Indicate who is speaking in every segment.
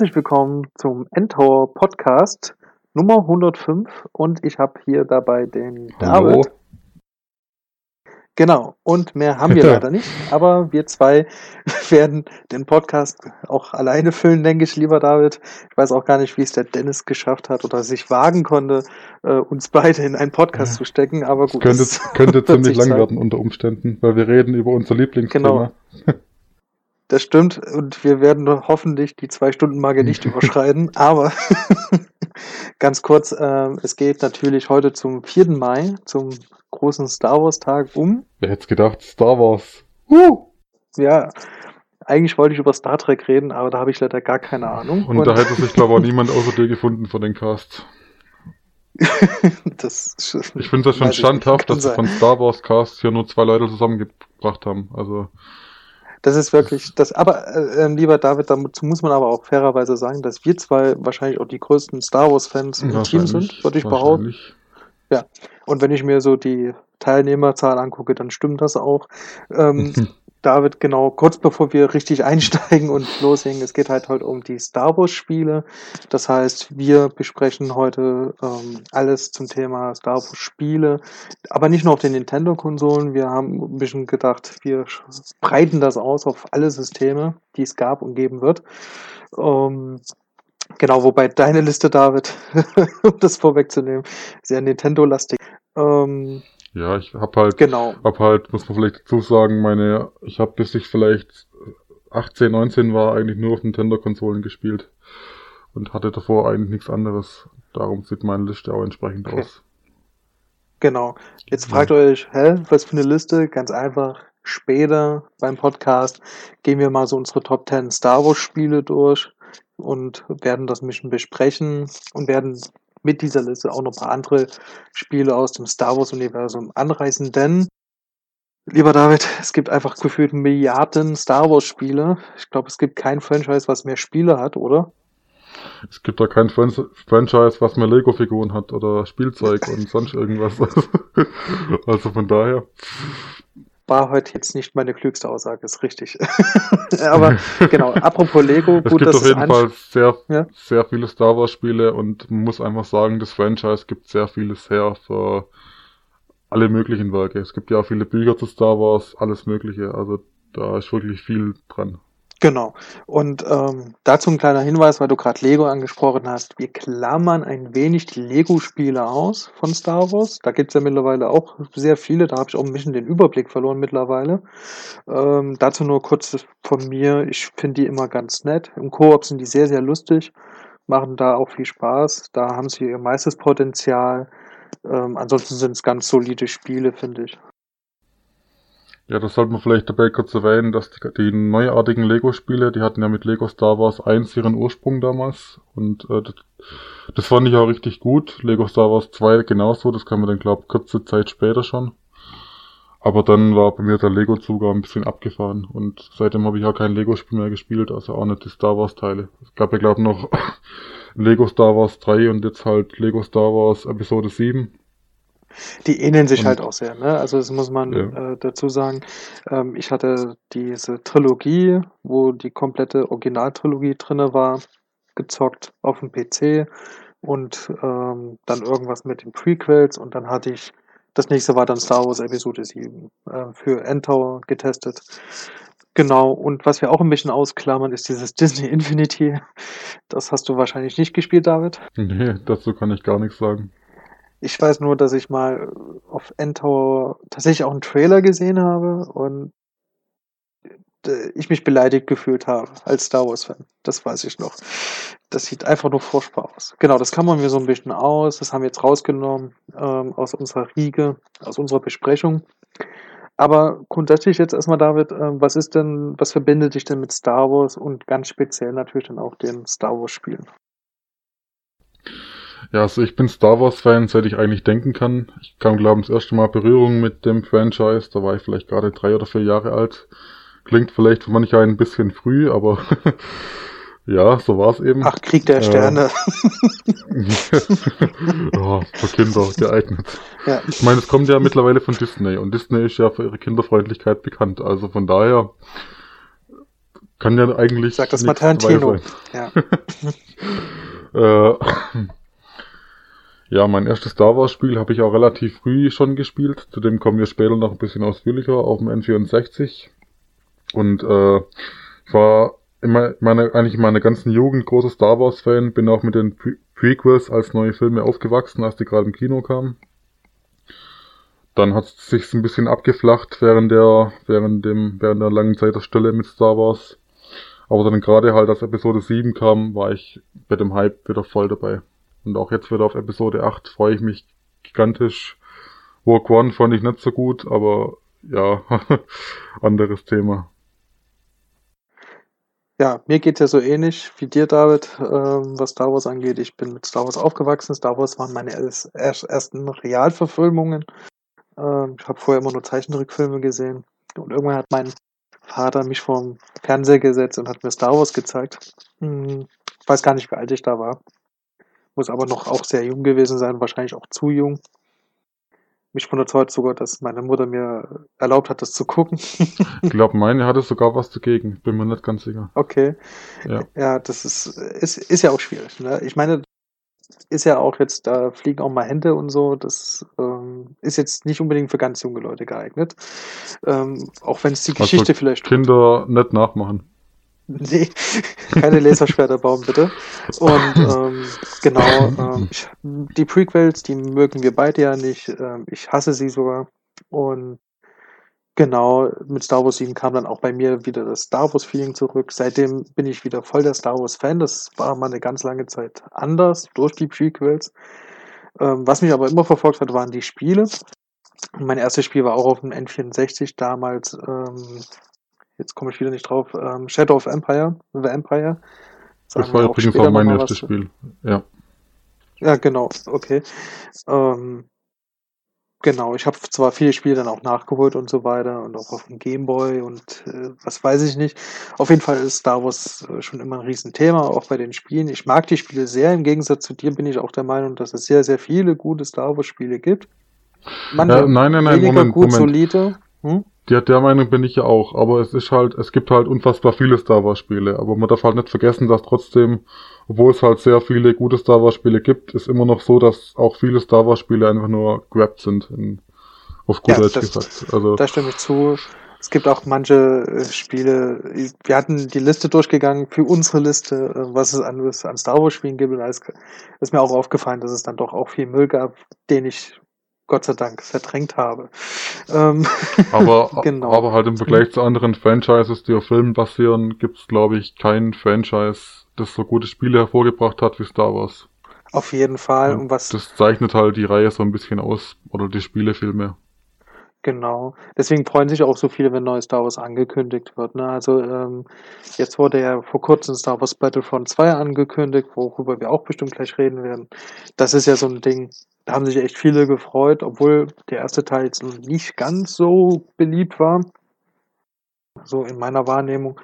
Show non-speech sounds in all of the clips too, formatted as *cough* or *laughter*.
Speaker 1: Herzlich willkommen zum Endtower Podcast Nummer 105 und ich habe hier dabei den
Speaker 2: Hallo.
Speaker 1: David. Genau, und mehr haben wir leider nicht, aber wir zwei *laughs* werden den Podcast auch alleine füllen, denke ich, lieber David. Ich weiß auch gar nicht, wie es der Dennis geschafft hat oder sich wagen konnte, äh, uns beide in einen Podcast zu stecken, aber gut.
Speaker 2: Könnte, könnte *laughs* ziemlich lang
Speaker 1: zeigen.
Speaker 2: werden unter Umständen, weil wir reden über unser Lieblingsthema.
Speaker 1: Genau. *laughs* Das stimmt und wir werden hoffentlich die Zwei-Stunden-Marke nicht *laughs* überschreiten, aber *laughs* ganz kurz, ähm, es geht natürlich heute zum 4. Mai, zum großen Star Wars-Tag um.
Speaker 2: Wer hätte gedacht, Star Wars. Uh!
Speaker 1: Ja, eigentlich wollte ich über Star Trek reden, aber da habe ich leider gar keine Ahnung.
Speaker 2: Und, da hätte sich, glaube ich, auch niemand außer dir gefunden für den Cast. *laughs*
Speaker 1: das,
Speaker 2: Ich finde das schon standhaft, dass sie
Speaker 1: sein.
Speaker 2: von Star Wars Cast hier nur zwei Leute zusammengebracht haben. Also,
Speaker 1: Das ist wirklich das. Aber äh, ähm, lieber David, dazu muss man aber auch fairerweise sagen, dass wir zwei wahrscheinlich auch die größten Star Wars-Fans im Team sind, würde ich behaupten.
Speaker 2: wahrscheinlich.
Speaker 1: Und wenn ich mir so die Teilnehmerzahl angucke, dann stimmt das auch. Ähm, *laughs* David, genau, kurz bevor wir richtig *laughs* einsteigen und loslegen, es geht halt heute um die Star Wars Spiele. Das heißt, wir besprechen heute ähm, alles zum Thema Star Wars Spiele, aber nicht nur auf den Nintendo-Konsolen. Wir haben ein bisschen gedacht, wir breiten das aus auf alle Systeme, die es gab und geben wird. Ähm, genau, wobei deine Liste, David, *laughs* um das vorwegzunehmen, sehr Nintendo-lastig. Ähm,
Speaker 2: Ja, ich hab halt,
Speaker 1: genau.
Speaker 2: hab halt, muss man vielleicht dazu sagen, meine, ich habe bis ich vielleicht 18, 19 war, eigentlich nur auf Nintendo-Konsolen gespielt. Und hatte davor eigentlich nichts anderes. Darum sieht meine Liste auch entsprechend
Speaker 1: Okay.
Speaker 2: aus.
Speaker 1: Genau. Jetzt fragt ihr euch, hä, was für eine Liste? Ganz einfach. Später beim Podcast gehen wir mal so unsere Top 10 Star Wars Spiele durch und werden das ein bisschen besprechen und werden mit dieser Liste auch noch ein paar andere Spiele aus dem Star Wars Universum anreißen, denn Lieber David, es gibt einfach gefühlt Milliarden Star Wars Spiele. Ich glaube, es gibt kein Franchise, was mehr Spiele hat, oder?
Speaker 2: Es gibt da kein Fran Franchise, was mehr Lego-Figuren hat oder Spielzeug und sonst irgendwas. *laughs* also von daher.
Speaker 1: War heute jetzt nicht meine klügste Aussage, ist richtig. *laughs* Aber genau, apropos Lego,
Speaker 2: Es
Speaker 1: gut,
Speaker 2: gibt
Speaker 1: dass
Speaker 2: auf
Speaker 1: es
Speaker 2: jeden Fall sehr,
Speaker 1: Ja.
Speaker 2: sehr viele Star Wars Spiele und man muss einfach sagen, das Franchise gibt sehr vieles her für alle möglichen Werke. Es gibt ja auch viele Bücher zu Star Wars, alles mögliche. Also da ist wirklich viel dran.
Speaker 1: Genau. Und ähm, dazu ein kleiner Hinweis, weil du gerade Lego angesprochen hast. Wir klammern ein wenig die Lego-Spiele aus von Star Wars. Da gibt's ja mittlerweile auch sehr viele. Da habe ich auch ein bisschen den Überblick verloren mittlerweile. Ähm, dazu nur kurz von mir. Ich finde die immer ganz nett. Im Koop sind die sehr, sehr lustig. Machen da auch viel Spaß. Da haben sie ihr meistes Potenzial. Ähm, ansonsten sind es ganz solide Spiele, finde ich.
Speaker 2: Ja, das sollte man vielleicht dabei kurz erwähnen, dass die, die neuartigen Lego-Spiele, die hatten ja mit Lego Star Wars 1 ihren Ursprung damals. Und äh, das, das fand ich auch richtig gut. Lego Star Wars 2 genauso, das kam mir dann, glaube kurze Zeit später schon. Aber dann war bei mir der Lego-Zug ein bisschen abgefahren. Und seitdem habe ich auch kein Lego-Spiel mehr gespielt, also auch nicht die Star Wars-Teile. Es gab ja, glaube noch *laughs* Lego Star Wars 3 und jetzt halt Lego Star Wars Episode 7.
Speaker 1: Die ähneln sich
Speaker 2: Und-
Speaker 1: halt auch sehr, ne? Also das muss man
Speaker 2: Ja.
Speaker 1: äh, dazu sagen. Ähm, ich hatte diese Trilogie, wo die komplette Originaltrilogie drinne war, gezockt auf dem PC und ähm, dann irgendwas mit den Prequels und dann hatte ich das nächste war dann Star Wars Episode 7 äh, für Endtower getestet. Genau, und was wir auch ein bisschen ausklammern, ist dieses *laughs* Disney Infinity. Das hast du wahrscheinlich nicht gespielt, David.
Speaker 2: Nee, dazu kann ich gar nichts sagen.
Speaker 1: Ich weiß nur, dass ich mal auf Endtower tatsächlich auch einen Trailer gesehen habe und äh, ich mich beleidigt gefühlt habe als Star Wars-Fan. Das weiß ich noch. Das sieht einfach nur furchtbar aus. Genau, das kann man mir so ein bisschen aus. Das haben wir jetzt rausgenommen ähm, aus unserer Riege, aus unserer Besprechung. Aber grundsätzlich jetzt erstmal, David, ähm, was ist denn, was verbindet dich denn mit Star Wars und ganz speziell natürlich dann auch den Star Wars-Spielen?
Speaker 2: Ja, also ich bin Star Wars-Fan, seit ich eigentlich denken kann. Ich kam, glaube ich, das erste Mal Berührung mit dem Franchise. Da war ich vielleicht gerade drei oder vier Jahre alt. Klingt vielleicht für manche ein bisschen früh, aber *laughs* ja, so war es eben.
Speaker 1: Ach, Krieg der
Speaker 2: Äh,
Speaker 1: Sterne. *laughs*
Speaker 2: ja, für Kinder geeignet.
Speaker 1: ja.
Speaker 2: Ich meine, es kommt ja mittlerweile von Disney und Disney ist ja für ihre Kinderfreundlichkeit bekannt. Also von daher kann ja eigentlich.
Speaker 1: Sag das mal Tarantino. Ja. *laughs*
Speaker 2: äh, ja, mein erstes Star Wars Spiel habe ich auch relativ früh schon gespielt. Zu dem kommen wir später noch ein bisschen ausführlicher auf dem N64. Und äh, ich war immer meine, eigentlich meine ganzen Jugend großer Star Wars Fan, bin auch mit den Pre Prequels als neue Filme aufgewachsen, als die gerade im Kino kamen. Dann hat es sich ein bisschen abgeflacht während der, während dem, während der langen Zeit der Stelle mit Star Wars. Aber dann gerade halt als Episode 7 kam, war ich bei dem Hype wieder voll dabei. Und auch jetzt wieder auf Episode 8 freue ich mich gigantisch. Walk One fand ich nicht so gut, aber ja, *laughs* anderes Thema.
Speaker 1: Ja, mir geht ja so ähnlich wie dir, David, ähm, was Star Wars angeht. Ich bin mit Star Wars aufgewachsen. Star Wars waren meine ersten Realverfilmungen. Ähm, ich habe vorher immer nur Zeichentrickfilme gesehen. Und irgendwann hat mein Vater mich vorm Fernseher gesetzt und hat mir Star Wars gezeigt. Hm, ich weiß gar nicht, wie alt ich da war. Muss aber noch auch sehr jung gewesen sein, wahrscheinlich auch zu jung. Mich wundert heute sogar, dass meine Mutter mir erlaubt hat, das zu gucken.
Speaker 2: ich glaube, meine hatte sogar was dagegen. Bin mir nicht ganz sicher.
Speaker 1: Okay. Ja, ja das ist, ist, ist ja auch schwierig. Ne? Ich meine, ist ja auch jetzt, da fliegen auch mal Hände und so. Das ähm, ist jetzt nicht unbedingt für ganz junge Leute geeignet. Ähm, auch wenn es die also Geschichte also vielleicht.
Speaker 2: Kinder nicht nachmachen. *laughs*
Speaker 1: Nee, keine Laserschwerter bauen, bitte. Und ähm, genau, ähm, ich, die Prequels, die mögen wir beide ja nicht. Ähm, ich hasse sie sogar. Und genau, mit Star Wars 7 kam dann auch bei mir wieder das Star Wars-Feeling zurück. Seitdem bin ich wieder voll der Star Wars-Fan. Das war mal eine ganz lange Zeit anders durch die Prequels. Ähm, was mich aber immer verfolgt hat, waren die Spiele. Mein erstes Spiel war auch auf dem N64 damals. Ähm, jetzt komme ich wieder nicht drauf, ähm, Shadow of Empire, The Empire.
Speaker 2: Sagen das war übrigens auch mein erstes Spiel, ja.
Speaker 1: Ja, genau, okay. Ähm, genau, ich habe zwar viele Spiele dann auch nachgeholt und so weiter und auch auf dem Gameboy und äh, was weiß ich nicht. Auf jeden Fall ist Star Wars äh, schon immer ein Riesenthema, auch bei den Spielen. Ich mag die Spiele sehr, im Gegensatz zu dir bin ich auch der Meinung, dass es sehr, sehr viele gute Star Wars Spiele gibt.
Speaker 2: Manche ja, nein, nein, nein, Moment,
Speaker 1: gut, Moment. solide. Hm?
Speaker 2: Der, der Meinung bin ich ja auch, aber es ist halt, es gibt halt unfassbar viele Star Wars Spiele, aber man darf halt nicht vergessen, dass trotzdem, obwohl es halt sehr viele gute Star Wars Spiele gibt, ist immer noch so, dass auch viele Star Wars Spiele einfach nur grabbed sind, in, auf gut ja, Deutsch
Speaker 1: das, gesagt. Also, da stimme ich zu. Es gibt auch manche äh, Spiele, wir hatten die Liste durchgegangen für unsere Liste, äh, was es an, an Star Wars Spielen gibt und da ist, ist mir auch aufgefallen, dass es dann doch auch viel Müll gab, den ich Gott sei Dank verdrängt habe. Ähm, *laughs*
Speaker 2: aber, genau. aber halt im Vergleich zu anderen Franchises, die auf Filmen basieren, gibt es, glaube ich, kein Franchise, das so gute Spiele hervorgebracht hat wie Star Wars.
Speaker 1: Auf jeden Fall.
Speaker 2: Und was das zeichnet halt die Reihe so ein bisschen aus, oder die Spiele vielmehr.
Speaker 1: Genau. Deswegen freuen sich auch so viele, wenn neues Star Wars angekündigt wird. Ne? Also ähm, jetzt wurde ja vor kurzem Star Wars Battlefront 2 angekündigt, worüber wir auch bestimmt gleich reden werden. Das ist ja so ein Ding, da haben sich echt viele gefreut, obwohl der erste Teil jetzt nicht ganz so beliebt war. So in meiner Wahrnehmung.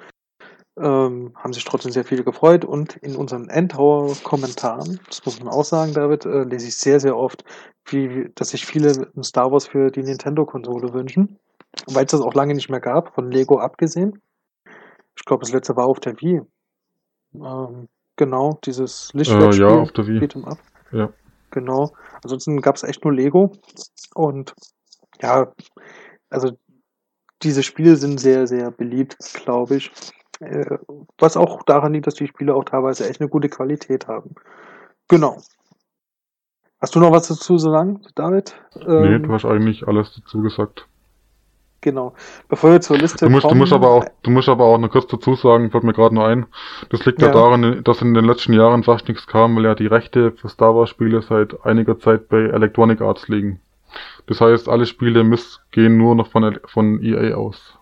Speaker 1: Ähm, haben sich trotzdem sehr viele gefreut und in unseren Endtower-Kommentaren, das muss man auch sagen, David, äh, lese ich sehr, sehr oft, wie, dass sich viele Star Wars für die Nintendo-Konsole wünschen, weil es das auch lange nicht mehr gab, von Lego abgesehen. Ich glaube, das letzte war auf der Wii. Ähm, genau, dieses
Speaker 2: Lichtschwertspiel. Äh, ja, auf der Wii.
Speaker 1: Ja. Genau. Ansonsten gab es echt nur Lego. Und ja, also diese Spiele sind sehr, sehr beliebt, glaube ich. Äh, was auch daran liegt, dass die Spiele auch teilweise echt eine gute Qualität haben. Genau. Hast du noch was dazu zu sagen, David?
Speaker 2: Ähm, nee, du hast eigentlich alles dazu gesagt.
Speaker 1: Genau. Bevor wir zur Liste
Speaker 2: du musst, kommen, du musst aber auch, du musst aber auch noch kurz dazu sagen, fällt mir gerade nur ein. Das liegt ja. ja daran, dass in den letzten Jahren fast nichts kam, weil ja die Rechte für Star Wars Spiele seit einiger Zeit bei Electronic Arts liegen. Das heißt, alle Spiele müssen, gehen nur noch von, von EA aus.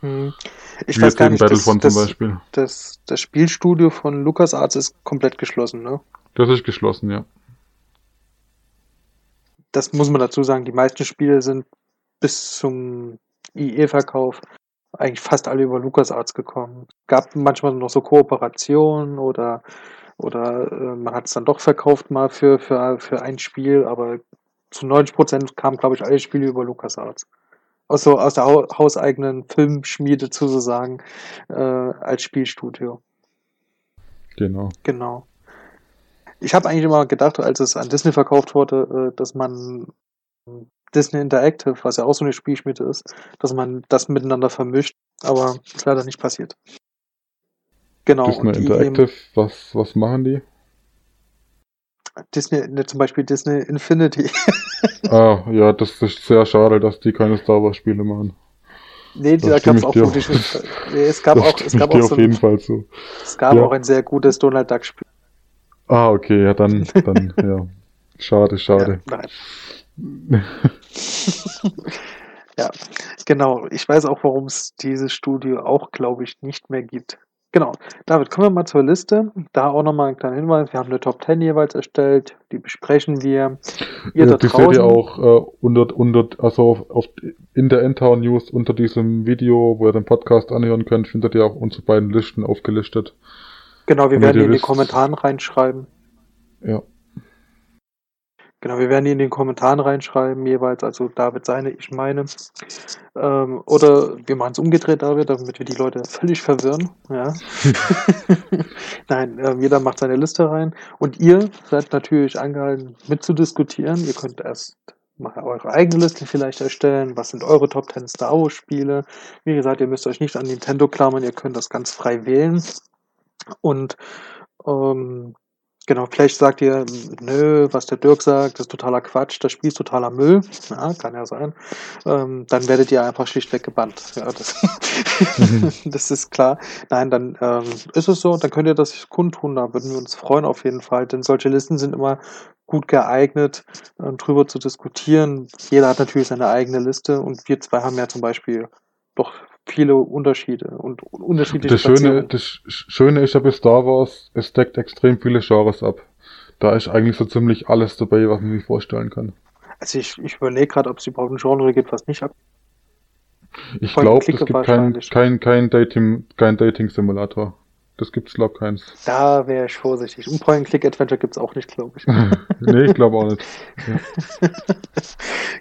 Speaker 1: Hm. Ich Wie weiß gar nicht, Battlefront das, zum Beispiel. Das, das Spielstudio von LucasArts ist komplett geschlossen, ne?
Speaker 2: Das ist geschlossen, ja.
Speaker 1: Das muss man dazu sagen, die meisten Spiele sind bis zum IE-Verkauf eigentlich fast alle über LucasArts gekommen. Gab manchmal noch so Kooperationen oder, oder äh, man hat es dann doch verkauft mal für, für, für ein Spiel, aber zu 90 Prozent kamen, glaube ich, alle Spiele über LucasArts. aus, so, aus der hauseigenen Filmschmiede sozusagen äh, als Spielstudio.
Speaker 2: Genau.
Speaker 1: Genau. Ich habe eigentlich immer gedacht, als es an Disney verkauft wurde, äh, dass man Disney Interactive, was ja auch so eine Spielschmiede ist, dass man das miteinander vermischt, aber ist leider nicht passiert.
Speaker 2: Genau. Disney Interactive, was, was machen die?
Speaker 1: Disney, ne, zum Beispiel Disney Infinity. *laughs*
Speaker 2: ah, ja, das ist sehr schade, dass die keine Star Wars Spiele machen.
Speaker 1: Nee, da gab es auch gute nee, Es gab *laughs* auch, es gab auch
Speaker 2: so, auf jeden Fall so.
Speaker 1: Es gab ja. auch ein sehr gutes Donald Duck Spiel.
Speaker 2: Ah, okay, ja, dann, dann, *laughs* ja. Schade, schade. Ja, nein. *laughs*
Speaker 1: ja, genau. Ich weiß auch, warum es dieses Studio auch, glaube ich, nicht mehr gibt. Genau. David, kommen wir mal zur Liste. Da auch nochmal ein kleiner Hinweis. Wir haben eine Top 10 jeweils erstellt. Die besprechen wir.
Speaker 2: Ihr ja, die draußen. seht ihr auch äh, unter, unter, also auf, auf, in der Endtown News unter diesem Video, wo ihr den Podcast anhören könnt, findet ihr auch unsere beiden Listen aufgelistet.
Speaker 1: Genau, wir werden die in die Kommentare reinschreiben.
Speaker 2: Ja.
Speaker 1: Genau, wir werden die in den Kommentaren reinschreiben, jeweils, also David seine, ich meine. Ähm, oder wir machen es umgedreht, David, damit wir die Leute völlig verwirren. Ja. *laughs* Nein, äh, jeder macht seine Liste rein. Und ihr seid natürlich angehalten, mitzudiskutieren. Ihr könnt erst mal eure eigene Liste vielleicht erstellen. Was sind eure Top 10 Star Wars Spiele? Wie gesagt, ihr müsst euch nicht an Nintendo klammern, ihr könnt das ganz frei wählen. Und ähm, Genau, vielleicht sagt ihr, nö, was der Dirk sagt, ist totaler Quatsch, das Spiel ist totaler Müll. Ja, kann ja sein. Ähm, dann werdet ihr einfach schlichtweg gebannt. Ja, das, *laughs* das ist klar. Nein, dann ähm, ist es so, dann könnt ihr das kundtun, da würden wir uns freuen auf jeden Fall, denn solche Listen sind immer gut geeignet, äh, drüber zu diskutieren. Jeder hat natürlich seine eigene Liste und wir zwei haben ja zum Beispiel doch viele Unterschiede und unterschiedliche
Speaker 2: das Schöne, das Schöne ist ja bei Star Wars, es deckt extrem viele Genres ab. Da ist eigentlich so ziemlich alles dabei, was man sich vorstellen kann.
Speaker 1: Also ich, ich überlege gerade, ob es überhaupt ein Genre gibt, was nicht ab.
Speaker 2: Ich glaube, es gibt kein, kein, kein Dating, kein Dating-Simulator. Das gibt's, glaube keins.
Speaker 1: Da wäre ich vorsichtig. Und Point-Click-Adventure gibt's auch nicht, glaube ich. *laughs*
Speaker 2: nee, ich glaube auch nicht. *laughs*
Speaker 1: Ja.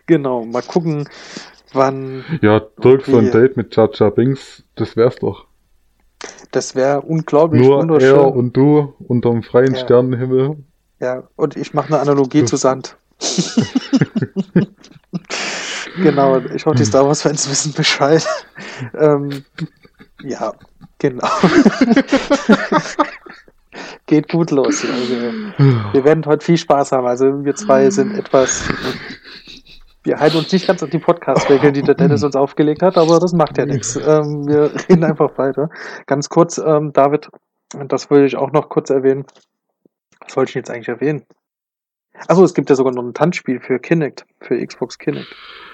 Speaker 1: genau, mal gucken, wann.
Speaker 2: Ja, Dirk so ein Date mit Chacha Bings, das wär's doch.
Speaker 1: Das wäre unglaublich
Speaker 2: Nur wunderschön. er und du unterm freien ja. Sternenhimmel.
Speaker 1: Ja, und ich mache eine Analogie zu Sand. *laughs* genau, ich hoffe, die Star Wars-Fans wissen Bescheid. ähm, ja, genau. *laughs* Geht gut los. Also, wir werden heute viel Spaß haben. Also wir zwei sind etwas wir halten uns nicht ganz an die Podcast-Regeln, die der Dennis uns aufgelegt hat, aber das macht ja nichts. Ähm, wir reden einfach weiter. Ganz kurz, ähm, David, das würde ich auch noch kurz erwähnen. Was wollte ich jetzt eigentlich erwähnen? Achso, es gibt ja sogar noch ein Tanzspiel für Kinect, für Xbox Kinect.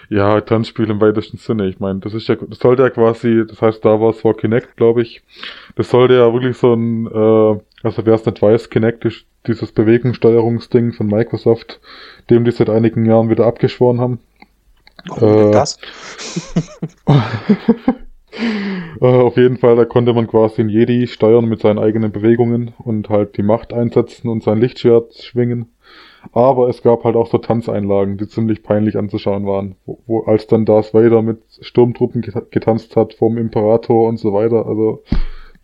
Speaker 2: Ja, Tanzspiel im weitesten Sinne. Ich meine, das ist ja, das sollte ja quasi, das heißt Star Wars for Kinect, glaube ich. Das sollte ja wirklich so ein, äh, also wer es nicht weiß, Kinect ist dieses Bewegungssteuerungsding von Microsoft, dem die seit einigen Jahren wieder abgeschworen haben.
Speaker 1: Warum äh, das? *laughs*
Speaker 2: Äh, auf jeden Fall, da konnte man quasi in Jedi steuern mit seinen eigenen Bewegungen und halt die Macht einsetzen und sein Lichtschwert schwingen. Aber es gab halt auch so Tanzeinlagen, die ziemlich peinlich anzuschauen waren. Wo, wo als dann Darth Vader mit Sturmtruppen getanzt hat vom Imperator und so weiter. Also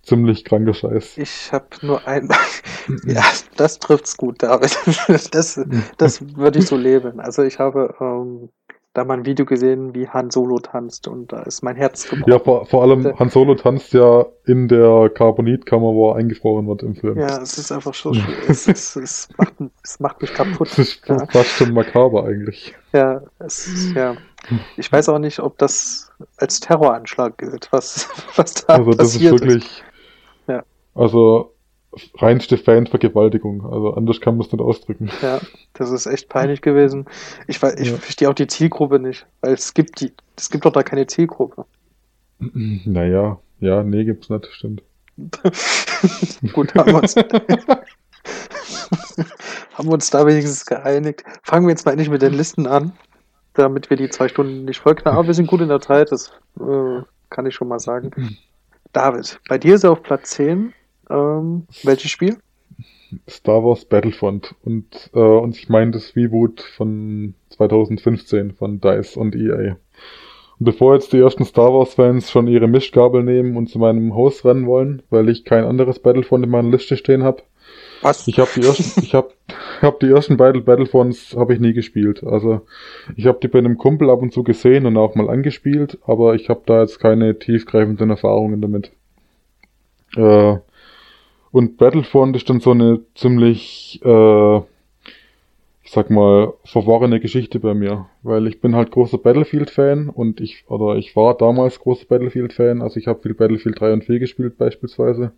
Speaker 2: ziemlich kranker Scheiß.
Speaker 1: Ich habe nur ein. *laughs* ja, das trifft's gut, David. *laughs* das, das würde ich so leben. Also ich habe ähm, da mal ein Video gesehen, wie Han Solo tanzt und da ist mein Herz
Speaker 2: gebrochen. Ja, vor, vor allem Han Solo tanzt ja in der Carbonitkammer, wo er eingefroren wird im Film.
Speaker 1: Ja, es ist einfach so es, es, es, macht, es macht mich kaputt.
Speaker 2: Es ist ja. fast schon makaber eigentlich.
Speaker 1: Ja, es ist, ja. Ich weiß auch nicht, ob das als Terroranschlag gilt, was, was da
Speaker 2: also, das passiert ist. wirklich. Ist. Ja. Also reinste Fanvergewaltigung. Also anders kann man es nicht ausdrücken.
Speaker 1: Ja, das ist echt peinlich gewesen. Ich, ich ja. verstehe auch die Zielgruppe nicht, weil es gibt die, es gibt doch da keine Zielgruppe.
Speaker 2: Naja, ja, nee, gibt's nicht, stimmt. *laughs*
Speaker 1: Gut, haben wir uns. *laughs* haben wir uns da wenigstens geeinigt. Fangen wir jetzt mal endlich mit den Listen an, damit wir die zwei Stunden nicht voll knapp. Aber wir sind gut in der Zeit, das äh, kann ich schon mal sagen. *laughs* David, bei dir ist er auf Platz 10 ähm, welches Spiel?
Speaker 2: Star Wars Battlefront und, äh, und ich meine das Reboot von 2015 von DICE und EA. Und bevor jetzt die ersten Star Wars-Fans schon ihre Mischgabel nehmen und zu meinem Haus rennen wollen, weil ich kein anderes Battlefront in meiner Liste stehen habe, was? Ich habe die ersten, ich habe hab die ersten Battle Battlefronts habe ich nie gespielt. Also ich habe die bei einem Kumpel ab und zu gesehen und auch mal angespielt, aber ich habe da jetzt keine tiefgreifenden Erfahrungen damit. Äh, und Battlefront ist dann so eine ziemlich, äh, ich sag mal, verworrene Geschichte bei mir, weil ich bin halt großer Battlefield-Fan und ich, oder ich war damals großer Battlefield-Fan, also ich habe viel Battlefield 3 und 4 gespielt beispielsweise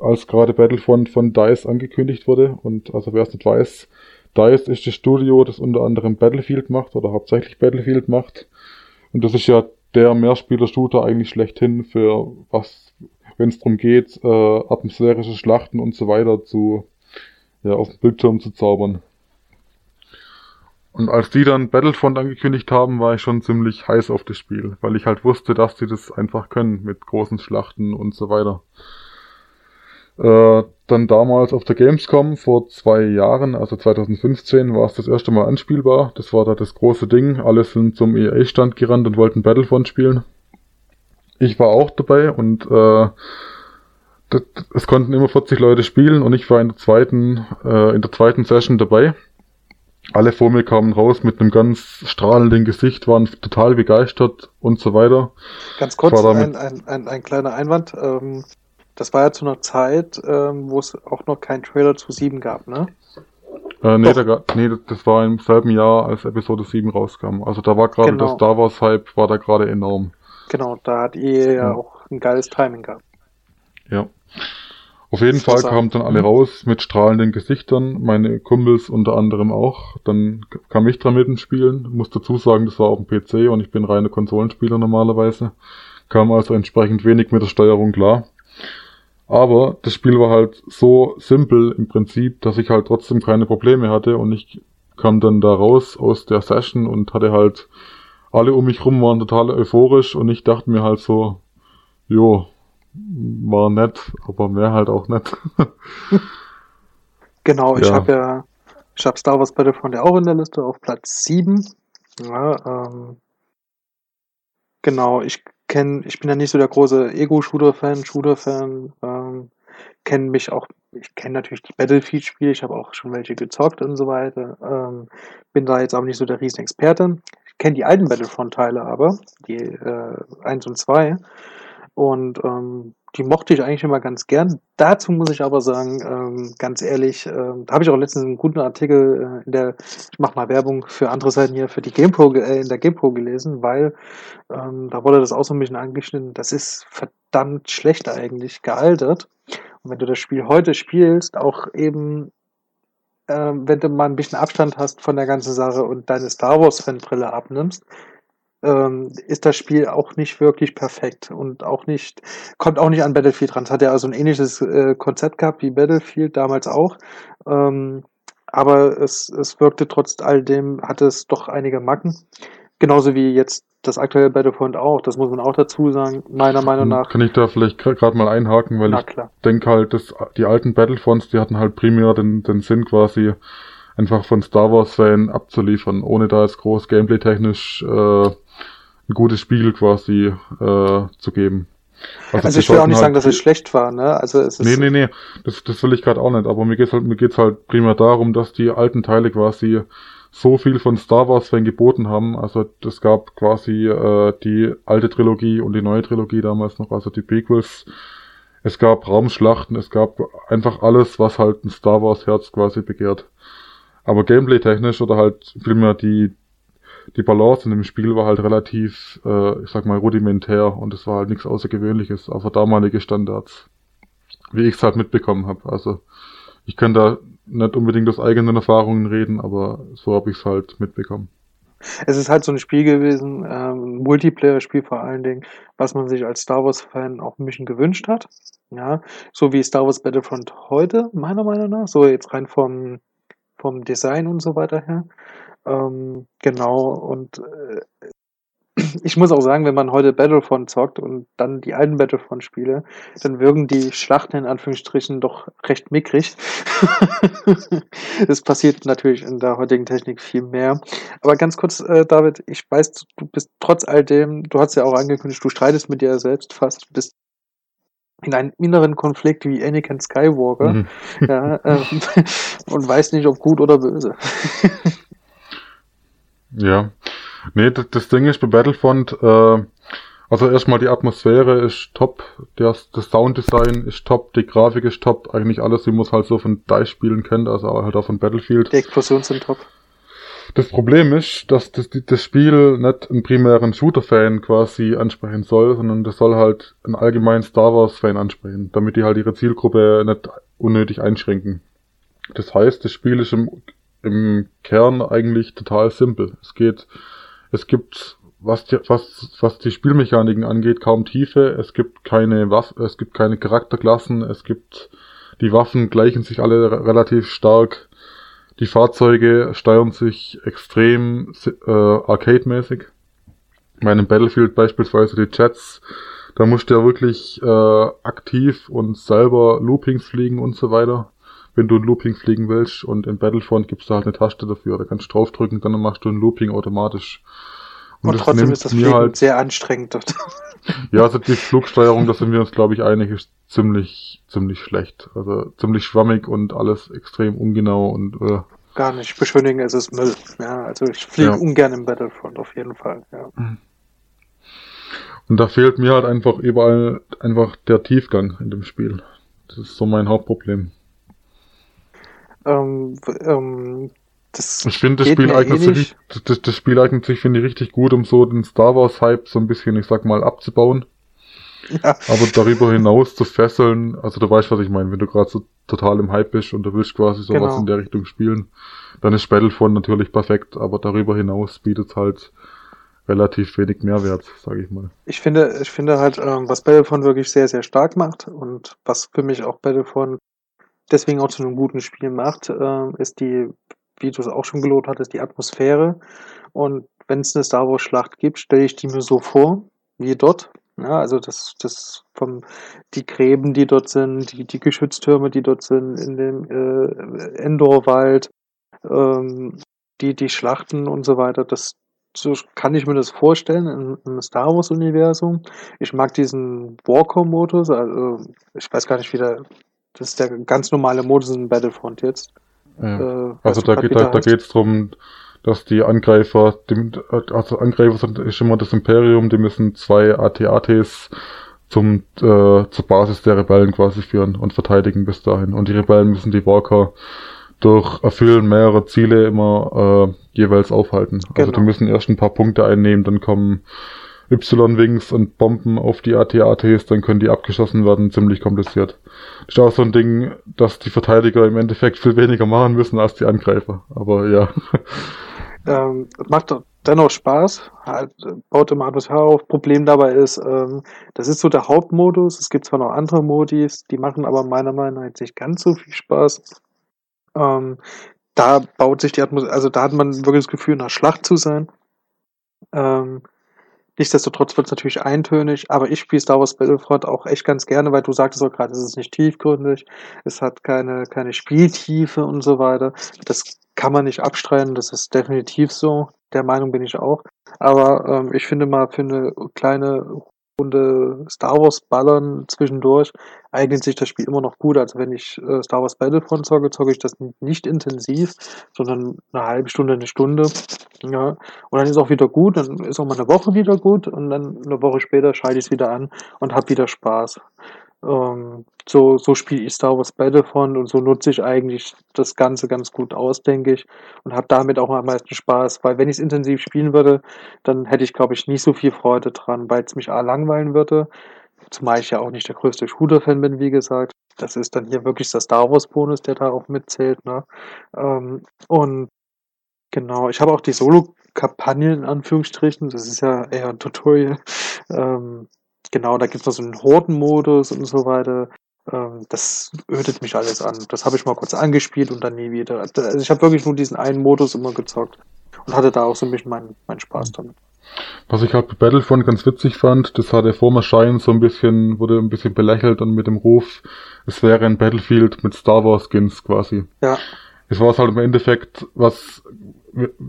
Speaker 2: als gerade Battlefront von DICE angekündigt wurde. Und also wer es nicht weiß, DICE ist das Studio, das unter anderem Battlefield macht oder hauptsächlich Battlefield macht. Und das ist ja der Mehrspieler-Shooter eigentlich schlechthin für was, wenn es darum geht, äh, atmosphärische Schlachten und so weiter zu, ja, auf dem Bildschirm zu zaubern. Und als die dann Battlefront angekündigt haben, war ich schon ziemlich heiß auf das Spiel, weil ich halt wusste, dass die das einfach können mit großen Schlachten und so weiter. Äh, dann damals auf der Gamescom vor zwei Jahren, also 2015, war es das erste Mal anspielbar. Das war da das große Ding. Alle sind zum EA-Stand gerannt und wollten Battlefront spielen. Ich war auch dabei und äh, das, es konnten immer 40 Leute spielen und ich war in der zweiten, äh, in der zweiten Session dabei. Alle vor mir kamen raus mit einem ganz strahlenden Gesicht, waren total begeistert und so weiter.
Speaker 1: Ganz kurz, ein, ein, ein, ein, kleiner Einwand. Ähm, das war ja zu einer Zeit, ähm, wo es auch noch keinen Trailer zu 7 gab, ne?
Speaker 2: Äh, nee, da, nee, das war im selben Jahr, als Episode 7 rauskam. Also da war gerade genau. der Star Wars Hype, war da gerade enorm.
Speaker 1: Genau, da hat ihr ja auch ein geiles Timing gehabt.
Speaker 2: Ja. Auf jeden Fall kamen dann alle mhm. raus mit strahlenden Gesichtern, meine Kumpels unter anderem auch. Dann kam ich dran mit dem Spielen. Muss dazu sagen, das war auf dem PC und ich bin reiner Konsolenspieler normalerweise. Kam also entsprechend wenig mit der Steuerung klar. Aber das Spiel war halt so simpel im Prinzip, dass ich halt trotzdem keine Probleme hatte und ich kam dann da raus aus der Session und hatte halt alle um mich rum waren total euphorisch und ich dachte mir halt so, jo, war nett, aber mehr halt auch nett. *laughs*
Speaker 1: genau, ich ja. habe ja, ich habe Star Wars Battlefront ja auch in der Liste auf Platz 7. Ja, ähm, genau, ich kenne, ich bin ja nicht so der große Ego-Shooter-Fan, Shooter-Fan, ähm, kenne mich auch, ich kenne natürlich die Battlefield-Spiele, ich habe auch schon welche gezockt und so weiter, ähm, bin da jetzt auch nicht so der Riesenexperte. Ich kenne die alten Battlefront-Teile aber, die äh, 1 und 2 und ähm, die mochte ich eigentlich immer ganz gern. Dazu muss ich aber sagen, ähm, ganz ehrlich, ähm, da habe ich auch letztens einen guten Artikel äh, in der, ich mache mal Werbung für andere Seiten hier, für die GamePro, äh, in der GamePro gelesen, weil ähm, da wurde das auch so ein bisschen angeschnitten. Das ist verdammt schlecht eigentlich gealtert. Und wenn du das Spiel heute spielst, auch eben ähm, wenn du mal ein bisschen Abstand hast von der ganzen Sache und deine Star Wars Fanbrille abnimmst, ähm, ist das Spiel auch nicht wirklich perfekt und auch nicht, kommt auch nicht an Battlefield ran. Es hat ja also ein ähnliches äh, Konzept gehabt wie Battlefield damals auch. Ähm, aber es, es wirkte trotz all dem, hatte es doch einige Macken. Genauso wie jetzt das aktuelle Battlefront auch, das muss man auch dazu sagen, meiner Meinung nach.
Speaker 2: Kann ich da vielleicht gerade mal einhaken, weil ich denke halt, dass die alten Battlefronts, die hatten halt primär den, den Sinn quasi, einfach von Star Wars-Fan abzuliefern, ohne da jetzt groß gameplay-technisch äh, ein gutes Spiel quasi äh, zu geben.
Speaker 1: Also, also ich will auch nicht halt, sagen, dass es schlecht war, ne? Also es ist
Speaker 2: Nee, nee, nee, das, das will ich gerade auch nicht, aber mir geht's halt, mir geht's halt primär darum, dass die alten Teile quasi so viel von Star Wars Fan geboten haben. Also es gab quasi äh, die alte Trilogie und die neue Trilogie damals noch, also die Prequels. Es gab Raumschlachten, es gab einfach alles, was halt ein Star Wars Herz quasi begehrt. Aber gameplay-technisch oder halt vielmehr die, die Balance in dem Spiel war halt relativ, äh, ich sag mal, rudimentär und es war halt nichts Außergewöhnliches, aber damalige Standards. Wie ich es halt mitbekommen habe. Also ich kann da nicht unbedingt aus eigenen Erfahrungen reden, aber so habe ich es halt mitbekommen.
Speaker 1: Es ist halt so ein Spiel gewesen, ähm, Multiplayer-Spiel vor allen Dingen, was man sich als Star Wars-Fan auch ein bisschen gewünscht hat. Ja, so wie Star Wars Battlefront heute, meiner Meinung nach, so jetzt rein vom, vom Design und so weiter her. Ähm, genau, und äh, *clears throat* ich muss auch sagen, wenn man heute Battlefront zockt und dann die alten Battlefront-Spiele, dann wirken die Schlachten in Anführungsstrichen doch recht mickrig. *laughs* das passiert natürlich in der heutigen Technik viel mehr. Aber ganz kurz, äh, David, ich weiß, du bist trotz all dem, du hast ja auch angekündigt, du streitest mit dir selbst fast, du bist in einem inneren Konflikt wie Anakin Skywalker mhm. *laughs* ja, äh, *laughs* und weiß nicht, ob gut oder böse.
Speaker 2: ja, nee, das, das Ding ist bei Battlefront, äh, also erstmal die Atmosphäre ist top, das, das Sounddesign ist top, die Grafik ist top, eigentlich alles, wie man es halt so von DICE-Spielen kennt, also halt auch von Battlefield.
Speaker 1: Die Explosionen sind top.
Speaker 2: Das Problem ist, dass das, das Spiel nicht einen primären Shooter-Fan quasi ansprechen soll, sondern das soll halt einen allgemeinen Star Wars-Fan ansprechen, damit die halt ihre Zielgruppe nicht unnötig einschränken. Das heißt, das Spiel ist im, im Kern eigentlich total simpel. Es geht, es gibt, was die, was, was die Spielmechaniken angeht, kaum Tiefe. Es gibt keine Waffen, es gibt keine Charakterklassen. Es gibt, die Waffen gleichen sich alle relativ stark die Fahrzeuge steuern sich extrem äh, arcade-mäßig. Ich meine, im Battlefield beispielsweise die Jets, da musst du ja wirklich äh, aktiv und selber Loopings fliegen und so weiter, wenn du ein Looping fliegen willst. Und in Battlefront gibt's da halt eine Taste dafür. Da kannst du draufdrücken, dann machst du ein Looping automatisch.
Speaker 1: Und, und trotzdem ist das Fliegen halt, sehr anstrengend. *laughs*
Speaker 2: Ja, also die Flugsteuerung, da sind wir uns, glaube ich, einig, ist ziemlich, ziemlich schlecht. Also ziemlich schwammig und alles extrem ungenau und äh,
Speaker 1: gar nicht beschönigen, es ist Müll. Ja, also ich fliege ja. ungern im Battlefront auf jeden Fall. Ja.
Speaker 2: Und da fehlt mir halt einfach überall einfach der Tiefgang in dem Spiel. Das ist so mein Hauptproblem.
Speaker 1: Ähm, ähm, das
Speaker 2: ich finde, das Spiel eignet eh sich, das, das Spiel eignet sich, finde ich, richtig gut, um so den Star Wars Hype so ein bisschen, ich sag mal, abzubauen. Ja. Aber darüber hinaus zu fesseln, also du weißt, was ich meine, wenn du gerade so total im Hype bist und du willst quasi sowas genau. in der Richtung spielen, dann ist Battlefront natürlich perfekt, aber darüber hinaus bietet es halt relativ wenig Mehrwert, sage ich mal.
Speaker 1: Ich finde, ich finde halt, ähm, was Battlefront wirklich sehr, sehr stark macht und was für mich auch Battlefront deswegen auch zu einem guten Spiel macht, äh, ist die, wie du es auch schon gelobt hattest, die Atmosphäre. Und wenn es eine Star Wars Schlacht gibt, stelle ich die mir so vor, wie dort. Ja, also das, das vom die Gräben, die dort sind, die, die Geschütztürme, die dort sind, in dem äh, Endorwald, ähm, die, die Schlachten und so weiter, das so kann ich mir das vorstellen im, im Star Wars-Universum. Ich mag diesen Walker-Modus, also ich weiß gar nicht, wie der, das ist der ganz normale Modus in Battlefront jetzt.
Speaker 2: Ja. Äh, also da geht da, da geht's drum, dass die Angreifer, die, also Angreifer sind ist immer das Imperium, die müssen zwei AT-ATs zum äh, zur Basis der Rebellen quasi führen und verteidigen bis dahin. Und die Rebellen müssen die Walker durch Erfüllen mehrerer Ziele immer äh, jeweils aufhalten. Genau. Also die müssen erst ein paar Punkte einnehmen, dann kommen Y-Wings und Bomben auf die AT-ATs, dann können die abgeschossen werden, ziemlich kompliziert. Das ist auch so ein Ding, dass die Verteidiger im Endeffekt viel weniger machen müssen als die Angreifer. Aber ja.
Speaker 1: Ähm, macht dennoch Spaß, halt, baut immer Atmosphäre auf. Problem dabei ist, ähm, das ist so der Hauptmodus. Es gibt zwar noch andere Modis, die machen aber meiner Meinung nach nicht ganz so viel Spaß. Ähm, da baut sich die Atmosphäre, also da hat man wirklich das Gefühl, in einer Schlacht zu sein. Ähm, Nichtsdestotrotz wird es natürlich eintönig, aber ich spiele Star Wars Battlefront auch echt ganz gerne, weil du sagtest auch gerade, es ist nicht tiefgründig, es hat keine, keine Spieltiefe und so weiter. Das kann man nicht abstreiten, das ist definitiv so. Der Meinung bin ich auch. Aber ähm, ich finde mal für eine kleine Runde Star Wars ballern zwischendurch eignet sich das Spiel immer noch gut. Also wenn ich äh, Star Wars Battlefront zocke, zocke ich das nicht intensiv, sondern eine halbe Stunde, eine Stunde. Ja. Und dann ist auch wieder gut, dann ist auch mal eine Woche wieder gut und dann eine Woche später schalte ich es wieder an und habe wieder Spaß. Ähm, so, so spiele ich Star Wars Battlefront und so nutze ich eigentlich das Ganze ganz gut aus, denke ich. Und habe damit auch am meisten Spaß, weil wenn ich es intensiv spielen würde, dann hätte ich, glaube ich, nicht so viel Freude dran, weil es mich A langweilen würde. Zumal ich ja auch nicht der größte Shooter-Fan bin, wie gesagt. Das ist dann hier wirklich der Star Wars-Bonus, der da auch mitzählt. Ne? Ähm, und genau, ich habe auch die Solo-Kampagne in Anführungsstrichen. Das ist ja eher ein Tutorial. Ähm, Genau, da gibt es noch so einen Hordenmodus und so weiter. Ähm, das ödet mich alles an. Das habe ich mal kurz angespielt und dann nie wieder. Also ich habe wirklich nur diesen einen Modus immer gezockt und hatte da auch so ein bisschen meinen mein Spaß damit.
Speaker 2: Was ich halt bei Battlefront ganz witzig fand, das hatte vor dem Erscheinen so ein bisschen, wurde ein bisschen belächelt und mit dem Ruf, es wäre ein Battlefield mit Star Wars Skins quasi.
Speaker 1: Ja.
Speaker 2: Es war halt im Endeffekt, was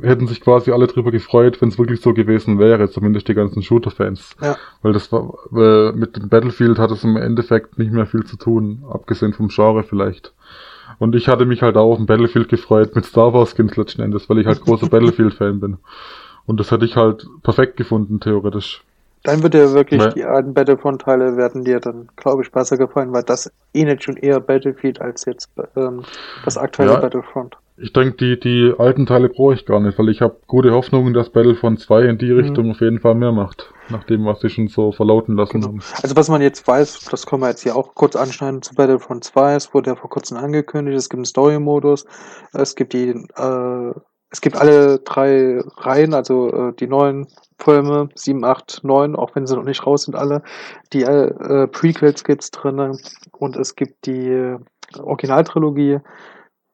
Speaker 2: hätten sich quasi alle drüber gefreut, wenn es wirklich so gewesen wäre, zumindest die ganzen Shooter-Fans.
Speaker 1: Ja.
Speaker 2: Weil das war, weil mit dem Battlefield hat es im Endeffekt nicht mehr viel zu tun, abgesehen vom Genre vielleicht. Und ich hatte mich halt auch auf dem Battlefield gefreut mit Star Wars Skins letzten Endes, weil ich halt großer *laughs* Battlefield-Fan bin. Und das hätte ich halt perfekt gefunden, theoretisch.
Speaker 1: Dann wird dir wirklich
Speaker 2: Weil-
Speaker 1: die alten Battlefront-Teile werden dir dann, glaube ich, besser gefallen, weil das ähnelt schon eher Battlefield als jetzt ähm, das aktuelle
Speaker 2: Ja.
Speaker 1: Battlefront.
Speaker 2: Ich denke, die, die alten Teile brauche ich gar nicht, weil ich habe gute Hoffnungen, dass Battlefront 2 in die Richtung auf jeden Fall mehr macht. Nach dem, was sie schon so verlauten lassen
Speaker 1: Genau.
Speaker 2: haben.
Speaker 1: Also was man jetzt weiß, das können wir jetzt hier auch kurz anschneiden zu Battlefront 2. Es wurde ja vor kurzem angekündigt, es gibt einen Story-Modus, es gibt die, äh, es gibt alle drei Reihen, also äh, die neuen Filme, 7, 8, 9, auch wenn sie noch nicht raus sind alle. Die äh, Prequels gibt's drinne und es gibt die äh, Originaltrilogie,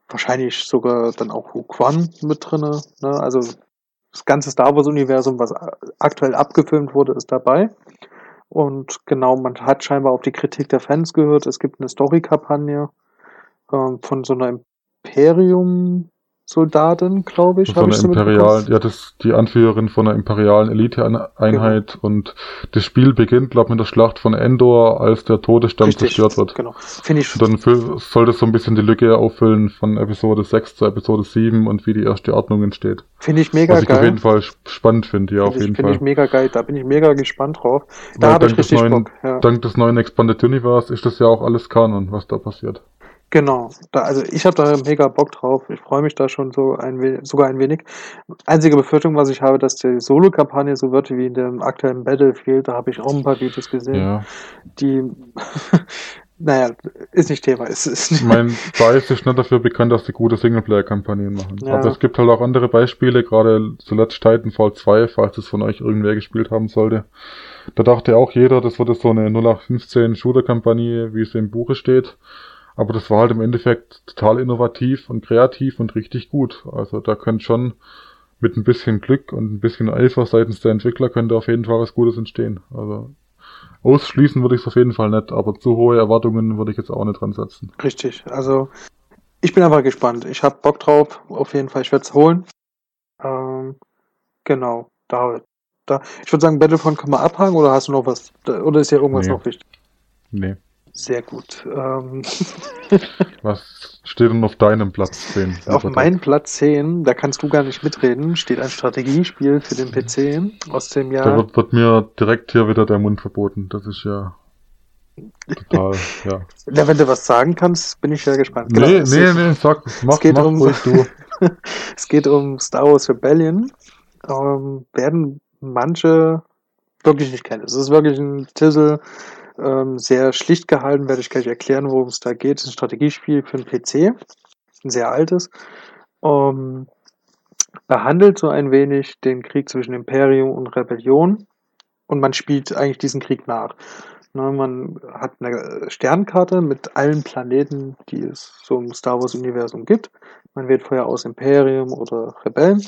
Speaker 1: wahrscheinlich sogar dann auch Rogue One mit drinne. Ne? Also das ganze Star Wars-Universum, was aktuell abgefilmt wurde, ist dabei. Und genau, man hat scheinbar auf die Kritik der Fans gehört. Es gibt eine Story-Kampagne ähm, von so einer Imperium-Soldatin, glaube ich.
Speaker 2: Von
Speaker 1: mitbekommen.
Speaker 2: imperialen, ja, das ist die Anführerin von einer imperialen Elite-Einheit
Speaker 1: Genau.
Speaker 2: und das Spiel beginnt, glaube ich, mit der Schlacht von Endor, als der Todesstern zerstört wird.
Speaker 1: Genau. Finde ich
Speaker 2: Und dann soll das so ein bisschen die Lücke auffüllen von Episode 6 zu Episode 7 und wie die erste Ordnung entsteht.
Speaker 1: Finde ich mega
Speaker 2: Was ich auf
Speaker 1: geil.
Speaker 2: jeden Fall sp- spannend finde, ja, auf
Speaker 1: Finde ich,
Speaker 2: jeden
Speaker 1: finde ich
Speaker 2: Fall.
Speaker 1: mega geil. Da bin ich mega gespannt drauf. Da habe ich
Speaker 2: dank des
Speaker 1: richtig
Speaker 2: neuen-
Speaker 1: Bock. Ja.
Speaker 2: Dank des neuen Expanded Universe ist das ja auch alles Kanon, was da passiert.
Speaker 1: Genau. Da, also ich habe da mega Bock drauf. Ich freue mich da schon so ein wenig, sogar ein wenig. Einzige Befürchtung, was ich habe, dass die Solo-Kampagne so wird wie in dem aktuellen Battlefield. Da habe ich auch ein paar Videos gesehen,
Speaker 2: Ja.
Speaker 1: die *laughs* naja, ist nicht Thema. Es ist
Speaker 2: Ich meine, DICE ist nicht dafür bekannt, dass sie gute Singleplayer-Kampagnen machen.
Speaker 1: Ja.
Speaker 2: Aber es gibt halt auch andere Beispiele, gerade zuletzt Titanfall 2, falls es von euch irgendwer gespielt haben sollte. Da dachte auch jeder, das wird so eine 0815 Shooter-Kampagne, wie es im Buche steht. Aber das war halt im Endeffekt total innovativ und kreativ und richtig gut. Also da könnte schon mit ein bisschen Glück und ein bisschen Eifer seitens der Entwickler könnte auf jeden Fall was Gutes entstehen. Also ausschließen würde ich es auf jeden Fall nicht, aber zu hohe Erwartungen würde ich jetzt auch nicht dran setzen.
Speaker 1: richtig. Also ich bin einfach gespannt. Ich habe Bock drauf. Auf jeden Fall. Ich werde es holen. Ähm, genau. Da, da. Ich würde sagen, Battlefront kann man abhaken oder hast du noch was? Oder ist ja irgendwas
Speaker 2: Nee.
Speaker 1: noch wichtig?
Speaker 2: Nee.
Speaker 1: Sehr gut. Ähm, *laughs*
Speaker 2: Was steht denn auf deinem Platz 10? *laughs*
Speaker 1: Auf meinem Platz 10, da kannst du gar nicht mitreden, steht ein Strategiespiel für den PC aus dem
Speaker 2: Da
Speaker 1: Jahr.
Speaker 2: wird, wird mir direkt hier wieder der Mund verboten. Das ist ja total, ja. *laughs*
Speaker 1: Ja, wenn du was sagen kannst, bin ich sehr gespannt. Genau,
Speaker 2: nee,
Speaker 1: es,
Speaker 2: nee, nee, sag, mach,
Speaker 1: geht
Speaker 2: mach
Speaker 1: um-
Speaker 2: ruhig du.
Speaker 1: es geht um Star Wars Rebellion. Ähm, werden manche wirklich nicht kennen. Es ist wirklich ein Titel, ähm, sehr schlicht gehalten, werde ich gleich erklären, worum es da geht. Es ist ein Strategiespiel für den PC, ein sehr altes. Ähm, behandelt so ein wenig den Krieg zwischen Imperium und Rebellion und man spielt eigentlich diesen Krieg nach. Ne, man hat eine Sternkarte mit allen Planeten, die es so im Star Wars-Universum gibt. Man wählt vorher aus Imperium oder Rebellen.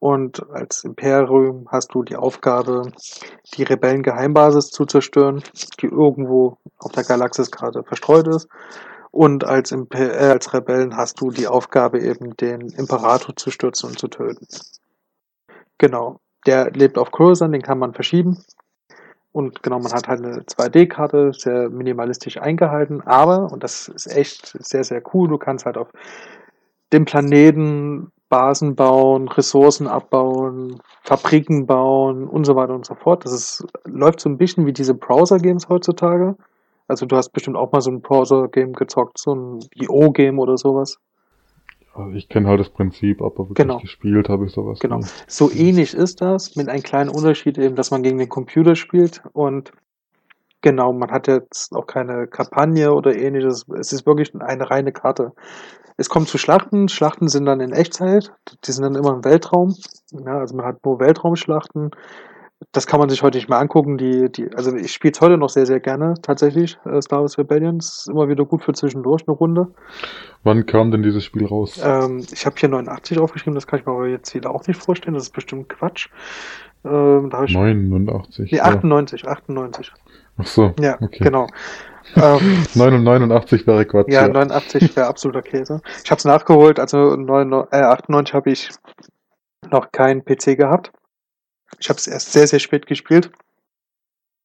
Speaker 1: Und als Imperium hast du die Aufgabe, die Rebellen-Geheimbasis zu zerstören, die irgendwo auf der Galaxiskarte verstreut ist. Und als, äh, als Rebellen hast du die Aufgabe, eben den Imperator zu stürzen und zu töten. Genau. Der lebt auf Coruscant, den kann man verschieben. Und genau, man hat halt eine 2D-Karte, sehr minimalistisch eingehalten, aber, und das ist echt sehr, sehr cool, du kannst halt auf dem Planeten Basen bauen, Ressourcen abbauen, Fabriken bauen und so weiter und so fort. Das ist, läuft so ein bisschen wie diese Browser-Games heutzutage. Also du hast bestimmt auch mal so ein Browser-Game gezockt, so ein IO-Game oder sowas.
Speaker 2: Also ich kenne halt das Prinzip, aber wirklich
Speaker 1: Genau.
Speaker 2: gespielt habe ich sowas.
Speaker 1: Genau.
Speaker 2: nie.
Speaker 1: So ähnlich ist das, mit einem kleinen Unterschied eben, dass man gegen den Computer spielt und genau, man hat jetzt auch keine Kampagne oder ähnliches. Es ist wirklich eine reine Karte. Es kommt zu Schlachten. Schlachten sind dann in Echtzeit. Die sind dann immer im Weltraum. Ja, also man hat nur Weltraumschlachten. das kann man sich heute nicht mehr angucken. Die, die, also ich spiele es heute noch sehr, sehr gerne, tatsächlich. Äh, Star Wars Rebellion ist immer wieder gut für zwischendurch eine Runde.
Speaker 2: Wann kam denn dieses Spiel raus?
Speaker 1: Ähm, ich habe hier 89 aufgeschrieben, das kann ich mir aber jetzt wieder auch nicht vorstellen. Das ist bestimmt Quatsch. Ähm, da ich,
Speaker 2: 89.
Speaker 1: nee, 98, 98.
Speaker 2: Ach so.
Speaker 1: Ja,
Speaker 2: okay.
Speaker 1: genau. Ähm, *laughs*
Speaker 2: 89 wäre Quatsch.
Speaker 1: ja, 89 *laughs* wäre absoluter Käse. Ich habe es nachgeholt, also 99, äh, 98 habe ich noch keinen PC gehabt. Ich habe es erst sehr, sehr spät gespielt.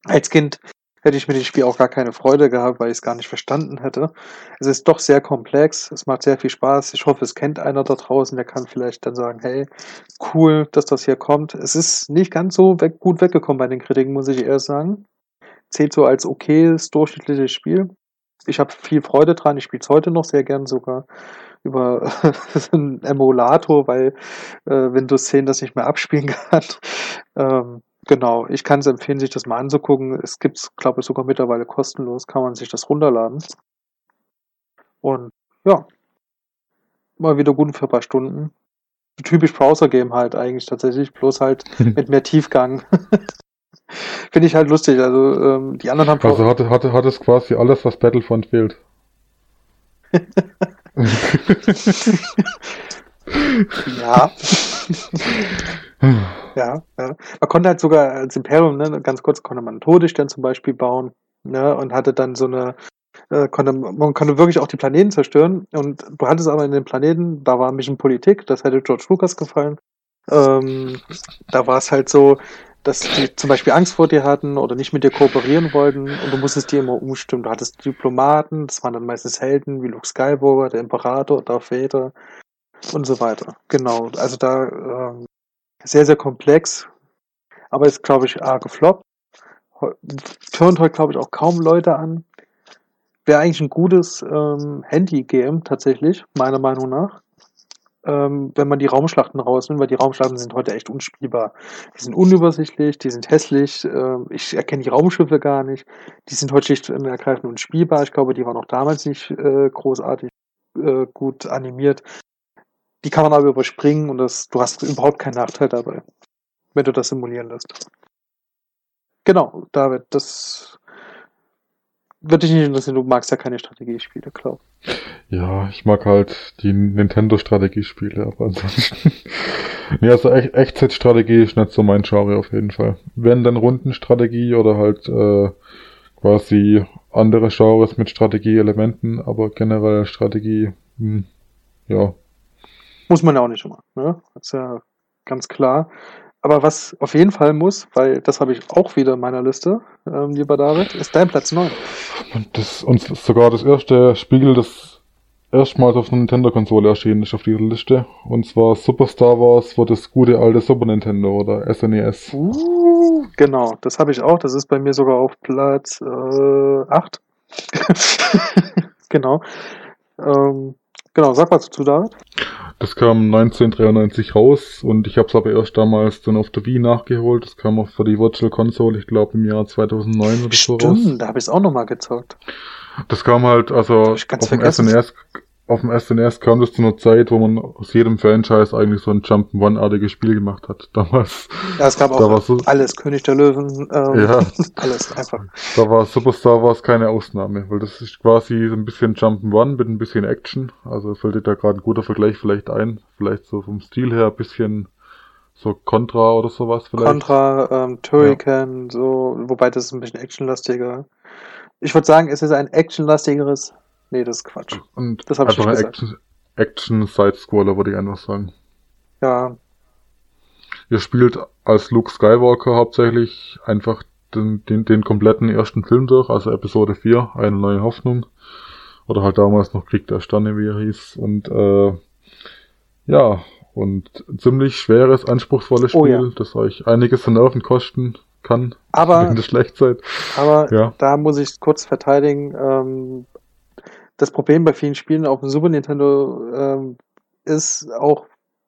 Speaker 1: Als Kind hätte ich mit dem Spiel auch gar keine Freude gehabt, weil ich es gar nicht verstanden hätte. Es ist doch sehr komplex, es macht sehr viel Spaß. Ich hoffe, es kennt einer da draußen, der kann vielleicht dann sagen, hey, cool, dass das hier kommt. Es ist nicht ganz so weg, gut weggekommen bei den Kritiken, muss ich eher sagen. Zählt so als okayes, durchschnittliches Spiel. Ich habe viel Freude dran, ich spiele es heute noch sehr gern sogar über *laughs* einen Emulator, weil äh, Windows 10 das nicht mehr abspielen *laughs* kann. Ähm, genau, ich kann es empfehlen, sich das mal anzugucken. Es gibt es, glaube ich, sogar mittlerweile kostenlos, kann man sich das runterladen. Und ja, mal wieder gut für ein paar Stunden. Typisch Browser-Game halt eigentlich tatsächlich, bloß halt *laughs* mit mehr Tiefgang. Finde ich halt lustig. Also ähm, die anderen haben
Speaker 2: Also hatte, hatte, hat es quasi alles, was Battlefront fehlt. *laughs*
Speaker 1: ja. ja, ja. Man konnte halt sogar als Imperium, ne, ganz kurz, konnte man einen Todesstern zum Beispiel bauen, ne, und hatte dann so eine, äh, konnte, man konnte wirklich auch die Planeten zerstören. Und du hattest aber in den Planeten, da war ein bisschen Politik, das hätte George Lucas gefallen. Ähm, da war es halt so, dass die zum Beispiel Angst vor dir hatten oder nicht mit dir kooperieren wollten und du musstest dir immer umstimmen. Du hattest Diplomaten, das waren dann meistens Helden wie Luke Skywalker, der Imperator, Darth Vader und so weiter. Genau, also da ähm, sehr, sehr komplex, aber ist, glaube ich, arg gefloppt. Turnt heute, glaube ich, auch kaum Leute an. Wäre eigentlich ein gutes ähm, Handy-Game tatsächlich, meiner Meinung nach ähm, wenn man die Raumschlachten rausnimmt, weil die Raumschlachten sind heute echt unspielbar. Die sind unübersichtlich, die sind hässlich, äh, ich erkenne die Raumschiffe gar nicht. Die sind heute schlicht und ergreifend unspielbar. Ich glaube, die waren auch damals nicht äh, großartig äh, gut animiert. Die kann man aber überspringen und das, du hast überhaupt keinen Nachteil dabei, wenn du das simulieren lässt. Genau, David, das würde dich nicht interessieren, du magst ja keine Strategiespiele, glaube
Speaker 2: Ja, ich mag halt die Nintendo-Strategiespiele, aber ansonsten. *laughs* nee, also Ech Echtzeitstrategie ist nicht so mein Genre auf jeden Fall. Wenn dann Rundenstrategie oder halt äh, quasi andere Genres mit Strategieelementen, aber generell Strategie, hm, ja.
Speaker 1: Muss man ja auch nicht immer, ne? Das ist ja ganz klar. Aber was auf jeden Fall muss, weil das habe ich auch wieder in meiner Liste, ähm, lieber David, ist dein Platz 9.
Speaker 2: Und das und sogar das erste Spiel, das erstmals auf einer Nintendo-Konsole erschienen ist auf dieser Liste. Und zwar Super Star Wars für das gute alte Super Nintendo oder SNES.
Speaker 1: Uh, genau, das habe ich auch. Das ist bei mir sogar auf Platz äh, 8. *laughs* genau. Ähm, genau, sag was dazu, David.
Speaker 2: Das kam 1993 raus und ich habe es aber erst damals dann auf der Wii nachgeholt. Das kam auch für die Virtual Console, ich glaube im Jahr 2009 oder
Speaker 1: Stimmt,
Speaker 2: so raus.
Speaker 1: da habe ich es auch nochmal gezockt.
Speaker 2: Das kam halt, also auf dem
Speaker 1: vergessen.
Speaker 2: SNES, auf dem SNES kam das zu einer Zeit, wo man aus jedem Franchise eigentlich so ein Jump'n'One-artiges Spiel gemacht hat. Damals,
Speaker 1: Ja, es gab
Speaker 2: da
Speaker 1: auch
Speaker 2: so,
Speaker 1: alles, König der Löwen, ähm,
Speaker 2: ja, *laughs*
Speaker 1: alles einfach.
Speaker 2: da war Super Star Wars keine Ausnahme, weil das ist quasi so ein bisschen Jump'n'One mit ein bisschen Action. Also fällt dir da gerade ein guter Vergleich vielleicht ein. Vielleicht so vom Stil her ein bisschen so Contra oder sowas vielleicht.
Speaker 1: Contra, ähm, Turrican, so, wobei das ist ein bisschen actionlastiger. Ich würde sagen, es ist ein actionlastigeres. Nee, das ist Quatsch.
Speaker 2: Und
Speaker 1: Das hab ich nicht
Speaker 2: Action, Action Side-Scroller, würde ich einfach sagen.
Speaker 1: Ja,
Speaker 2: Ihr spielt als Luke Skywalker hauptsächlich einfach den, den, den kompletten ersten Film durch, also Episode 4, eine neue Hoffnung. Oder halt damals noch Krieg der Sterne, wie er hieß. Und äh, ja, und ziemlich schweres, anspruchsvolles Spiel,
Speaker 1: Oh ja.
Speaker 2: das euch einiges an Nerven kosten kann,
Speaker 1: aber
Speaker 2: wenn ihr schlecht seid.
Speaker 1: Aber
Speaker 2: Ja.
Speaker 1: da muss ich kurz verteidigen. Ähm, das Problem bei vielen Spielen auf dem Super Nintendo ähm, ist auch,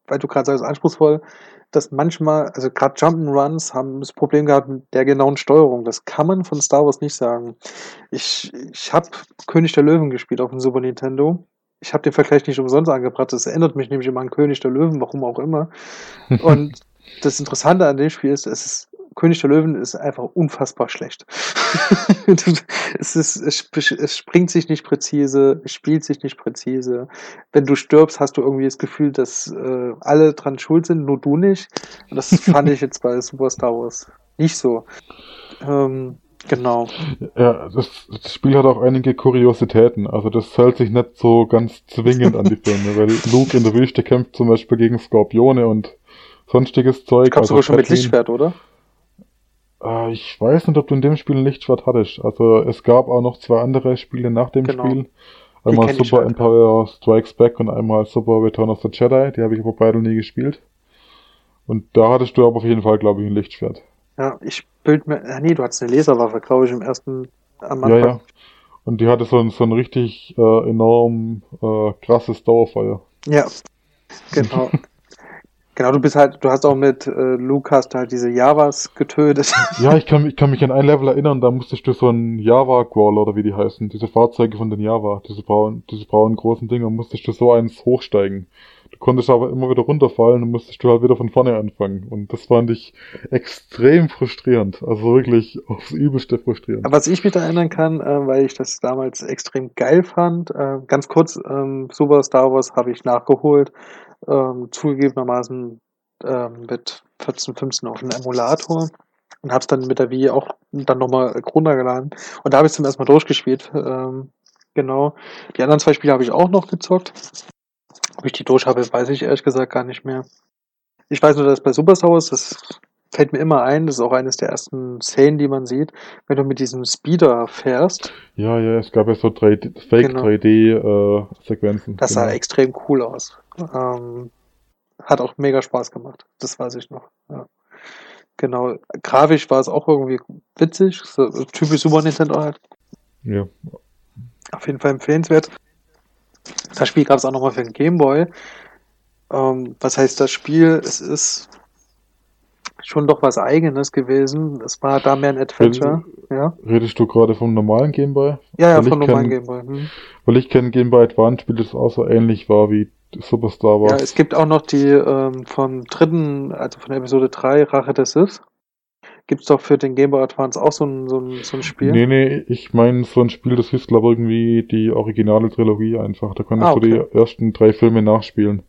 Speaker 1: weil du gerade sagst, anspruchsvoll, dass manchmal, also gerade Jump'n'Runs haben das Problem gehabt mit der genauen Steuerung. Das kann man von Star Wars nicht sagen. Ich, ich habe König der Löwen gespielt auf dem Super Nintendo. Ich habe den Vergleich nicht umsonst angebracht. Das erinnert mich nämlich immer an König der Löwen, warum auch immer. *laughs* Und das Interessante an dem Spiel ist, es ist König der Löwen ist einfach unfassbar schlecht. *laughs* es, ist, es, es springt sich nicht präzise, es spielt sich nicht präzise. Wenn du stirbst, hast du irgendwie das Gefühl, dass äh, alle dran schuld sind, nur du nicht. Und das *laughs* fand ich jetzt bei Super Star Wars nicht so. Ähm, Genau.
Speaker 2: Ja, das, das, Spiel hat auch einige Kuriositäten. Also das hält sich nicht so ganz zwingend an die Filme, weil *laughs* Luke in der Wüste kämpft zum Beispiel gegen Skorpione und sonstiges Zeug.
Speaker 1: Kamst also du schon mit Lichtschwert, oder?
Speaker 2: Äh, ich weiß nicht, ob du in dem Spiel ein Lichtschwert hattest. Also es gab auch noch zwei andere Spiele nach dem genau. Spiel. Einmal Super halt. Empire Strikes Back und einmal Super Return of the Jedi. Die habe ich aber beide nie gespielt. Und da hattest du aber auf jeden Fall, glaube ich, ein Lichtschwert.
Speaker 1: Ja, ich bild mir. Ah, nee, du hattest eine Laserwaffe, glaube ich, im ersten
Speaker 2: am Anfang. Ja, ja. Und die hatte so ein, so ein richtig äh, enorm äh, krasses Dauerfeuer.
Speaker 1: Ja, genau. *laughs* genau, du bist halt, du hast auch mit äh, Lukas halt diese Javas getötet. *laughs*
Speaker 2: ja, ich kann, ich kann mich an ein Level erinnern, da musstest du so ein Java-Crawler oder wie die heißen, diese Fahrzeuge von den Java, diese braunen, diese braunen großen Dinger, musstest du so eins hochsteigen. Du konntest aber immer wieder runterfallen und musstest du halt wieder von vorne anfangen. Und das fand ich extrem frustrierend. Also wirklich aufs Übelste frustrierend.
Speaker 1: Was ich mich da erinnern kann, äh, weil ich das damals extrem geil fand, äh, ganz kurz, ähm, Super Star Wars habe ich nachgeholt, ähm, zugegebenermaßen ähm, mit 14, 15 auf dem Emulator und habe es dann mit der Wii auch dann nochmal runtergeladen. Und da habe ich es zum ersten Mal durchgespielt. Ähm, genau. Die anderen zwei Spiele habe ich auch noch gezockt. Ob ich die durch habe, weiß ich ehrlich gesagt gar nicht mehr. Ich weiß nur, dass bei Super Wars, das fällt mir immer ein, das ist auch eines der ersten Szenen, die man sieht, wenn du mit diesem Speeder fährst.
Speaker 2: Ja, ja, es gab ja so 3D, Fake genau. 3D-Sequenzen.
Speaker 1: Äh, das genau. sah extrem cool aus. Ähm, hat auch mega Spaß gemacht. Das weiß ich noch. Ja. Genau. Grafisch war es auch irgendwie witzig. So, typisch Super Nintendo halt.
Speaker 2: Ja.
Speaker 1: Auf jeden Fall empfehlenswert. Das Spiel gab es auch nochmal für den Gameboy. Ähm, was heißt das Spiel? Es ist schon doch was Eigenes gewesen. Es war da mehr ein Adventure.
Speaker 2: Redest, ja? redest du gerade vom normalen Gameboy?
Speaker 1: Ja, ja, vom normalen Gameboy. Hm.
Speaker 2: Weil ich kenne Gameboy Advance Spiel, das auch so ähnlich war wie Superstar Wars.
Speaker 1: Ja, es gibt auch noch die ähm, vom dritten, also von Episode 3, Rache des Sith. Gibt es doch für den Game Boy Advance auch so ein, so ein, so ein Spiel?
Speaker 2: Nee, nee, ich meine so ein Spiel, das hieß glaube ich irgendwie die originale Trilogie einfach. Da konntest ah, okay. du die ersten drei Filme nachspielen.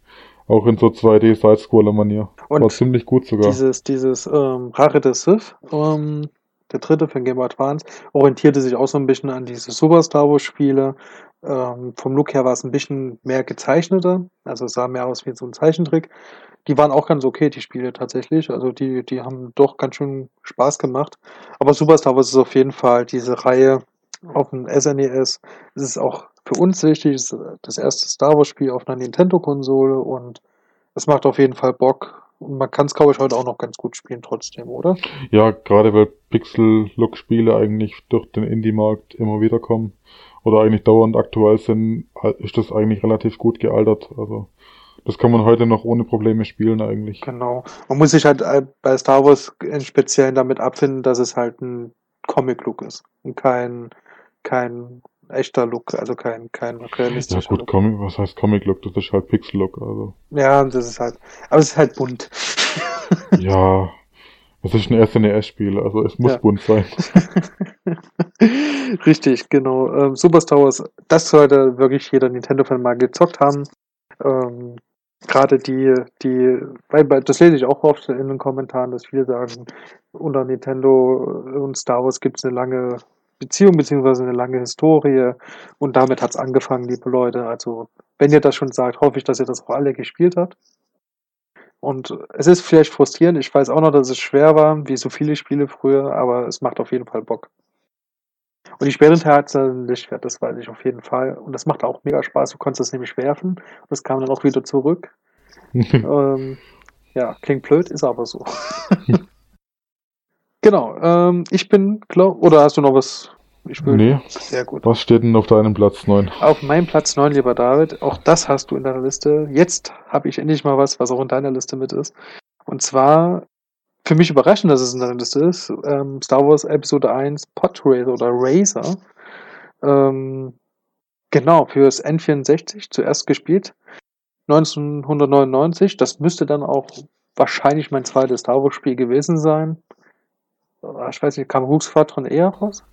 Speaker 2: Auch in so 2D Sidescroller-Manier. War ziemlich gut sogar.
Speaker 1: Dieses, dieses ähm, Rache des Sith, ähm, der dritte den Game Boy Advance, orientierte sich auch so ein bisschen an diese Super Star Wars Spiele. Ähm, vom Look her war es ein bisschen mehr gezeichneter, also es sah mehr aus wie so ein Zeichentrick die waren auch ganz okay, die Spiele tatsächlich. Also die, die haben doch ganz schön Spaß gemacht. Aber Super Star Wars ist auf jeden Fall diese Reihe auf dem SNES. Es ist auch für uns wichtig, es ist das erste Star Wars Spiel auf einer Nintendo-Konsole und es macht auf jeden Fall Bock. Und man kann es, glaube ich, heute auch noch ganz gut spielen trotzdem, oder?
Speaker 2: Ja, gerade weil Pixel-Look-Spiele eigentlich durch den Indie-Markt immer wieder kommen oder eigentlich dauernd aktuell sind, ist das eigentlich relativ gut gealtert. Also das kann man heute noch ohne Probleme spielen eigentlich.
Speaker 1: Genau. Man muss sich halt äh, bei Star Wars im Speziellen damit abfinden, dass es halt ein Comic-Look ist und kein, kein echter Look, also kein, kein realistischer
Speaker 2: Ja gut, Look. Comic, was heißt Comic-Look? Das ist halt Pixel-Look, also.
Speaker 1: Ja, das ist halt, aber es ist halt bunt. *laughs*
Speaker 2: ja, es ist ein SNES-Spiel, also es muss ja. bunt sein. *laughs*
Speaker 1: Richtig, genau. Ähm, Super Star Wars, das sollte wirklich jeder Nintendo-Fan mal gezockt haben. Ähm, gerade die, die, weil das lese ich auch oft in den Kommentaren, dass viele sagen, unter Nintendo und Star Wars gibt es eine lange Beziehung beziehungsweise eine lange Historie und damit hat es angefangen, liebe Leute. Also wenn ihr das schon sagt, hoffe ich, dass ihr das auch alle gespielt habt. Und es ist vielleicht frustrierend, ich weiß auch noch, dass es schwer war, wie so viele Spiele früher, aber es macht auf jeden Fall Bock. Und die späteren Teil hat ein Lichtschwert, das weiß ich auf jeden Fall. Und das macht auch mega Spaß. Du konntest es nämlich werfen. Und das kam dann auch wieder zurück. *laughs* ähm, ja, klingt blöd, ist aber so. *laughs* genau. Ähm, ich bin, glaub, oder hast du noch was?
Speaker 2: Ich will, nee. Sehr gut. Was steht denn auf deinem Platz 9?
Speaker 1: Auf meinem Platz 9, lieber David. Auch das hast du in deiner Liste. Jetzt habe ich endlich mal was, was auch in deiner Liste mit ist. Und zwar für mich überraschend, dass es in der Liste ist. Ähm, Star Wars Episode 1 Podracer oder Racer. Ähm, genau, fürs N64 zuerst gespielt. 1999. Das müsste dann auch wahrscheinlich mein zweites Star Wars Spiel gewesen sein. Ich weiß nicht, kam Rogue Squadron eher raus?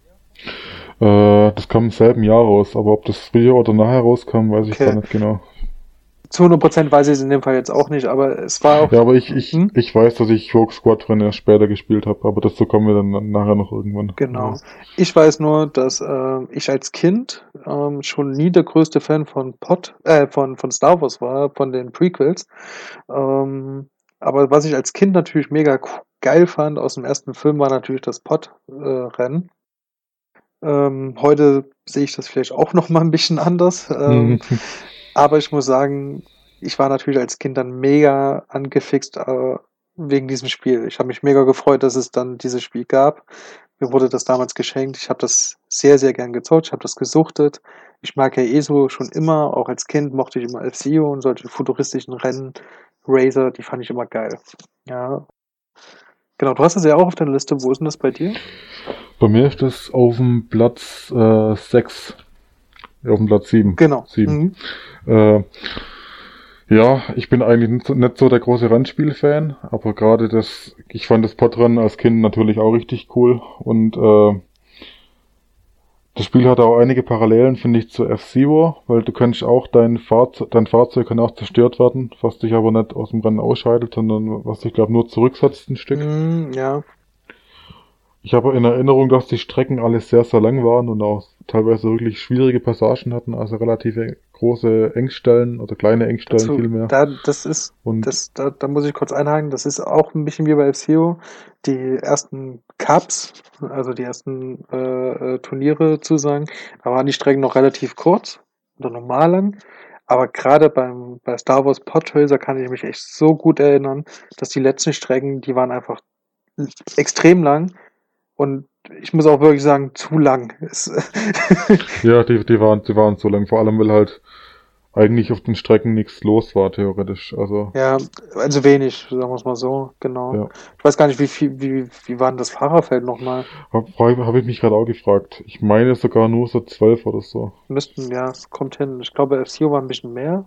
Speaker 2: Äh, das kam im selben Jahr raus, aber ob das früher oder nachher rauskam, weiß ich
Speaker 1: Okay.
Speaker 2: gar nicht genau.
Speaker 1: Zu 100% weiß ich es in dem Fall jetzt auch nicht, aber es war auch.
Speaker 2: Ja, aber ich, ich,
Speaker 1: Hm?
Speaker 2: ich weiß, dass ich Rogue Squadron erst später gespielt habe, aber dazu kommen wir dann nachher noch irgendwann.
Speaker 1: Genau. Ich weiß nur, dass äh, ich als Kind ähm, schon nie der größte Fan von Pod, äh, von, von Star Wars war, von den Prequels. Ähm, aber was ich als Kind natürlich mega geil fand aus dem ersten Film, war natürlich das Pod-Rennen. ähm, heute sehe ich das vielleicht auch noch mal ein bisschen anders. Ähm,
Speaker 2: Mhm.
Speaker 1: aber ich muss sagen, ich war natürlich als Kind dann mega angefixt äh, wegen diesem Spiel. Ich habe mich mega gefreut, dass es dann dieses Spiel gab. Mir wurde das damals geschenkt. Ich habe das sehr, sehr gern gezockt. Ich habe das gesuchtet. Ich mag ja eh so schon immer, auch als Kind mochte ich immer F-Zero und solche futuristischen Rennen, Razer, die fand ich immer geil. Ja. Genau, du hast es ja auch auf deiner Liste. Wo ist denn das bei dir?
Speaker 2: Bei mir ist das auf dem Platz äh, 6. Ja, auf dem Platz 7.
Speaker 1: Genau.
Speaker 2: Sieben.
Speaker 1: Mhm.
Speaker 2: Äh, ja, ich bin eigentlich nicht so, der große Rennspiel-Fan, aber gerade das, ich fand das Podrennen als Kind natürlich auch richtig cool und äh, das Spiel hat auch einige Parallelen, finde ich, zu F-Zero, weil du kannst auch dein Fahrzeug, dein Fahrzeug kann auch zerstört werden, was dich aber nicht aus dem Rennen ausscheidet, sondern was dich, glaube nur zurücksetzt ein Stück.
Speaker 1: Mhm, ja.
Speaker 2: Ich habe in Erinnerung, dass die Strecken alle sehr, sehr lang waren und auch teilweise wirklich schwierige Passagen hatten, also relativ große Engstellen oder kleine Engstellen
Speaker 1: Dazu,
Speaker 2: vielmehr.
Speaker 1: da, das ist
Speaker 2: Und
Speaker 1: Das, da, da muss ich kurz einhaken, das ist auch ein bisschen wie bei FCO. Die ersten Cups, also die ersten äh, äh, Turniere zu sagen, da waren die Strecken noch relativ kurz oder normal lang. Aber gerade beim bei Star Wars Podracer kann ich mich echt so gut erinnern, dass die letzten Strecken, die waren einfach extrem lang und ich muss auch wirklich sagen, zu lang. *laughs*
Speaker 2: Ja, die, die waren, die waren so lang, vor allem weil halt eigentlich auf den Strecken nichts los war, theoretisch. Also,
Speaker 1: ja, also wenig, sagen wir es mal so, genau.
Speaker 2: Ja.
Speaker 1: Ich weiß gar nicht, wie viel, wie, wie war denn das Fahrerfeld nochmal?
Speaker 2: habe hab ich mich gerade auch gefragt. Ich meine sogar nur so zwölf oder so.
Speaker 1: Müssten, ja, es kommt hin. Ich glaube, FCO war ein bisschen mehr.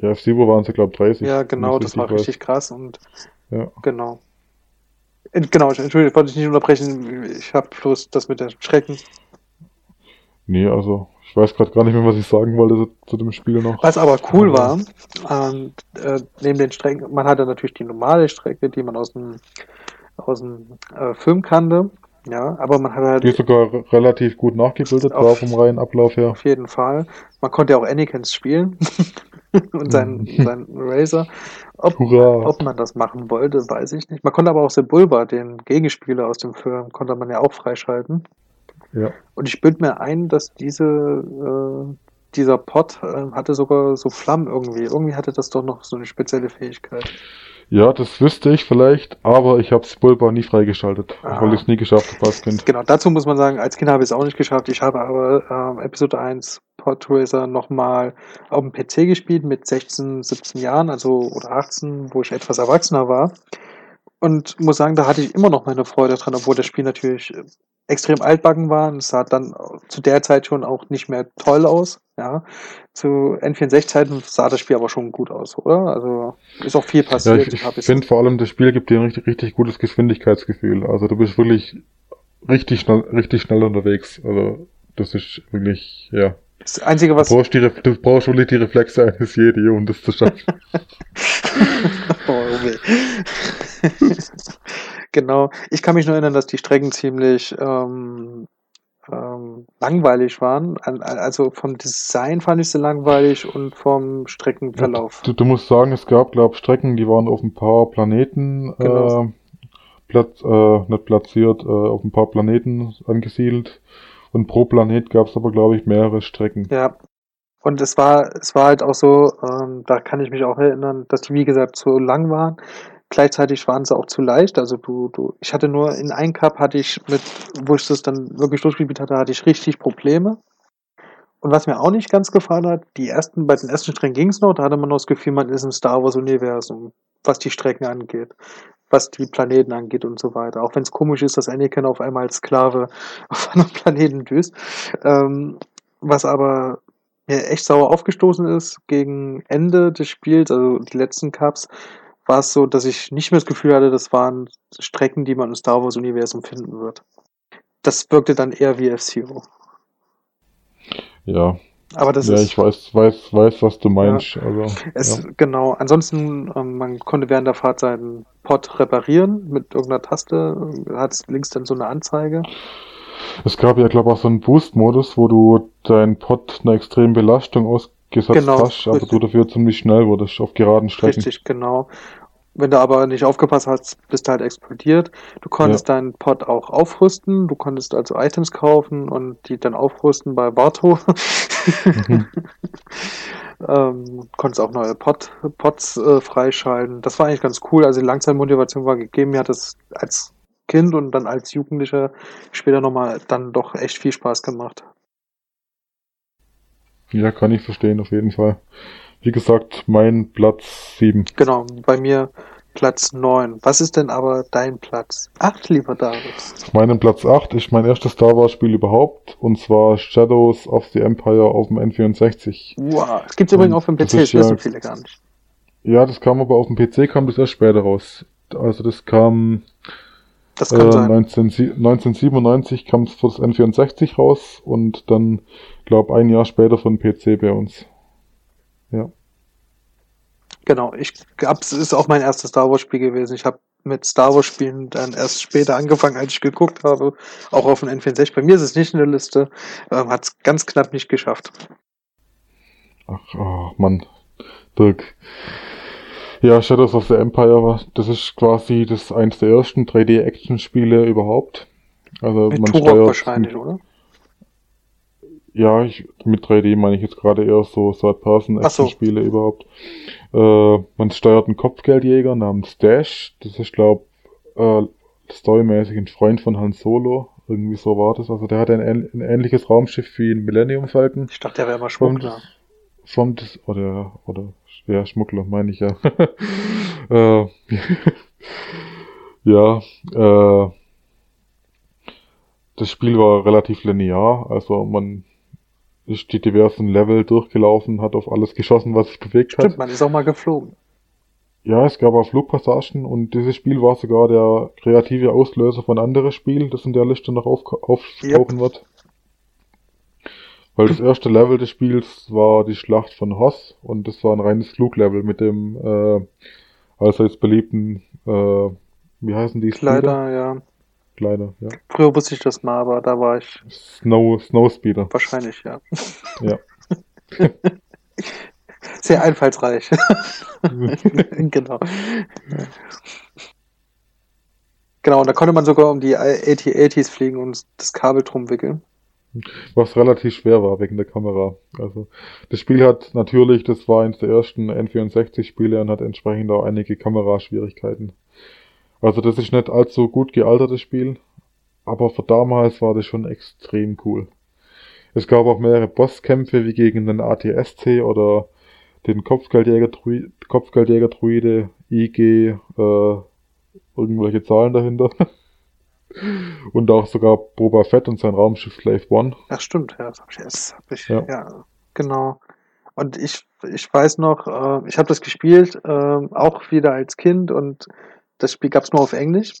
Speaker 2: Ja, F-Zero waren sie, glaube 30.
Speaker 1: ja, genau, das war
Speaker 2: weiß.
Speaker 1: richtig krass und
Speaker 2: Ja.
Speaker 1: genau. Genau, Entschuldigung, ich wollte dich nicht unterbrechen. Ich habe bloß das mit der Schrecken.
Speaker 2: Nee, also, ich weiß gerade gar nicht mehr, was ich sagen wollte zu, zu dem Spiel noch.
Speaker 1: Was aber cool war, ähm, äh, neben den Strecken, man hatte natürlich die normale Strecke, die man aus dem, aus dem äh, Film kannte. Ja, aber man hatte halt
Speaker 2: Die ist sogar re- relativ gut nachgebildet
Speaker 1: Auf-
Speaker 2: war vom reinen Ablauf her.
Speaker 1: auf jeden Fall. Man konnte ja auch Anakins spielen *laughs* und seinen,
Speaker 2: Mhm.
Speaker 1: seinen Razer. Ob,
Speaker 2: Hurra!
Speaker 1: Ob man das machen wollte, weiß ich nicht. Man konnte aber auch Sebulba, den Gegenspieler aus dem Film, konnte man ja auch freischalten.
Speaker 2: Ja.
Speaker 1: Und ich bilde mir ein, dass diese, äh, dieser Pot äh, hatte sogar so Flammen irgendwie. Irgendwie hatte das doch noch so eine spezielle Fähigkeit.
Speaker 2: Ja, das wüsste ich vielleicht, aber ich habe Spulba nie freigeschaltet,
Speaker 1: Ah.
Speaker 2: weil ich es nie geschafft habe als Kind.
Speaker 1: Genau, dazu muss man sagen, als Kind habe ich es auch nicht geschafft. Ich habe aber ähm, Episode 1 Pod Racer nochmal auf dem PC gespielt mit 16, 17 Jahren, also oder 18, wo ich etwas erwachsener war. Und muss sagen, da hatte ich immer noch meine Freude dran, obwohl das Spiel natürlich äh, extrem altbacken war. Und es sah dann zu der Zeit schon auch nicht mehr toll aus. Ja, zu N64-Zeiten sah das Spiel aber schon gut aus, oder? Also ist auch viel
Speaker 2: Ja,
Speaker 1: passiert.
Speaker 2: ich, ich
Speaker 1: jetzt-
Speaker 2: finde vor allem, das Spiel gibt dir ein richtig, richtig gutes Geschwindigkeitsgefühl. Also du bist wirklich richtig schnell, richtig schnell unterwegs. Also das ist wirklich, ja.
Speaker 1: das Einzige,
Speaker 2: Du
Speaker 1: was
Speaker 2: brauchst, die, du brauchst wirklich die Reflexe eines Jedi, um das zu schaffen. *laughs*
Speaker 1: oh, weh. *laughs* genau. Ich kann mich nur erinnern, dass die Strecken ziemlich ähm, ähm, langweilig waren. Also vom Design fand ich sie langweilig und vom Streckenverlauf.
Speaker 2: Du, du musst sagen, es gab, glaube Strecken, die waren auf ein paar Planeten
Speaker 1: Genau.
Speaker 2: äh, platz, äh, nicht platziert, äh, auf ein paar Planeten angesiedelt. Und pro Planet gab es aber, glaube ich, mehrere Strecken.
Speaker 1: Ja. Und es war, es war halt auch so, ähm, da kann ich mich auch erinnern, dass die, wie gesagt, zu lang waren. Gleichzeitig waren sie auch zu leicht. Also du, du, ich hatte nur in einem Cup hatte ich mit, wo ich das dann wirklich durchgespielt hatte, hatte ich richtig Probleme. Und was mir auch nicht ganz gefallen hat, die ersten, bei den ersten Strecken ging es noch, da hatte man noch das Gefühl, man ist im Star Wars Universum, was die Strecken angeht, was die Planeten angeht und so weiter. Auch wenn es komisch ist, dass Anakin auf einmal als Sklave *laughs* auf einem Planeten düst. Ähm, was aber mir echt sauer aufgestoßen ist gegen Ende des Spiels, also die letzten Cups, war es so, dass ich nicht mehr das Gefühl hatte, das waren Strecken, die man im Star Wars-Universum finden wird. Das wirkte dann eher wie F-Zero.
Speaker 2: Ja.
Speaker 1: Aber das
Speaker 2: ja,
Speaker 1: ist.
Speaker 2: ich weiß, weiß, weiß, was du meinst.
Speaker 1: Ja.
Speaker 2: Also,
Speaker 1: Es,
Speaker 2: ja.
Speaker 1: Genau. Ansonsten, ähm, man konnte während der Fahrt seinen Pod reparieren mit irgendeiner Taste. Hat links dann so eine Anzeige.
Speaker 2: Es gab ja, glaube ich, auch so einen Boost-Modus, wo du deinen Pod einer extremen Belastung ausgesetzt
Speaker 1: Genau,
Speaker 2: hast, aber
Speaker 1: richtig.
Speaker 2: du dafür ziemlich schnell wurdest auf geraden Strecken.
Speaker 1: Richtig, genau. Wenn du aber nicht aufgepasst hast, bist du halt explodiert. Du konntest deinen Pod auch aufrüsten. Du konntest also Items kaufen und die dann aufrüsten bei Barto. *laughs*
Speaker 2: Mhm.
Speaker 1: ähm, konntest auch neue Pod, Pods äh, freischalten. Das war eigentlich ganz cool. Also die Langzeitmotivation war gegeben. Mir hat das als Kind und dann als Jugendlicher später nochmal dann doch echt viel Spaß gemacht.
Speaker 2: Ja, kann ich verstehen, auf jeden Fall. Wie gesagt, mein Platz 7.
Speaker 1: Genau, bei mir Platz 9. Was ist denn aber dein Platz 8, lieber David?
Speaker 2: Auf meinem Platz 8 ist mein erstes Star Wars Spiel überhaupt, und zwar Shadows of the Empire auf dem N64.
Speaker 1: Wow, das gibt's übrigens auch für den
Speaker 2: das
Speaker 1: PC,
Speaker 2: ist
Speaker 1: das wissen
Speaker 2: ja-
Speaker 1: viele gar nicht.
Speaker 2: Ja, das kam aber auf dem PC, kam das erst später raus. Also das kam
Speaker 1: Das
Speaker 2: äh,
Speaker 1: kann sein.
Speaker 2: 19, 1997 kam es für das N64 raus und dann, glaube ein Jahr später von PC bei uns. Ja.
Speaker 1: Genau, ich hab's ist auch mein erstes Star Wars Spiel gewesen. Ich habe mit Star Wars Spielen dann erst später angefangen, als ich geguckt habe, auch auf dem N64. Bei mir ist es nicht in der Liste, ähm, hat's ganz knapp nicht geschafft.
Speaker 2: Ach, oh, Mann. Dirk. Ja, Shadows of the Empire, das ist quasi das eins der ersten 3D-Action-Spiele überhaupt. Also
Speaker 1: Mit
Speaker 2: man
Speaker 1: Turok wahrscheinlich, oder?
Speaker 2: Ja, ich, mit 3D meine ich jetzt gerade eher so
Speaker 1: Ach so.
Speaker 2: Third-Person-Action-Spiele überhaupt. Äh, man steuert einen Kopfgeldjäger namens Dash. Das ist, glaube äh, storymäßig ein Freund von Han Solo. Irgendwie so war das. Also der hat ein, ein ähnliches Raumschiff wie ein Millennium Falcon.
Speaker 1: Ich dachte, der wäre immer
Speaker 2: Vom,
Speaker 1: Schmuggler.
Speaker 2: vom des, oder, oder, ja, Schmuggler, meine ich ja. *laughs* äh, *laughs* ja, äh, das Spiel war relativ linear, also man ist die diversen Level durchgelaufen, hat auf alles geschossen, was sich bewegt
Speaker 1: Stimmt,
Speaker 2: hat.
Speaker 1: man ist auch mal geflogen.
Speaker 2: Ja, es gab auch Flugpassagen und dieses Spiel war sogar der kreative Auslöser von anderen Spielen, das in der Liste noch auf, auftauchen wird. Weil das erste Level des Spiels war die Schlacht von Hoth und das war ein reines Fluglevel mit dem äh, allseits beliebten, äh, wie heißen die? Speeder?
Speaker 1: Leider, ja.
Speaker 2: Kleider, ja.
Speaker 1: Früher wusste ich das mal, aber da war ich
Speaker 2: Snow, Snowspeeder.
Speaker 1: wahrscheinlich, ja.
Speaker 2: Ja. *laughs*
Speaker 1: Sehr einfallsreich. *laughs* genau. Genau, und da konnte man sogar um die AT-80s fliegen und das Kabel drum wickeln.
Speaker 2: Was relativ schwer war wegen der Kamera. Also das Spiel hat natürlich, das war eines der ersten N64-Spiele und hat entsprechend auch einige Kameraschwierigkeiten. Also das ist nicht allzu gut gealtertes Spiel, aber für damals war das schon extrem cool. Es gab auch mehrere Bosskämpfe wie gegen den ATSC oder den Kopfgeldjäger-Druide, Kopfgeldjäger-Druide, IG, äh, irgendwelche Zahlen dahinter. *laughs* Und auch sogar Boba Fett und sein Raumschiff Slave One.
Speaker 1: Ach stimmt, ja, das hab ich, das hab ich
Speaker 2: Ja.
Speaker 1: ja. genau. Und ich, ich weiß noch, äh, ich habe das gespielt, äh, auch wieder als Kind und das Spiel gab's nur auf Englisch.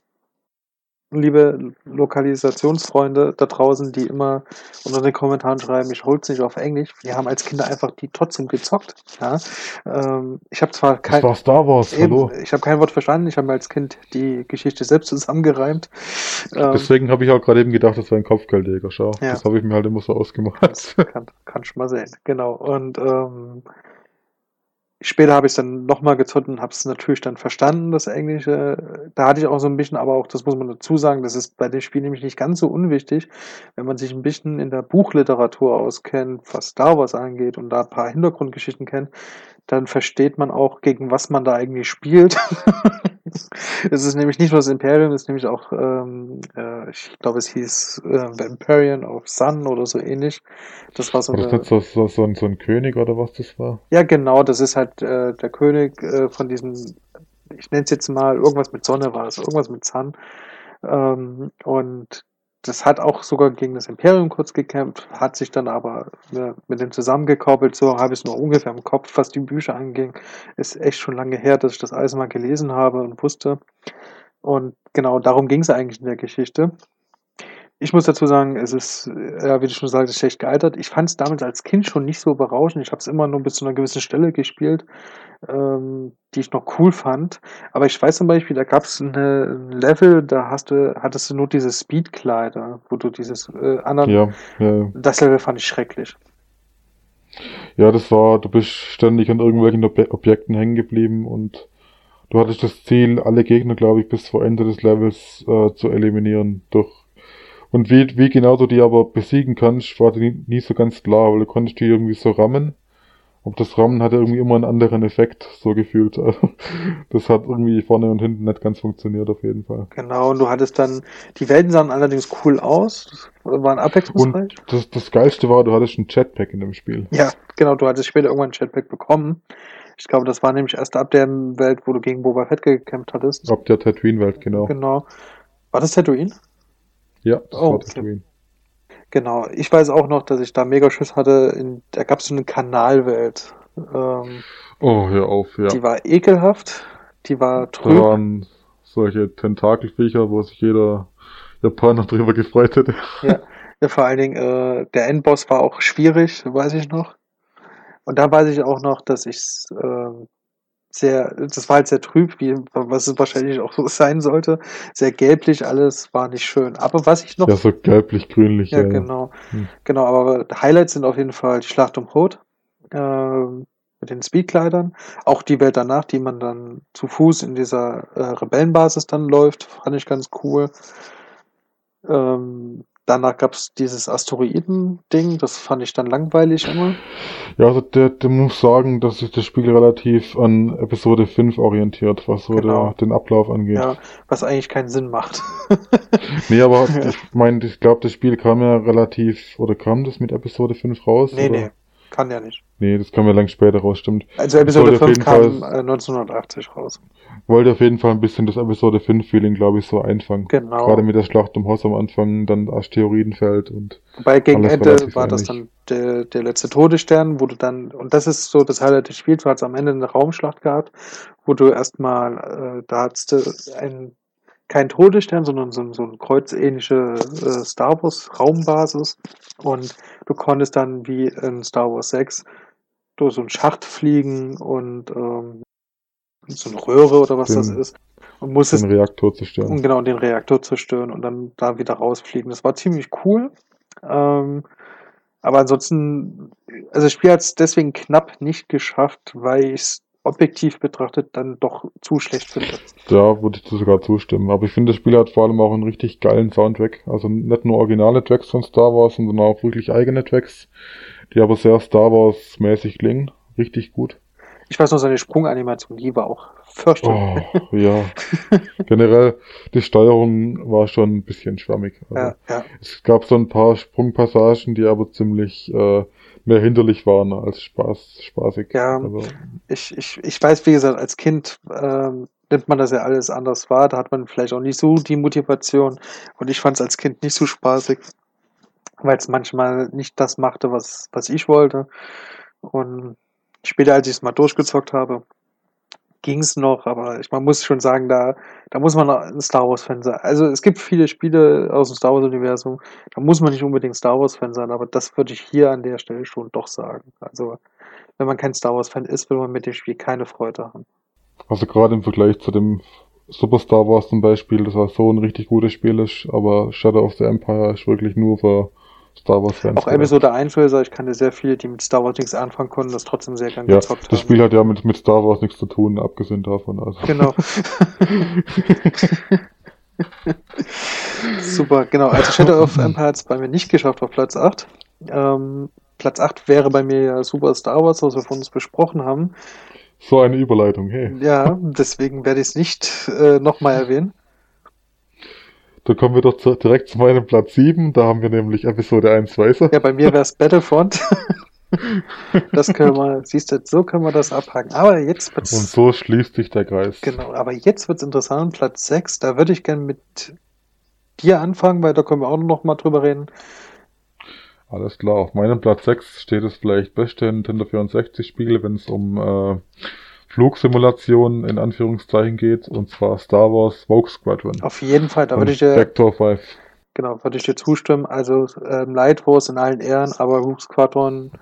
Speaker 1: Liebe Lokalisationsfreunde da draußen, die immer unter den Kommentaren schreiben, ich hol's nicht auf Englisch. Wir haben als Kinder einfach die trotzdem gezockt. Ja? Ähm, ich habe zwar
Speaker 2: Das
Speaker 1: kein,
Speaker 2: war Star Wars, hallo.
Speaker 1: Eben, ich habe kein Wort verstanden. Ich habe mir als Kind die Geschichte selbst zusammengereimt. Ähm,
Speaker 2: Deswegen habe ich auch gerade eben gedacht, das wäre ein Kopfgeldjäger, schau.
Speaker 1: Ja.
Speaker 2: Das habe ich mir halt immer so ausgemacht.
Speaker 1: das kann, kann schon mal sehen. Genau. Und ähm, später habe ich es dann nochmal gezockt und habe es natürlich dann verstanden, das Englische. Da hatte ich auch so ein bisschen, aber auch, das muss man dazu sagen, das ist bei dem Spiel nämlich nicht ganz so unwichtig, wenn man sich ein bisschen in der Buchliteratur auskennt, was Star Wars angeht und da ein paar Hintergrundgeschichten kennt, dann versteht man auch, gegen was man da eigentlich spielt. *laughs* es ist nämlich nicht nur das Imperium, es ist nämlich auch, ähm, äh, ich glaube, es hieß äh, Vampirian of Sun oder so ähnlich. Das war so
Speaker 2: War das so, so, so, ein, so ein König oder was das war?
Speaker 1: ja, genau, das ist halt äh, der König äh, von diesem, ich nenne es jetzt mal, irgendwas mit Sonne war es, irgendwas mit Sun. Ähm, und das hat auch sogar gegen das Imperium kurz gekämpft, hat sich dann aber ne, mit dem zusammengekoppelt, so habe ich es noch ungefähr im Kopf, was die Bücher anging. Ist echt schon lange her, dass ich das alles mal gelesen habe und wusste. Und genau darum ging es eigentlich in der Geschichte. Ich muss dazu sagen, es ist, ja, wie du schon sagst, schlecht gealtert. Ich fand es damals als Kind schon nicht so berauschend. Ich habe es immer nur bis zu einer gewissen Stelle gespielt, ähm, die ich noch cool fand. Aber ich weiß zum Beispiel, da gab es ein Level, da hast du, hattest du nur diese Speedkleider, wo du dieses äh, anderen.
Speaker 2: Ja, ja.
Speaker 1: Das Level fand ich schrecklich.
Speaker 2: Ja, das war, du bist ständig an irgendwelchen Ob Objekten hängen geblieben und du hattest das Ziel, alle Gegner, glaube ich, bis vor Ende des Levels äh, zu eliminieren durch und wie, wie genau du die aber besiegen kannst, war nie, nie so ganz klar, weil du konntest die irgendwie so rammen. Und das Rammen hatte irgendwie immer einen anderen Effekt, so gefühlt. *laughs* Das hat irgendwie vorne und hinten nicht ganz funktioniert, auf jeden Fall.
Speaker 1: Genau, und du hattest dann, die Welten sahen allerdings cool aus, waren abwechslungsreich.
Speaker 2: Und das, das Geilste war, du hattest ein Jetpack in dem Spiel.
Speaker 1: Ja, genau, du hattest später irgendwann ein Jetpack bekommen. Ich glaube, das war nämlich erst ab der Welt, wo du gegen Boba Fett gekämpft hattest.
Speaker 2: Ab der Tatooine-Welt, genau.
Speaker 1: Genau. War das Tatooine?
Speaker 2: Ja, das
Speaker 1: Oh,
Speaker 2: war
Speaker 1: okay.
Speaker 2: Tatooine.
Speaker 1: Genau. Ich weiß auch noch, dass ich da mega Schiss hatte. In, da gab es so eine Kanalwelt. Ähm,
Speaker 2: Oh, hör auf, ja.
Speaker 1: Die war ekelhaft. Die war
Speaker 2: Da
Speaker 1: trüb.
Speaker 2: waren solche Tentakelviecher, wo sich jeder Japaner *laughs* drüber gefreut hätte.
Speaker 1: Ja, ja, vor allen Dingen, äh, der Endboss war auch schwierig, weiß ich noch. Und da weiß ich auch noch, dass ich ähm, sehr, das war halt sehr trüb, wie, was es wahrscheinlich auch so *laughs* sein sollte. Sehr gelblich alles, war nicht schön. Aber was ich noch,
Speaker 2: Ja, so gelblich-grünlich.
Speaker 1: ja, genau,
Speaker 2: Hm.
Speaker 1: genau, aber Highlights sind auf jeden Fall die Schlacht um Rot, ähm, mit den Speedkleidern. Auch die Welt danach, die man dann zu Fuß in dieser äh, Rebellenbasis dann läuft, fand ich ganz cool. Ähm, danach gab es dieses Asteroiden-Ding, das fand ich dann langweilig immer.
Speaker 2: Ja, also der, der muss sagen, dass sich das Spiel relativ an Episode 5 orientiert, was so
Speaker 1: Genau.
Speaker 2: der, den Ablauf angeht.
Speaker 1: Ja, was eigentlich keinen Sinn macht. *laughs*
Speaker 2: Nee, aber ich meine, ich glaube, das Spiel kam ja relativ, oder kam das mit Episode 5 raus?
Speaker 1: nee,
Speaker 2: oder?
Speaker 1: nee, kann ja nicht.
Speaker 2: Nee, das kam ja lang später raus, stimmt.
Speaker 1: Also Episode
Speaker 2: Sollte auf
Speaker 1: 5
Speaker 2: jeden
Speaker 1: kam
Speaker 2: Fall-
Speaker 1: äh, 1980 raus.
Speaker 2: Wollte auf jeden Fall ein bisschen das Episode 5-Feeling, glaube ich, so einfangen.
Speaker 1: Genau.
Speaker 2: Gerade mit der Schlacht um Hoss am Anfang, dann Asteroidenfeld und
Speaker 1: Wobei gegen Ende war das
Speaker 2: ähnlich.
Speaker 1: dann der, der letzte Todesstern, wo du dann, und das ist so das Highlight des Spiels, du hast am Ende eine Raumschlacht gehabt, wo du erstmal, äh, da hattest du ein, kein Todesstern, sondern so, ein- so eine kreuzähnliche äh, Star Wars Raumbasis und du konntest dann wie in Star Wars 6 durch so einen Schacht fliegen und ähm, so eine Röhre oder was
Speaker 2: Den-
Speaker 1: das ist und musstest
Speaker 2: den Reaktor zerstören.
Speaker 1: genau den Reaktor zerstören und dann da wieder rausfliegen. Das war ziemlich cool. Ähm, aber ansonsten, also das Spiel hat es deswegen knapp nicht geschafft, weil ich es objektiv betrachtet dann doch zu schlecht finde.
Speaker 2: Da würde ich dir sogar zustimmen. Aber ich finde, das Spiel hat vor allem auch einen richtig geilen Soundtrack. Also nicht nur originale Tracks von Star Wars, sondern auch wirklich eigene Tracks, die aber sehr Star Wars-mäßig klingen. Richtig gut.
Speaker 1: Ich weiß noch, seine Sprunganimation, die war auch fürchterlich.
Speaker 2: Oh, ja. *laughs* Generell, die Steuerung war schon ein bisschen schwammig. Also,
Speaker 1: Ja, ja.
Speaker 2: Es gab so ein paar Sprungpassagen, die aber ziemlich äh, mehr hinderlich waren als Spaß, spaßig.
Speaker 1: Ja.
Speaker 2: Also,
Speaker 1: Ich, ich, ich weiß, wie gesagt, als Kind ähm, nimmt man das ja alles anders wahr. Da hat man vielleicht auch nicht so die Motivation. Und ich fand es als Kind nicht so spaßig, weil es manchmal nicht das machte, was, was ich wollte. Und später, als ich es mal durchgezockt habe, ging es noch, aber ich, man muss schon sagen, da, da muss man ein Star Wars-Fan sein. Also es gibt viele Spiele aus dem Star Wars-Universum, da muss man nicht unbedingt Star Wars-Fan sein, aber das würde ich hier an der Stelle schon doch sagen. Also wenn man kein Star Wars-Fan ist, will man mit dem Spiel keine Freude haben.
Speaker 2: also gerade im Vergleich zu dem Super Star Wars zum Beispiel, das war so ein richtig gutes Spiel aber Shadow of the Empire ist wirklich nur für Star Wars Fans.
Speaker 1: Auch Episode 1 will sagen, ich kannte sehr viele, die mit Star Wars nichts anfangen konnten, das trotzdem sehr gern
Speaker 2: Ja,
Speaker 1: gezockt
Speaker 2: das
Speaker 1: haben.
Speaker 2: Spiel hat ja mit, mit Star Wars nichts zu tun, abgesehen davon. Also.
Speaker 1: Genau. *laughs* *laughs* Super, genau. Also Shadow of Empire hat es bei mir nicht geschafft auf Platz 8. Ähm, Platz 8 wäre bei mir ja Super Star Wars, was wir von uns besprochen haben.
Speaker 2: So eine Überleitung, hey.
Speaker 1: Ja, deswegen werde ich es nicht äh, nochmal erwähnen.
Speaker 2: Da kommen wir doch zu, direkt zu meinem Platz 7, da haben wir nämlich Episode 1 Weißer.
Speaker 1: Ja, bei mir wäre es Battlefront. *laughs* das können wir, siehst du, so können wir das abhaken. Aber jetzt
Speaker 2: Und
Speaker 1: wird's,
Speaker 2: so schließt sich der Kreis.
Speaker 1: genau, aber jetzt wird's interessant. Platz 6, da würde ich gern mit dir anfangen, weil da können wir auch noch mal drüber reden.
Speaker 2: Alles klar, auf meinem Platz 6 steht es vielleicht beste Nintendo 64 Spiel, wenn es um äh, Flugsimulationen in Anführungszeichen geht, und zwar Star Wars Vogue Squadron.
Speaker 1: Auf jeden Fall, da würde ich dir,
Speaker 2: Vector 5.
Speaker 1: genau, würde ich dir zustimmen. Also ähm, Light Wars in allen Ehren, aber Rogue Squadron,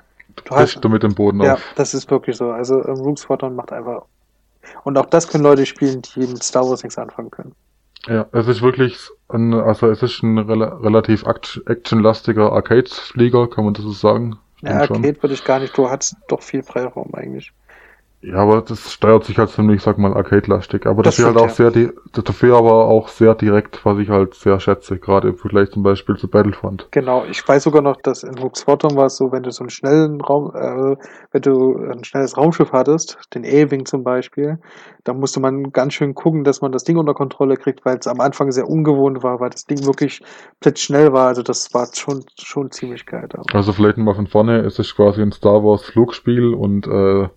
Speaker 1: du hast,
Speaker 2: du mit dem Boden
Speaker 1: ja,
Speaker 2: auf.
Speaker 1: das ist wirklich so. Also ähm, Rogue Squadron macht einfach und auch das können Leute spielen, die mit Star Wars nichts anfangen können.
Speaker 2: Ja, es ist wirklich ein, also es ist ein rela relativ act- actionlastiger Arcade-Flieger, kann man das so sagen?
Speaker 1: Ja. Arcade würde ich gar nicht, du hast doch viel Freiraum eigentlich.
Speaker 2: Ja, aber das steuert sich halt ziemlich, sag mal, arcade-lastig. Aber
Speaker 1: Das
Speaker 2: dafür halt auch sehr, di dafür aber auch sehr direkt, was ich halt sehr schätze, gerade im Vergleich zum Beispiel zu Battlefront.
Speaker 1: Genau, ich weiß sogar noch, dass in Rogue Squadron war es so, wenn du so einen schnellen Raum, äh, wenn du ein schnelles Raumschiff hattest, den A-Wing zum Beispiel, da musste man ganz schön gucken, dass man das Ding unter Kontrolle kriegt, weil es am Anfang sehr ungewohnt war, weil das Ding wirklich blitzschnell war. Also das war schon, schon ziemlich geil. Da.
Speaker 2: Also vielleicht mal von vorne, es ist quasi ein Star Wars Flugspiel und äh,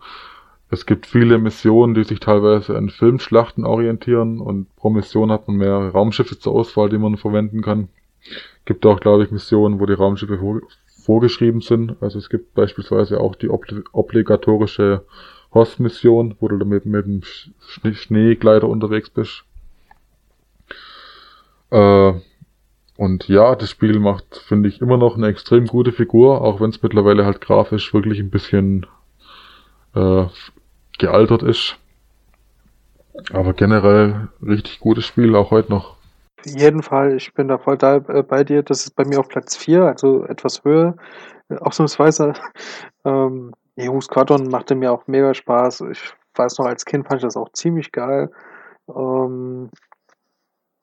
Speaker 2: es gibt viele Missionen, die sich teilweise an Filmschlachten orientieren und pro Mission hat man mehrere Raumschiffe zur Auswahl, die man verwenden kann. Gibt auch, glaube ich, Missionen, wo die Raumschiffe vor vorgeschrieben sind. Also es gibt beispielsweise auch die obli obligatorische Host-Mission, wo du damit mit dem Sch Schneegleiter unterwegs bist. Äh, und ja, das Spiel macht, finde ich, immer noch eine extrem gute Figur, auch wenn es mittlerweile halt grafisch wirklich ein bisschen äh, gealtert ist. Aber generell richtig gutes Spiel, auch heute noch.
Speaker 1: Auf jeden Fall, ich bin da voll da, äh, bei dir. Das ist bei mir auf Platz 4, also etwas höher. Äh, Ausnahmsweise. *laughs* Ähm, Rogue Squadron machte mir auch mega Spaß. Ich weiß noch, als Kind fand ich das auch ziemlich geil. Ähm,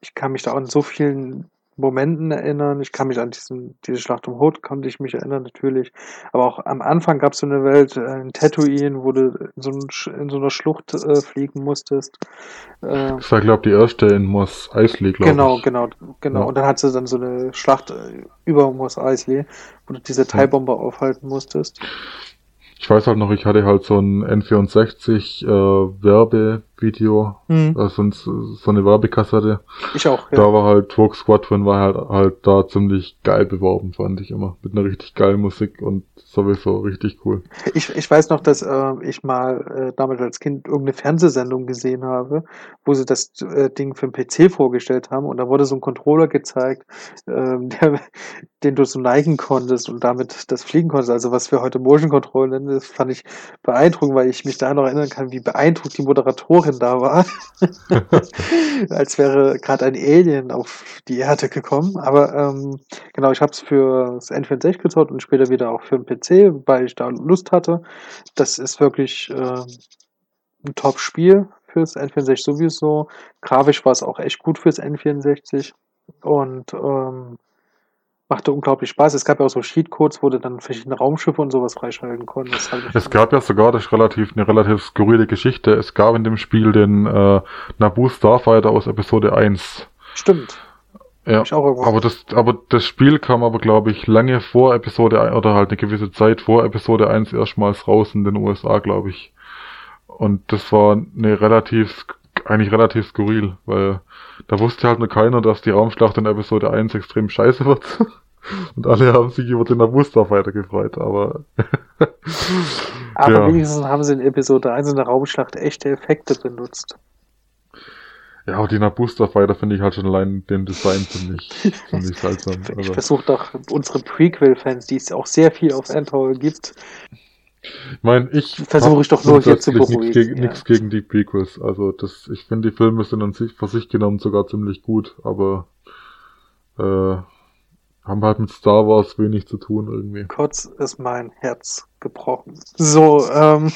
Speaker 1: ich kann mich da an so vielen Momenten erinnern. Ich kann mich an diesen, diese Schlacht um Hoth konnte ich mich erinnern, natürlich. Aber auch am Anfang gab es so eine Welt, äh, in Tatooine, wo du in so, ein, in so einer Schlucht äh, fliegen musstest. Äh,
Speaker 2: Das war, glaube ich, die erste in Mos Eisley, glaube
Speaker 1: Genau,
Speaker 2: ich.
Speaker 1: genau, genau.
Speaker 2: Ja.
Speaker 1: Und dann hat sie dann so eine Schlacht äh, über Mos Eisley, wo du diese TIE-Bomber aufhalten musstest.
Speaker 2: Ich weiß halt noch, ich hatte halt so ein N64 äh, Werbevideo,
Speaker 1: Hm.
Speaker 2: also so eine Werbekassette.
Speaker 1: Ich auch, ja.
Speaker 2: Da war halt Rogue Squadron war halt halt da ziemlich geil beworben, fand ich immer. Mit einer richtig geilen Musik und sowieso richtig cool.
Speaker 1: Ich, ich weiß noch, dass äh, ich mal äh, damals als Kind irgendeine Fernsehsendung gesehen habe, wo sie das äh, Ding für den PC vorgestellt haben und da wurde so ein Controller gezeigt, ähm, *laughs* der, den du so neigen konntest und damit das fliegen konntest. Also was wir heute Motion Control nennen, das fand ich beeindruckend, weil ich mich da noch erinnern kann, wie beeindruckt die Moderatorin da war. *laughs* als wäre gerade ein Alien auf die Erde gekommen. Aber ähm, genau, ich habe es für das N64 gezockt und später wieder auch für den PC, weil ich da Lust hatte. Das ist wirklich ähm, ein Top-Spiel fürs N64 sowieso. Grafisch war es auch echt gut fürs N64 und ähm, machte unglaublich Spaß. Es gab ja auch so Cheatcodes, wo du dann verschiedene Raumschiffe und sowas freischalten konntest.
Speaker 2: Es gab ja sogar, das relativ, eine relativ skurrile Geschichte, es gab in dem Spiel den äh, Naboo Starfighter aus Episode 1.
Speaker 1: Stimmt.
Speaker 2: Ja, aber das, aber das Spiel kam aber, glaube ich, lange vor Episode 1, oder halt eine gewisse Zeit vor Episode 1 erstmals raus in den USA, glaube ich. Und das war eine relativ, eigentlich relativ skurril, weil da wusste halt nur keiner, dass die Raumschlacht in Episode 1 extrem scheiße wird. *laughs* Und alle haben sich über den Naboo Starfighter gefreut, aber
Speaker 1: Aber
Speaker 2: ja.
Speaker 1: wenigstens haben sie in Episode 1 in der Raumschlacht echte Effekte benutzt.
Speaker 2: Ja, aber die Naboo Starfighter finde ich halt schon allein den Design ziemlich, *laughs* ziemlich seltsam.
Speaker 1: Ich
Speaker 2: Also,
Speaker 1: versuche doch unsere Prequel-Fans, die es auch sehr viel auf Endor gibt,
Speaker 2: ich meine, ich
Speaker 1: Versuche ich doch nur hier zu
Speaker 2: nichts gegen,
Speaker 1: ja.
Speaker 2: gegen die Prequels. Also das, ich finde die Filme sind an sich, für sich genommen sogar ziemlich gut, aber äh, haben halt mit Star Wars wenig zu tun irgendwie.
Speaker 1: kurz ist mein Herz gebrochen. So, ähm,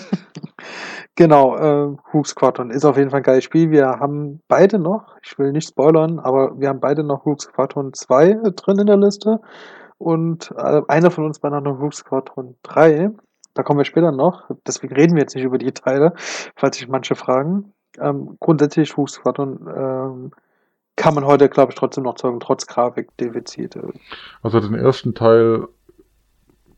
Speaker 1: *laughs* genau, äh, Hook Squadron ist auf jeden Fall ein geiles Spiel. Wir haben beide noch, ich will nicht spoilern, aber wir haben beide noch Hook Squadron 2 drin in der Liste und äh, einer von uns hat noch Hook Squadron 3. Da kommen wir später noch, deswegen reden wir jetzt nicht über die Teile, falls sich manche fragen. Ähm, grundsätzlich Hook Squadron ähm, kann man heute, glaube ich, trotzdem noch sagen, trotz Grafikdefizite.
Speaker 2: Also den ersten Teil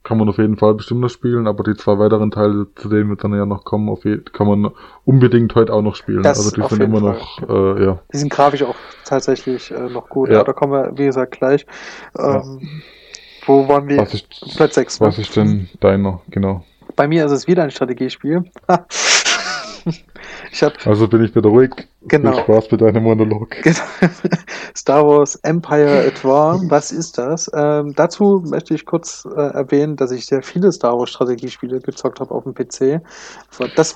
Speaker 2: kann man auf jeden Fall bestimmt noch spielen, aber die zwei weiteren Teile, zu denen wir dann ja noch kommen, auf kann man unbedingt heute auch noch spielen.
Speaker 1: Das
Speaker 2: also die sind immer
Speaker 1: Fall.
Speaker 2: noch, äh, ja.
Speaker 1: Die sind grafisch auch tatsächlich äh, noch gut.
Speaker 2: Ja.
Speaker 1: Ja. da kommen wir, wie gesagt, gleich. Ähm, Wo waren wir?
Speaker 2: Was ist,
Speaker 1: Platz 6. Ne?
Speaker 2: was ist denn deiner, genau.
Speaker 1: Bei mir ist es wieder ein Strategiespiel. *laughs* ich habe
Speaker 2: Also bin ich wieder ruhig.
Speaker 1: Genau.
Speaker 2: Viel Spaß mit deinem Monolog. *laughs*
Speaker 1: Star Wars Empire at War. Was ist das? Ähm, dazu möchte ich kurz äh, erwähnen, dass ich sehr viele Star Wars Strategiespiele gezockt habe auf dem PC.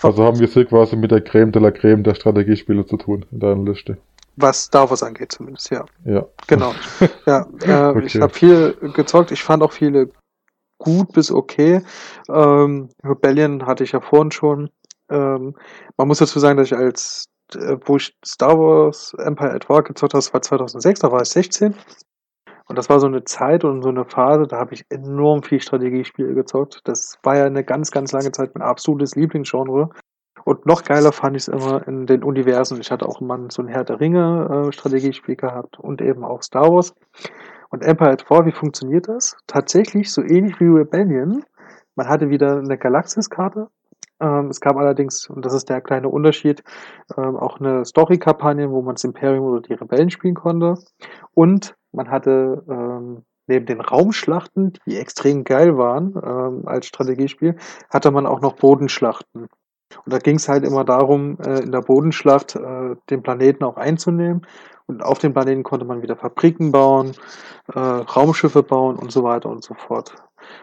Speaker 2: Also haben wir es hier quasi mit der Creme de la Creme der Strategiespiele zu tun in deiner Liste.
Speaker 1: Was Star Wars angeht zumindest, ja.
Speaker 2: Ja.
Speaker 1: Genau. *laughs* Ja, äh, ich
Speaker 2: Okay.
Speaker 1: habe viel gezockt. Ich fand auch viele gut bis okay. Ähm, Rebellion hatte ich ja vorhin schon. Ähm, man muss dazu sagen, dass ich als, äh, wo ich Star Wars Empire at War gezockt habe, das war 2006, da war ich 16. Und das war so eine Zeit und so eine Phase, da habe ich enorm viel Strategiespiele gezockt. Das war ja eine ganz, ganz lange Zeit mein absolutes Lieblingsgenre. Und noch geiler fand ich es immer in den Universen. Ich hatte auch immer so ein Herr der Ringe äh, Strategiespiel gehabt und eben auch Star Wars. Und Empire at War, wie funktioniert das? Tatsächlich so ähnlich wie Rebellion. Man hatte wieder eine Galaxiskarte. Ähm, es gab allerdings, und das ist der kleine Unterschied, ähm, auch eine Story-Kampagne, wo man das Imperium oder die Rebellen spielen konnte. Und man hatte ähm, neben den Raumschlachten, die extrem geil waren ähm, als Strategiespiel, hatte man auch noch Bodenschlachten. Und da ging es halt immer darum, äh, in der Bodenschlacht äh, den Planeten auch einzunehmen. Und auf dem Planeten konnte man wieder Fabriken bauen, äh, Raumschiffe bauen und so weiter und so fort.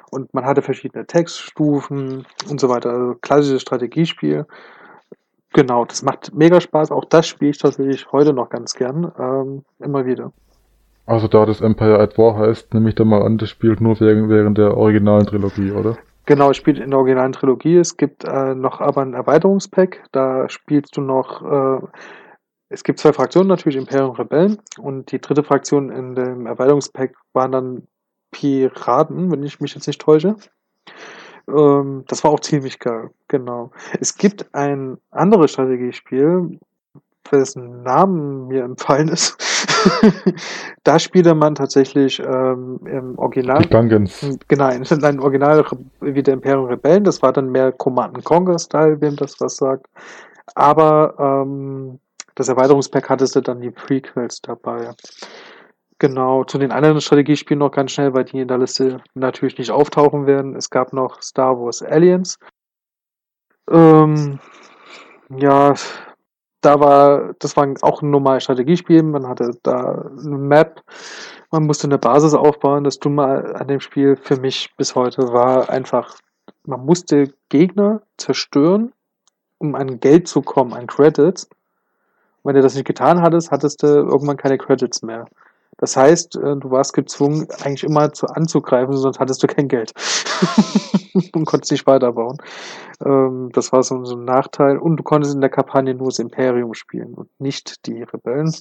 Speaker 1: Und man hatte verschiedene Textstufen und so weiter. Also klassisches Strategiespiel. Genau, das macht mega Spaß. Auch das spiele ich tatsächlich heute noch ganz gern. Ähm, immer wieder.
Speaker 2: Also da das Empire at War heißt, nehme ich da mal an, das spielt nur während, der originalen Trilogie, oder?
Speaker 1: Genau, es spielt in der originalen Trilogie. Es gibt äh, noch aber ein Erweiterungspack. Da spielst du noch. Äh, es gibt zwei Fraktionen natürlich, Imperium und Rebellen. Und die dritte Fraktion in dem Erweiterungspack waren dann Piraten, wenn ich mich jetzt nicht täusche. Ähm, das war auch ziemlich geil, genau. Es gibt ein anderes Strategiespiel, dessen Namen mir empfallen ist. *laughs* da spielte man tatsächlich ähm, im Original.
Speaker 2: Dungeons.
Speaker 1: Genau, in einem Original wie der Imperium Rebellen, das war dann mehr Command Conquer Style, wem das was sagt. Aber ähm, das Erweiterungspack hattest du dann die Prequels dabei. Genau, zu den anderen Strategiespielen noch ganz schnell, weil die in der Liste natürlich nicht auftauchen werden. Es gab noch Star Wars Aliens. Ähm, ja, da war, das war auch ein normales Strategiespiel. Man hatte da eine Map, man musste eine Basis aufbauen. Das Dumme an dem Spiel für mich bis heute war einfach, man musste Gegner zerstören, um an Geld zu kommen, an Credits. Wenn du das nicht getan hattest, hattest du irgendwann keine Credits mehr. Das heißt, äh, du warst gezwungen, eigentlich immer zu anzugreifen, sonst hattest du kein Geld. *laughs* und konntest nicht weiterbauen. Ähm, das war so, ein Nachteil. Und du konntest in der Kampagne nur das Imperium spielen und nicht die Rebellen.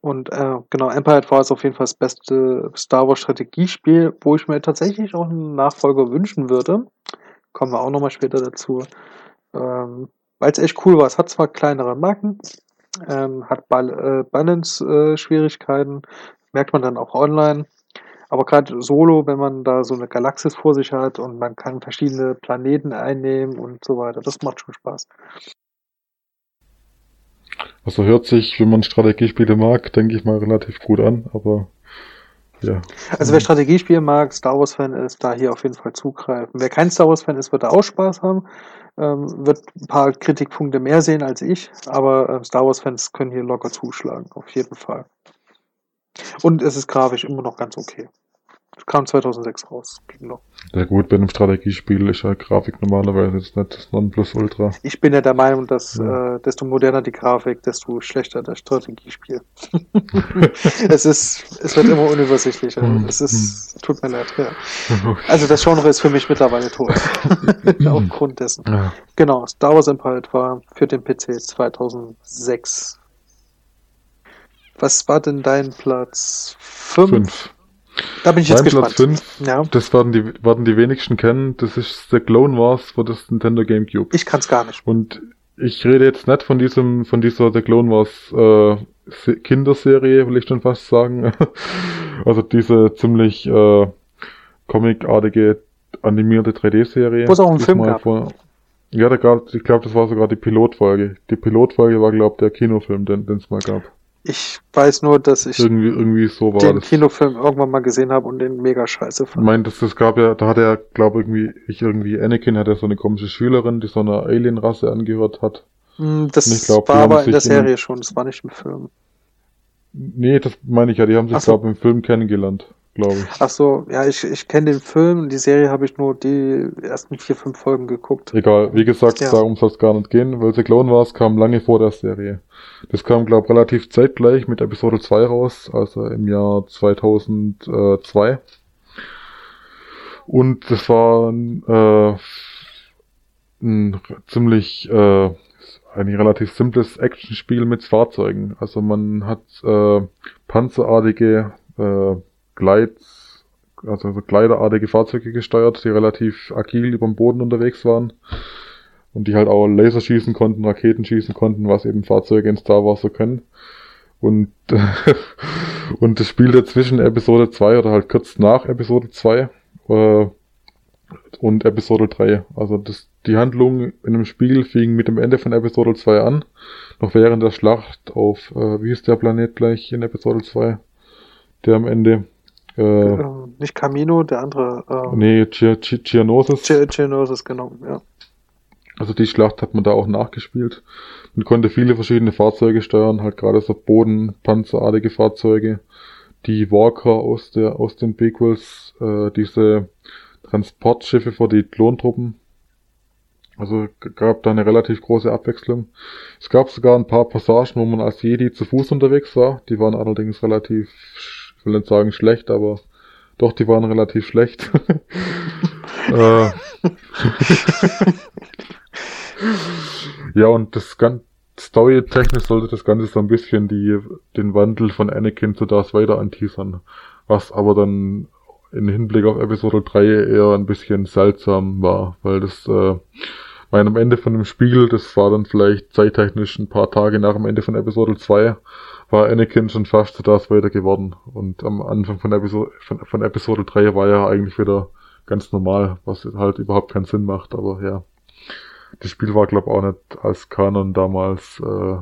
Speaker 1: Und äh, genau, Empire at War ist auf jeden Fall das beste Star Wars Strategiespiel, wo ich mir tatsächlich auch einen Nachfolger wünschen würde. Kommen wir auch nochmal später dazu. Ähm, Weil es echt cool war. Es hat zwar kleinere Marken, ähm, hat Bal äh, Balance-Schwierigkeiten, merkt man dann auch online. Aber gerade solo, wenn man da so eine Galaxis vor sich hat und man kann verschiedene Planeten einnehmen und so weiter, das macht schon Spaß.
Speaker 2: Also hört sich, wenn man Strategiespiele mag, denke ich mal relativ gut an, aber ja.
Speaker 1: Also wer Strategiespiele mag, Star Wars-Fan ist, da hier auf jeden Fall zugreifen. Wer kein Star Wars-Fan ist, wird da auch Spaß haben, ähm, wird ein paar Kritikpunkte mehr sehen als ich, aber äh, Star Wars-Fans können hier locker zuschlagen, auf jeden Fall. Und es ist grafisch immer noch ganz okay. Kam 2006 raus, ging noch.
Speaker 2: Ja gut, bei einem Strategiespiel ist ja Grafik normalerweise jetzt nicht das Nonplusultra.
Speaker 1: Ich bin ja der Meinung, dass
Speaker 2: Ja.
Speaker 1: äh, desto moderner die Grafik, desto schlechter das Strategiespiel. *laughs* es ist, es wird immer unübersichtlicher.
Speaker 2: Hm,
Speaker 1: es ist, tut mir leid. Ja. Also das Genre ist für mich mittlerweile tot. *laughs* Aufgrund dessen.
Speaker 2: Ja.
Speaker 1: Genau, Star Wars Empire war für den PC 2006. Was war denn dein Platz 5? Da bin ich jetzt
Speaker 2: Mein
Speaker 1: gespannt.
Speaker 2: Platz fünf,
Speaker 1: Ja,
Speaker 2: das werden die, werden die wenigsten kennen, das ist The Clone Wars für das Nintendo GameCube.
Speaker 1: ich kann es gar nicht.
Speaker 2: Und ich rede jetzt nicht von diesem, von dieser The Clone Wars äh, Se- Kinderserie, will ich schon fast sagen. *laughs* also diese ziemlich äh, comicartige animierte 3D-Serie.
Speaker 1: Wo es auch einen Film gab.
Speaker 2: Vor, ja, da gab ich glaube, das war sogar die Pilotfolge. Die Pilotfolge war, glaube ich, der Kinofilm, den es mal gab.
Speaker 1: Ich weiß nur, dass ich
Speaker 2: irgendwie, irgendwie so war
Speaker 1: den das. Kinofilm irgendwann mal gesehen habe und den mega scheiße
Speaker 2: fand. Ich meine, das, das gab ja, da hat er, glaube irgendwie, ich irgendwie, Anakin hat ja so eine komische Schülerin, die so einer Alien-Rasse angehört hat.
Speaker 1: Hm, das glaub, war aber in der Serie schon, das war nicht im Film.
Speaker 2: Nee, das meine ich ja, die haben sich, so. glaube im Film kennengelernt glaube ich.
Speaker 1: Ach so, ja, ich, ich kenne den Film, die Serie habe ich nur die ersten vier, fünf Folgen geguckt.
Speaker 2: Egal, wie gesagt, ja. darum soll es gar nicht gehen, weil The Clone Wars kam lange vor der Serie. Das kam, glaube ich, relativ zeitgleich mit Episode 2 raus, also im Jahr 2002. Und das war äh, ein ziemlich äh, ein relativ simples Actionspiel mit Fahrzeugen. Also man hat äh, panzerartige äh, Gleit, also gleiterartige Fahrzeuge gesteuert, die relativ agil über dem Boden unterwegs waren. Und die halt auch Laser schießen konnten, Raketen schießen konnten, was eben Fahrzeuge in Star Wars so können. Und, *laughs* und das spielte zwischen Episode 2 oder halt kurz nach Episode 2 äh, und Episode 3. Also das, die Handlung in dem Spiel fing mit dem Ende von Episode 2 an. Noch während der Schlacht auf, äh, wie ist der Planet gleich in Episode 2? Der am Ende
Speaker 1: äh, ähm, nicht Camino, der andere.
Speaker 2: Äh, nee, Geonosis.
Speaker 1: Geonosis, genau, ja.
Speaker 2: Also die Schlacht hat man da auch nachgespielt. Man konnte viele verschiedene Fahrzeuge steuern, halt gerade so Bodenpanzerartige Fahrzeuge. Die Walker aus der aus den Prequels, äh, diese Transportschiffe vor die Klontruppen. Also gab da eine relativ große Abwechslung. Es gab sogar ein paar Passagen, wo man als Jedi zu Fuß unterwegs war. Die waren allerdings relativ will nicht sagen schlecht, aber doch, die waren relativ schlecht. *laughs* äh, ja, und das ganze Story-technisch sollte das Ganze so ein bisschen die, den Wandel von Anakin zu Darth Vader anteasern. Was aber dann in Hinblick auf Episode 3 eher ein bisschen seltsam war, weil das, äh, mein am Ende von dem Spiel, das war dann vielleicht zeittechnisch ein paar Tage nach dem Ende von Episode 2, war Anakin schon fast zu Darth Vader geworden. Und am Anfang von Episode, von, von Episode 3 war er eigentlich wieder ganz normal, was halt überhaupt keinen Sinn macht, aber ja. Das Spiel war, glaube ich, auch nicht als Kanon damals äh,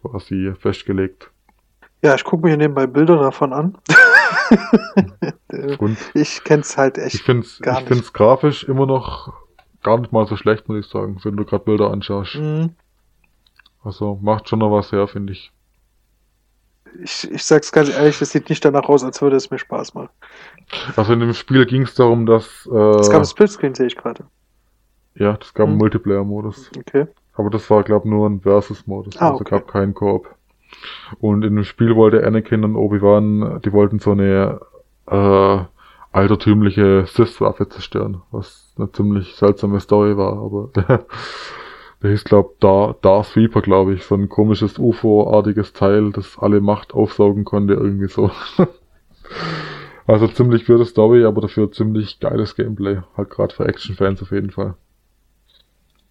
Speaker 2: quasi festgelegt.
Speaker 1: Ja, ich gucke mir nebenbei Bilder davon an. Und ich kenn's halt echt
Speaker 2: ich find's, gar ich nicht. Es grafisch immer noch gar nicht mal so schlecht, muss ich sagen, wenn du gerade Bilder anschaust. Mhm. Also macht schon noch was her, finde ich
Speaker 1: ich, ich sag's ganz ehrlich, es sieht nicht danach aus, als würde es mir Spaß machen.
Speaker 2: Also in dem Spiel ging es darum, dass.
Speaker 1: Äh, es gab ein Splitscreen, sehe ich gerade.
Speaker 2: Ja, es gab hm. einen Multiplayer-Modus.
Speaker 1: Okay.
Speaker 2: Aber das war, glaube ich, nur ein Versus-Modus.
Speaker 1: Ah,
Speaker 2: also okay. gab keinen Koop. Und in dem Spiel wollte Anakin und Obi-Wan, die wollten so eine äh, altertümliche Sith-Waffe zerstören, was eine ziemlich seltsame Story war, aber *laughs* der hieß, glaub, da Darth Reaper, glaube ich, so ein komisches UFO-artiges Teil, das alle Macht aufsaugen konnte, irgendwie so. *laughs* also ziemlich weirde Story, aber dafür ziemlich geiles Gameplay. Halt gerade für Action-Fans auf jeden Fall.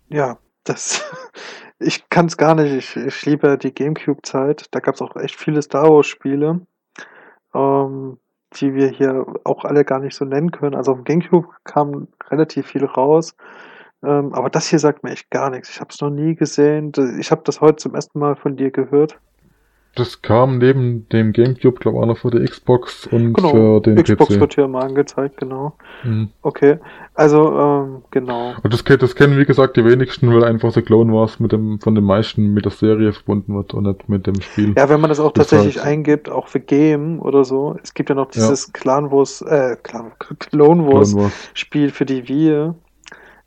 Speaker 1: Ja, das, *laughs* ich kann es gar nicht. Ich, ich liebe die Gamecube-Zeit. Da gab es auch echt viele Star Wars-Spiele, ähm, die wir hier auch alle gar nicht so nennen können. Also auf dem Gamecube kam relativ viel raus. Ähm, aber das hier sagt mir echt gar nichts. Ich habe es noch nie gesehen. Ich habe das heute zum ersten Mal von dir gehört.
Speaker 2: Das kam neben dem Gamecube, glaube ich, auch noch für die Xbox und
Speaker 1: genau,
Speaker 2: für den
Speaker 1: Xbox
Speaker 2: PC.
Speaker 1: wird hier mal angezeigt, genau. Mhm. Okay, also ähm, genau.
Speaker 2: Und das, das kennen wie gesagt die wenigsten, weil einfach The Clone Wars mit dem von den meisten mit der Serie verbunden wird und nicht mit dem Spiel.
Speaker 1: Ja, wenn man das auch das tatsächlich heißt, eingibt, auch für Game oder so. Es gibt ja noch dieses ja. Clan Wars, äh, Clan, Clone Wars, Clone Wars Spiel für die Wii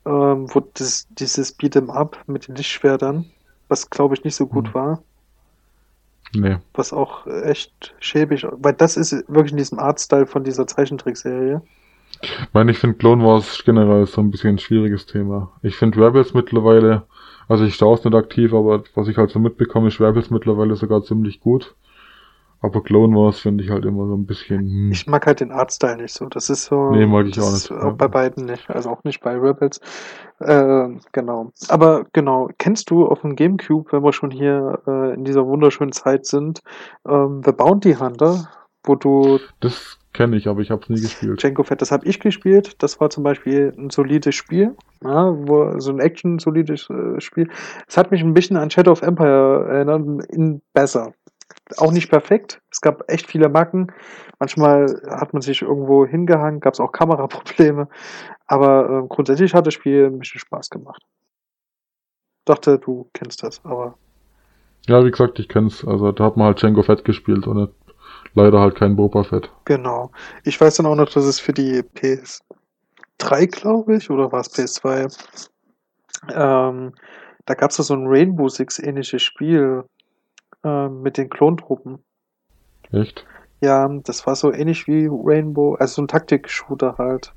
Speaker 1: ähm, wo das, dieses Beat'em Up mit den Lichtschwertern, was glaube ich nicht so gut hm. war.
Speaker 2: Nee.
Speaker 1: Was auch echt schäbig, weil das ist wirklich in diesem Artstyle von dieser Zeichentrickserie.
Speaker 2: Ich meine, ich finde Clone Wars generell so ein bisschen ein schwieriges Thema. Ich finde Rebels mittlerweile, also ich schaue es nicht aktiv, aber was ich halt so mitbekomme, ist Rebels mittlerweile sogar ziemlich gut. Aber Clone Wars finde ich halt immer so ein bisschen. Hm.
Speaker 1: Ich mag halt den Artstyle nicht so. Das ist so.
Speaker 2: Nee, mag ich auch nicht.
Speaker 1: Auch bei beiden nicht. Also auch nicht bei Rebels. Äh, genau. Aber genau, kennst du auf dem Gamecube, wenn wir schon hier äh, in dieser wunderschönen Zeit sind, ähm, The Bounty Hunter, wo du.
Speaker 2: Das kenne ich, aber ich habe es nie gespielt.
Speaker 1: Django Fett, das habe ich gespielt. Das war zum Beispiel ein solides Spiel, ja, wo, so ein Action-solides äh, Spiel. Es hat mich ein bisschen an Shadow of Empire erinnert, in besser. Auch nicht perfekt. Es gab echt viele Macken. Manchmal hat man sich irgendwo hingehangen, gab es auch Kameraprobleme. Aber äh, grundsätzlich hat das Spiel ein bisschen Spaß gemacht. Dachte, du kennst das, aber.
Speaker 2: Ja, wie gesagt, ich kenn's. Also da hat man halt Django Fett gespielt und leider halt kein Boba Fett.
Speaker 1: Genau. Ich weiß dann auch noch, dass es für die PS3, glaube ich, oder war es PS2? Ähm, da gab es so ein Rainbow Six ähnliches Spiel äh, mit den Klontruppen.
Speaker 2: Echt?
Speaker 1: Ja, das war so ähnlich wie Rainbow, also so ein Taktik-Shooter halt.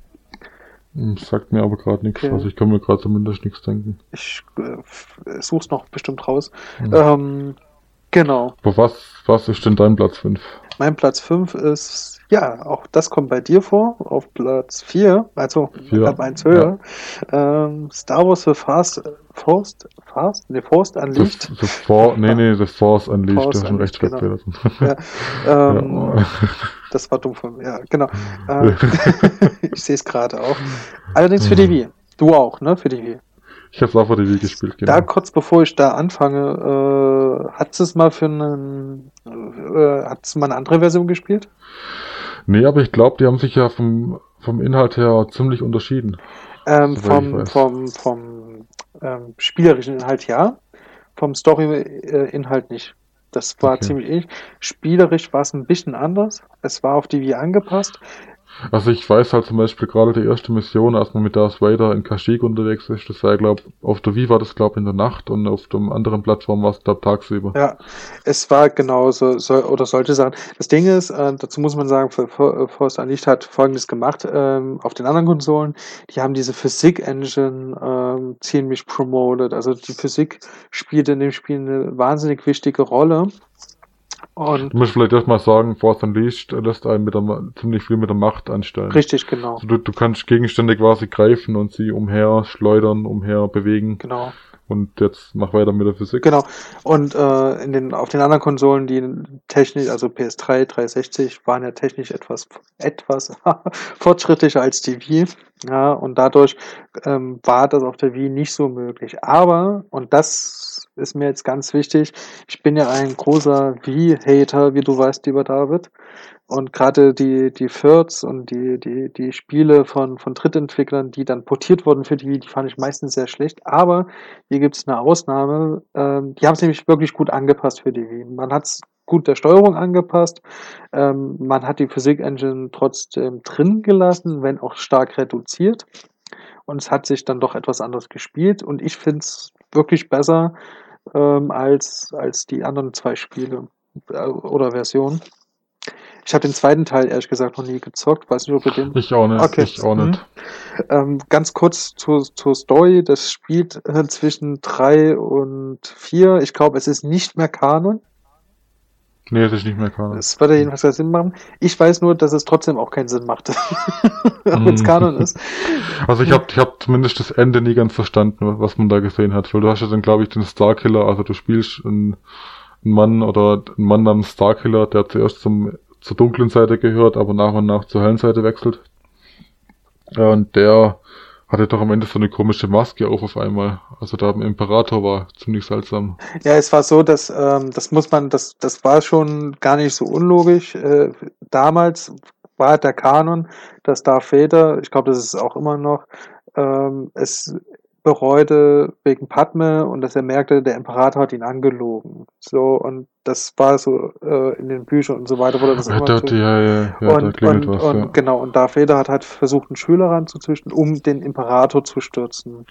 Speaker 2: Hm, Sagt mir aber gerade nichts.
Speaker 1: Okay.
Speaker 2: Also ich kann mir gerade zumindest nichts denken.
Speaker 1: Ich äh, such's noch bestimmt raus.
Speaker 2: Hm.
Speaker 1: Ähm, genau.
Speaker 2: Aber was, was ist denn dein Platz 5?
Speaker 1: Mein Platz 5 ist, ja, auch das kommt bei dir vor, auf Platz 4, also
Speaker 2: Vier,
Speaker 1: habe eins höher. Ähm, Star Wars The Fast, Forst, Fast, ne, Forst
Speaker 2: The,
Speaker 1: Unleashed.
Speaker 2: the For nee, nee, The Force Unleashed.
Speaker 1: Force
Speaker 2: hast schon recht,
Speaker 1: Unleashed,
Speaker 2: Fehler drin. *laughs*
Speaker 1: Ähm,
Speaker 2: Ja.
Speaker 1: Das war dumm von mir, ja, genau. Ähm, *laughs* ich sehe es gerade auch. Allerdings für die Wii. Du auch, ne, für die Wii.
Speaker 2: Ich habe auch für die Wii gespielt, genau.
Speaker 1: Da kurz bevor ich da anfange, äh, hat es mal für einen, äh, hat es mal eine andere Version gespielt?
Speaker 2: Nee, aber ich glaube, die haben sich ja vom, vom Inhalt her ziemlich unterschieden.
Speaker 1: Ähm, vom, vom, vom ähm, spielerischen Inhalt ja, vom Story-Inhalt nicht. Das war
Speaker 2: Okay.
Speaker 1: ziemlich ähnlich. Spielerisch war es ein bisschen anders. Es war auf die Wii angepasst.
Speaker 2: Also ich weiß halt zum Beispiel gerade die erste Mission, als man mit Darth Vader in Kashyyyk unterwegs ist, das war ja glaub, auf der Wii war das glaub in der Nacht und auf dem anderen Plattform war es glaub tagsüber.
Speaker 1: Ja, es war genauso, so, oder sollte sein. Das Ding ist, äh, dazu muss man sagen, Force Unleashed hat Folgendes gemacht, ähm, auf den anderen Konsolen, die haben diese Physik-Engine ähm, ziemlich promoted. Also die Physik spielt in dem Spiel eine wahnsinnig wichtige Rolle. Und
Speaker 2: Du musst vielleicht erstmal sagen, Force Unleashed lässt einen mit der, ziemlich viel mit der Macht anstellen.
Speaker 1: richtig, genau.
Speaker 2: Also du, du kannst Gegenstände quasi greifen und sie umher schleudern, umher bewegen
Speaker 1: Genau.
Speaker 2: und jetzt mach weiter mit der Physik.
Speaker 1: Genau. Und äh, in den, auf den anderen Konsolen, die technisch, also PS3, 360, waren ja technisch etwas, etwas *laughs* fortschrittlicher als die Wii. Ja, und dadurch ähm, war das auf der Wii nicht so möglich. Aber, und das ist mir jetzt ganz wichtig, ich bin ja ein großer Wii-Hater, wie du weißt, lieber David. Und gerade die, die Thirds und die, die, die Spiele von, von Drittentwicklern, die dann portiert wurden für die Wii, die fand ich meistens sehr schlecht. Aber hier gibt es eine Ausnahme. Ähm, die haben es nämlich wirklich gut angepasst für die Wii. Man hat es gut der Steuerung angepasst. Ähm, man hat die Physik-Engine trotzdem drin gelassen, wenn auch stark reduziert. Und es hat sich dann doch etwas anders gespielt. Und ich finde es wirklich besser ähm, als, als die anderen zwei Spiele äh, oder Versionen. Ich habe den zweiten Teil ehrlich gesagt noch nie gezockt. Weiß nicht, ob du den
Speaker 2: Ich auch nicht.
Speaker 1: Okay.
Speaker 2: Ich auch nicht.
Speaker 1: ähm, ganz kurz zur, zur Story. Das spielt äh, zwischen drei und vier. Ich glaube, es ist nicht mehr Kanon.
Speaker 2: Nee, es ist nicht mehr Kanon.
Speaker 1: Es würde jedenfalls keinen Sinn machen. Ich weiß nur, dass es trotzdem auch keinen Sinn machte. *laughs* Wenn es
Speaker 2: Mhm.
Speaker 1: Kanon ist.
Speaker 2: Also ich habe ich hab zumindest das Ende nie ganz verstanden, was man da gesehen hat. Weil du hast ja dann, glaube ich, den Starkiller, also du spielst einen, einen Mann oder einen Mann namens Starkiller, der zuerst zum, zur dunklen Seite gehört, aber nach und nach zur hellen Seite wechselt. Ja, und der hatte doch am Ende so eine komische Maske auf auf einmal. Also da im Imperator war ziemlich seltsam.
Speaker 1: Ja, es war so, dass ähm, das muss man, das, das war schon gar nicht so unlogisch. Äh, damals war der Kanon, dass Darth Vader, ich glaube, das ist auch immer noch, ähm, es bereute wegen Padme und dass er merkte, der Imperator hat ihn angelogen. So, und das war so äh, in den Büchern und so weiter, wurde das
Speaker 2: Ja,
Speaker 1: immer
Speaker 2: da,
Speaker 1: so.
Speaker 2: ja, ja, ja, da
Speaker 1: und,
Speaker 2: klingelt
Speaker 1: und,
Speaker 2: was.
Speaker 1: und
Speaker 2: ja.
Speaker 1: genau, und Darth Vader hat halt versucht, einen Schüler ranzuzüchten, um den Imperator zu stürzen.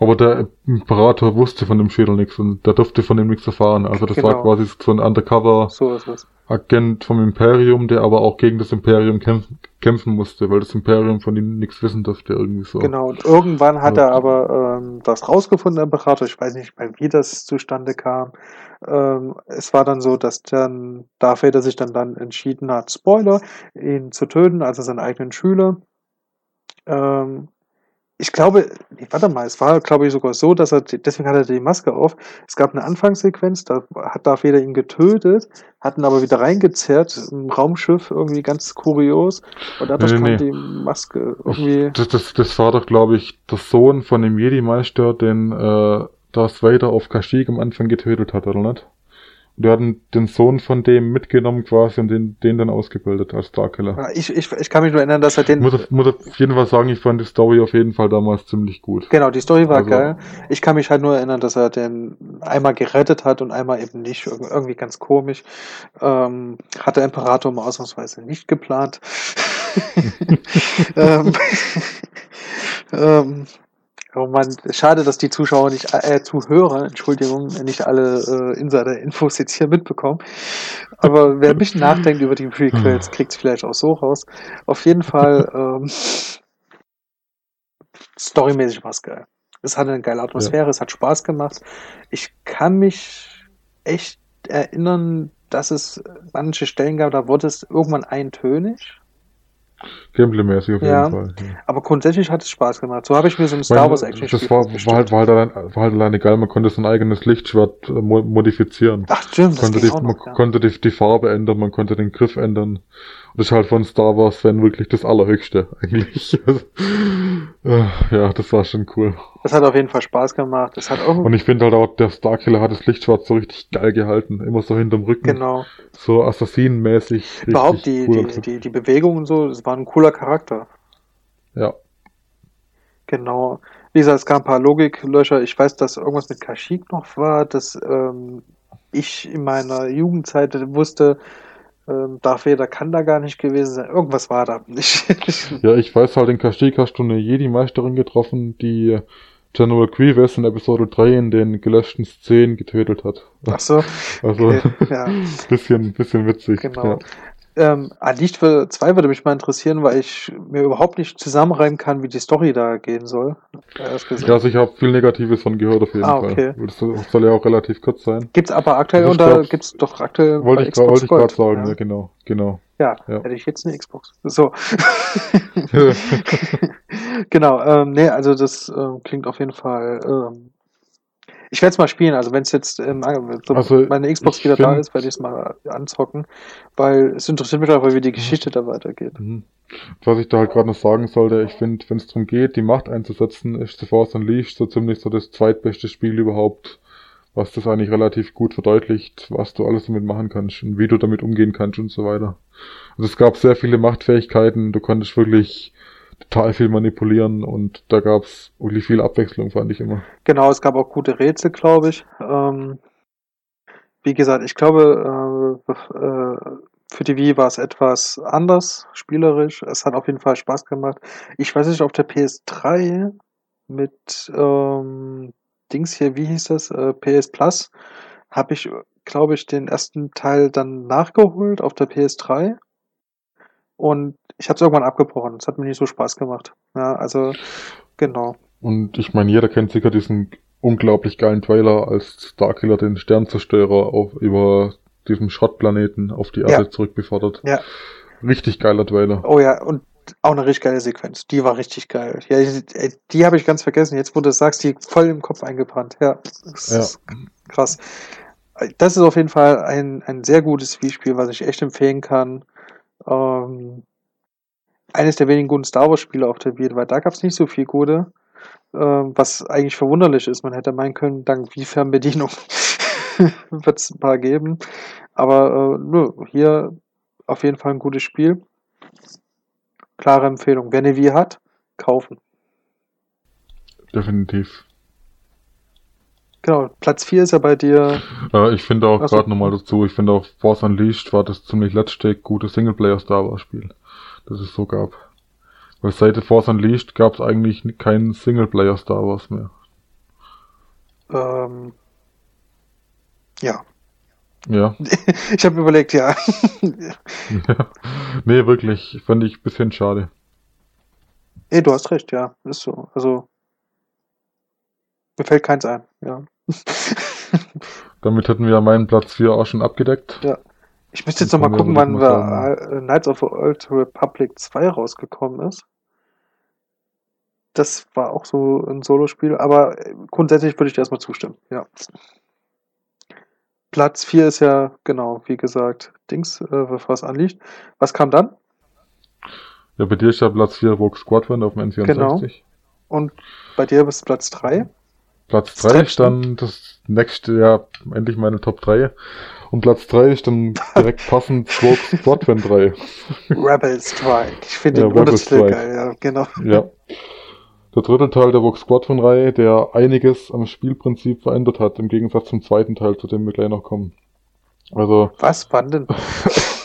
Speaker 2: Aber der Imperator wusste von dem Schädel nichts und der durfte von ihm nichts erfahren. Also das war
Speaker 1: Genau.
Speaker 2: quasi so ein Undercover
Speaker 1: So ist es.
Speaker 2: Agent vom Imperium, der aber auch gegen das Imperium kämpfen, kämpfen musste, weil das Imperium von ihm nichts wissen durfte irgendwie so.
Speaker 1: Genau, und irgendwann hat
Speaker 2: Ja.
Speaker 1: er aber ähm, das rausgefunden, der Imperator. Ich weiß nicht mehr, wie das zustande kam. Ähm, es war dann so, dass dann Darth Vader sich dann, dann entschieden hat, Spoiler, ihn zu töten, also seinen eigenen Schüler. Ähm, ich glaube, warte mal, es war, glaube ich, sogar so, dass er, deswegen hat er die Maske auf. Es gab eine Anfangssequenz, da hat Darth Vader ihn getötet, hat ihn aber wieder reingezerrt, im Raumschiff, irgendwie ganz kurios. Und dadurch
Speaker 2: Nee, nee,
Speaker 1: kam
Speaker 2: nee.
Speaker 1: die Maske irgendwie.
Speaker 2: Das, das, das war doch, glaube ich, der Sohn von dem Jedi-Meister, den äh, Darth Vader auf Kashyyyk am Anfang getötet hat, oder nicht? Und der hat den- Sohn von dem mitgenommen quasi und den, den dann ausgebildet als Starkiller.
Speaker 1: Ja, Ich, ich, ich kann mich nur erinnern, dass er den.
Speaker 2: Muss, auf- muss auf jeden Fall sagen, ich fand die Story auf jeden Fall damals ziemlich gut.
Speaker 1: Genau, die Story war
Speaker 2: Also-
Speaker 1: geil. Ich kann mich halt nur erinnern, dass er den einmal gerettet hat und einmal eben nicht. Irg- Irgendwie ganz komisch. Ähm, hat der Imperator mal ausnahmsweise nicht geplant. *laughs* *laughs* ähm, *laughs* ähm, oh Mann, schade, dass die Zuschauer nicht, äh, Zuhörer, Entschuldigung, nicht alle äh, Insider-Infos jetzt hier mitbekommen. Aber wer ein bisschen nachdenkt über die Prequels, kriegt es vielleicht auch so raus. Auf jeden Fall, *laughs* ähm, storymäßig war es geil. Es hatte eine geile Atmosphäre, es hat Spaß gemacht. Ich kann mich echt erinnern, dass es manche Stellen gab, da wurde es irgendwann eintönig.
Speaker 2: Gameplay-mäßig auf jeden
Speaker 1: Ja.
Speaker 2: Fall. Ja.
Speaker 1: Aber grundsätzlich hat es Spaß gemacht. So habe ich mir so ein Star Wars Action
Speaker 2: das war, war, halt, war, halt allein, war halt alleine geil, man konnte sein eigenes Lichtschwert äh, mo- modifizieren.
Speaker 1: Ach stimmt, das
Speaker 2: konnte
Speaker 1: ging
Speaker 2: die,
Speaker 1: auch
Speaker 2: man
Speaker 1: noch. Ja.
Speaker 2: konnte die, die Farbe ändern, man konnte den Griff ändern. Das ist halt von Star Wars Fan wirklich das Allerhöchste, eigentlich. *laughs* Äh, ja, das war schon cool.
Speaker 1: Das hat auf jeden Fall Spaß gemacht. Es hat auch
Speaker 2: Und ich finde halt auch, der Starkiller hat das Lichtschwert so richtig geil gehalten. Immer so hinterm Rücken.
Speaker 1: genau.
Speaker 2: So assassinenmäßig.
Speaker 1: Überhaupt die,
Speaker 2: cooler
Speaker 1: die, die, die Bewegung und so, das war ein cooler Charakter.
Speaker 2: Ja.
Speaker 1: Genau. Wie gesagt, es gab ein paar Logiklöcher. Ich weiß, dass irgendwas mit Kashyyyk noch war, dass ähm, ich in meiner Jugendzeit wusste, ähm, Darth Vader kann da gar nicht gewesen sein. Irgendwas war da. Ich,
Speaker 2: Ja, ich weiß halt, in Kashyyyk hast du eine Jedi-Meisterin getroffen, die General Grievous in Episode 3 in den gelöschten Szenen getötet hat.
Speaker 1: ach so,
Speaker 2: Also,
Speaker 1: okay, ja. *laughs*
Speaker 2: bisschen, bisschen witzig.
Speaker 1: Genau.
Speaker 2: Ja.
Speaker 1: Ähm, an Licht für 2 würde mich mal interessieren, weil ich mir überhaupt nicht zusammenreimen kann, wie die Story da gehen soll.
Speaker 2: Ja, also ich habe viel Negatives von gehört auf jeden
Speaker 1: Ah,
Speaker 2: Fall.
Speaker 1: okay.
Speaker 2: Das soll ja auch relativ kurz sein.
Speaker 1: Gibt's aber aktuell
Speaker 2: Also
Speaker 1: unter,
Speaker 2: glaub,
Speaker 1: gibt's doch aktuell
Speaker 2: Wollte ich, wollte ich gerade sagen, ja.
Speaker 1: ja.
Speaker 2: genau, genau.
Speaker 1: Ja,
Speaker 2: Ja.
Speaker 1: hätte ich jetzt eine Xbox. So. *laughs* *laughs* genau, ähm, nee, also das ähm, klingt auf jeden Fall. Ähm, ich werde es mal spielen, also wenn es jetzt ähm, so
Speaker 2: Also,
Speaker 1: meine Xbox wieder da ist, werde ich es mal anzocken, weil es interessiert mich einfach, wie die Geschichte da weitergeht.
Speaker 2: Mhm. Was ich da halt gerade noch sagen sollte, ich finde, wenn es darum geht, die Macht einzusetzen, ist The Force Unleashed so ziemlich so das zweitbeste Spiel überhaupt, was das eigentlich relativ gut verdeutlicht, was du alles damit machen kannst und wie du damit umgehen kannst und so weiter. Also es gab sehr viele Machtfähigkeiten, du konntest wirklich total viel manipulieren und da gab es wirklich viel Abwechslung, fand ich immer.
Speaker 1: Genau, es gab auch gute Rätsel, glaube ich. Ähm, wie gesagt, ich glaube, äh, äh, für die Wii war es etwas anders, spielerisch. Es hat auf jeden Fall Spaß gemacht. Ich weiß nicht, auf der PS3 mit ähm, Dings hier, wie hieß das? Äh, PS Plus, habe ich, glaube ich, den ersten Teil dann nachgeholt auf der PS3. Und ich habe es irgendwann abgebrochen. Es hat mir nicht so Spaß gemacht. Ja, also, genau.
Speaker 2: Und ich meine, jeder kennt sicher diesen unglaublich geilen Trailer, als Starkiller den Sternzerstörer auf, über diesem Schrottplaneten auf die
Speaker 1: Ja.
Speaker 2: Erde zurückbefördert.
Speaker 1: Ja.
Speaker 2: Richtig geiler Trailer.
Speaker 1: Oh ja, und auch eine richtig geile Sequenz. Die war richtig geil. Ja, die, ey, die habe ich ganz vergessen. Jetzt, wo du das sagst, die voll im Kopf eingebrannt. Ja, das
Speaker 2: Ja.
Speaker 1: ist krass. Das ist auf jeden Fall ein, ein sehr gutes Wii-Spiel, was ich echt empfehlen kann. Ähm, eines der wenigen guten Star Wars-Spiele auf der Wii, weil da gab es nicht so viel gute. Ähm, was eigentlich verwunderlich ist. Man hätte meinen können, dank Wii-Fernbedienung *laughs* wird es ein paar geben. Aber äh, nö, hier auf jeden Fall ein gutes Spiel. Klare Empfehlung. Wer eine Wii hat, kaufen.
Speaker 2: Definitiv.
Speaker 1: Genau, Platz 4 ist ja bei dir.
Speaker 2: Äh, ich finde auch
Speaker 1: so.
Speaker 2: gerade nochmal dazu, ich finde auch Force Unleashed war das ziemlich letzte gute Singleplayer Star Wars Spiel, das es so gab. Weil seit Force Unleashed gab es eigentlich kein Singleplayer Star Wars mehr.
Speaker 1: Ähm, ja.
Speaker 2: Ja. *laughs*
Speaker 1: ich habe überlegt, *laughs* ja.
Speaker 2: nee, wirklich, fand ich ein bisschen schade.
Speaker 1: Ey, du hast recht, ja. Ist so. Also, mir fällt keins ein, ja. *laughs*
Speaker 2: Damit hätten wir meinen Platz 4 auch schon abgedeckt.
Speaker 1: Ja. Ich müsste jetzt
Speaker 2: Dann
Speaker 1: noch mal
Speaker 2: können
Speaker 1: gucken, wann wir äh, Knights of the Old Republic 2 rausgekommen ist. das war auch so ein Solospiel, aber grundsätzlich würde ich dir erstmal zustimmen, ja. Platz 4 ist ja, genau, wie gesagt, Dings, äh, was anliegt. Was kam dann?
Speaker 2: Ja, bei dir ist ja Platz 4 Rogue Squadron auf dem N64. Genau.
Speaker 1: Und bei dir ist Platz 3?
Speaker 2: Platz 3 ist dann das nächste, ja, endlich meine Top 3. Und Platz 3 ist dann direkt *laughs* passend Squadron 3.
Speaker 1: Rebel Strike. Ich finde ja, den Rebel geil, ja, genau.
Speaker 2: Ja. Der dritte Teil der Rogue Squadron-Reihe, der einiges am Spielprinzip verändert hat, im Gegensatz zum zweiten Teil, zu dem wir gleich noch kommen. Also.
Speaker 1: Was? Wann denn?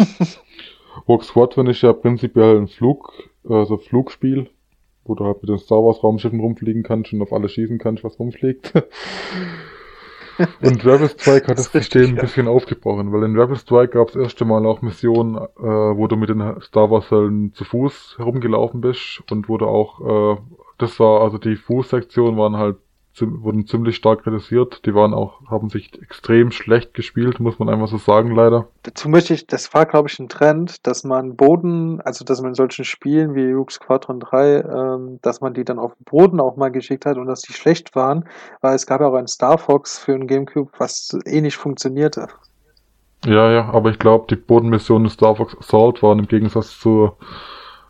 Speaker 1: *laughs*
Speaker 2: Rogue Squadron ist ja prinzipiell ein Flug, also Flugspiel, wo du halt mit den Star Wars Raumschiffen rumfliegen kannst und auf alles schießen kannst, was rumfliegt. *laughs* und Rebel Strike hat das, das System ein bisschen aufgebrochen, weil in Rebel Strike gab es das erste Mal auch Missionen, äh, wo du mit den Star Wars Helden zu Fuß herumgelaufen bist und wo du auch, äh, das war, also die Fußsektion waren halt wurden ziemlich stark kritisiert. Die waren auch, haben sich extrem schlecht gespielt, muss man einfach so sagen, leider.
Speaker 1: Dazu möchte ich, das war, glaube ich, ein Trend, dass man Boden, also dass man in solchen Spielen wie Rook Squadron 3, ähm, dass man die dann auf den Boden auch mal geschickt hat und dass die schlecht waren, weil es gab ja auch ein Star Fox für ein Gamecube, was eh nicht funktionierte.
Speaker 2: Ja, ja, aber ich glaube, die Bodenmissionen Star Fox Assault waren im Gegensatz zu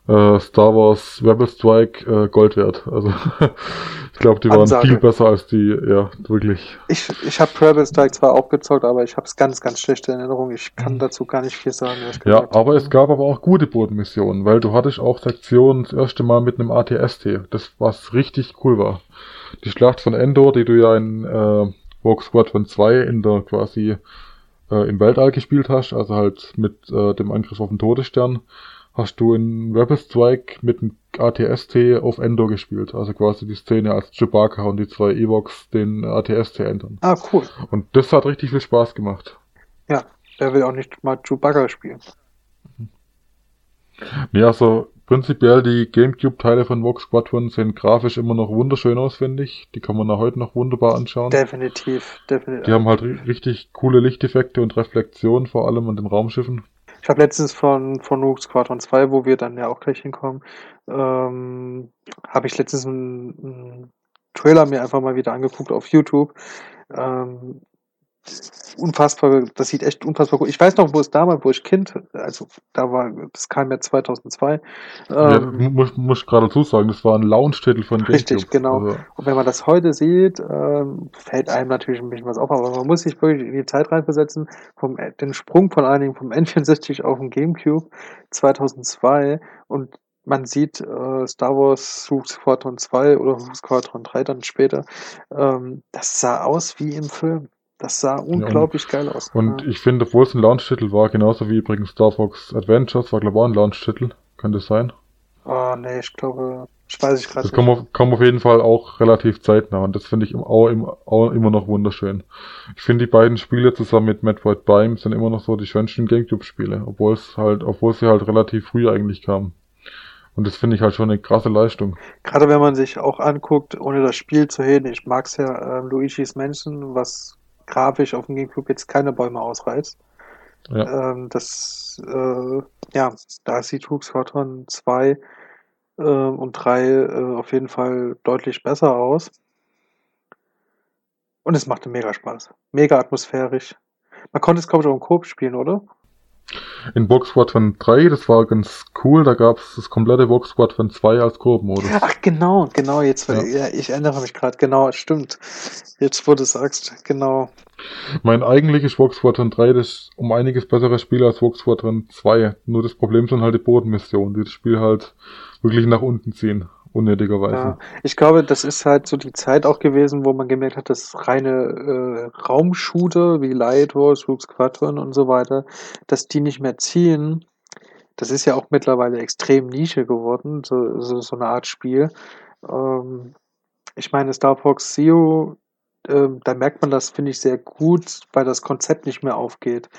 Speaker 2: äh, Star Wars Rebel Strike äh, Gold wert. Also *laughs* ich glaube, die waren Ansage. viel besser als die, ja, wirklich.
Speaker 1: Ich, ich habe Rebel Strike zwar auch gezockt, aber ich habe es ganz, ganz schlechte Erinnerung. Ich kann mhm. dazu gar nicht viel sagen.
Speaker 2: Ja, aber es gab aber auch gute Bodenmissionen, weil du hattest auch Sektionen das erste Mal mit einem ATST, das was richtig cool war. Die Schlacht von Endor, die du ja in äh, Rogue Squadron 2 in der quasi äh, im Weltall gespielt hast, also halt mit äh, dem Angriff auf den Todesstern, hast du in Rebel Strike mit dem ATST auf Endor gespielt. Also quasi die Szene, als Chewbacca und die zwei Evox den ATST ändern.
Speaker 1: Ah, cool.
Speaker 2: Und das hat richtig viel Spaß gemacht.
Speaker 1: Ja, wer will auch nicht mal Chewbacca spielen?
Speaker 2: Nee, also prinzipiell die Gamecube-Teile von Vox Squadron sehen grafisch immer noch wunderschön aus, finde ich. Die kann man auch heute noch wunderbar anschauen.
Speaker 1: Definitiv, definitiv.
Speaker 2: Die haben halt richtig coole Lichteffekte und Reflexionen, vor allem an den Raumschiffen.
Speaker 1: Ich habe letztens von, von Rook Squadron 2, wo wir dann ja auch gleich hinkommen, ähm, habe ich letztens einen, einen Trailer mir einfach mal wieder angeguckt auf YouTube. Ähm, unfassbar, das sieht echt unfassbar gut. Ich weiß noch, wo es damals, wo ich Kind, also da war, das kam ja 2002. Ähm,
Speaker 2: ja, muss, muss gerade dazu sagen, das war ein Launch-Titel von
Speaker 1: GameCube. Richtig, genau. Also. Und wenn man das heute sieht, ähm, fällt einem natürlich ein bisschen was auf, aber man muss sich wirklich in die Zeit reinversetzen, vom, den Sprung von einigen vom *laughs* N64 auf den GameCube 2002 und man sieht äh, Star Wars Rogue Squadron 2 oder Rogue Squadron 3 dann später, ähm, das sah aus wie im Film. Das sah unglaublich ja, geil aus.
Speaker 2: Und ja. ich finde, obwohl es ein Launch-Titel war, genauso wie übrigens Star Fox Adventures, war glaube ich auch ein Launch-Titel. Könnte es sein?
Speaker 1: Oh, nee, ich glaube, ich weiß ich gerade
Speaker 2: nicht. Das kam auf, jeden Fall auch relativ zeitnah und das finde ich auch, immer noch wunderschön. Ich finde die beiden Spiele zusammen mit Metroid Prime sind immer noch so die schönsten Gamecube-Spiele, obwohl es halt, obwohl sie halt relativ früh eigentlich kamen. Und das finde ich halt schon eine krasse Leistung.
Speaker 1: Gerade wenn man sich auch anguckt, ohne das Spiel zu reden, ich mag es ja äh, Luigi's Mansion, was grafisch auf dem Gamecube jetzt keine Bäume ausreizt. Ja. Ähm, das, äh, ja, da sieht Rook Squadron 2 äh, und 3 äh, auf jeden Fall deutlich besser aus. Und es machte mega Spaß. Mega atmosphärisch. Man konnte es, glaube ich, auch im Coop spielen, oder?
Speaker 2: In Box Squadron 3, das war ganz cool, da gab es das komplette Box Squadron 2 als Koop-Modus.
Speaker 1: Ach genau, genau, jetzt, ja. ja ich erinnere mich gerade, genau, stimmt. Jetzt, wo du sagst, genau.
Speaker 2: Mein eigentliches Vox Squadron 3 das ist um einiges besseres Spiel als Vox Squadron 2. Nur das Problem sind halt die Bodenmissionen, die das Spiel halt wirklich nach unten ziehen unnötigerweise. Ja,
Speaker 1: ich glaube, das ist halt so die Zeit auch gewesen, wo man gemerkt hat, dass reine äh, Raumshooter wie Light Wars, Rook Squadron und so weiter, dass die nicht mehr ziehen. Das ist ja auch mittlerweile extrem Nische geworden, so, so, so eine Art Spiel. Ähm, ich meine, Star Fox Zero, äh, da merkt man das, finde ich, sehr gut, weil das Konzept nicht mehr aufgeht,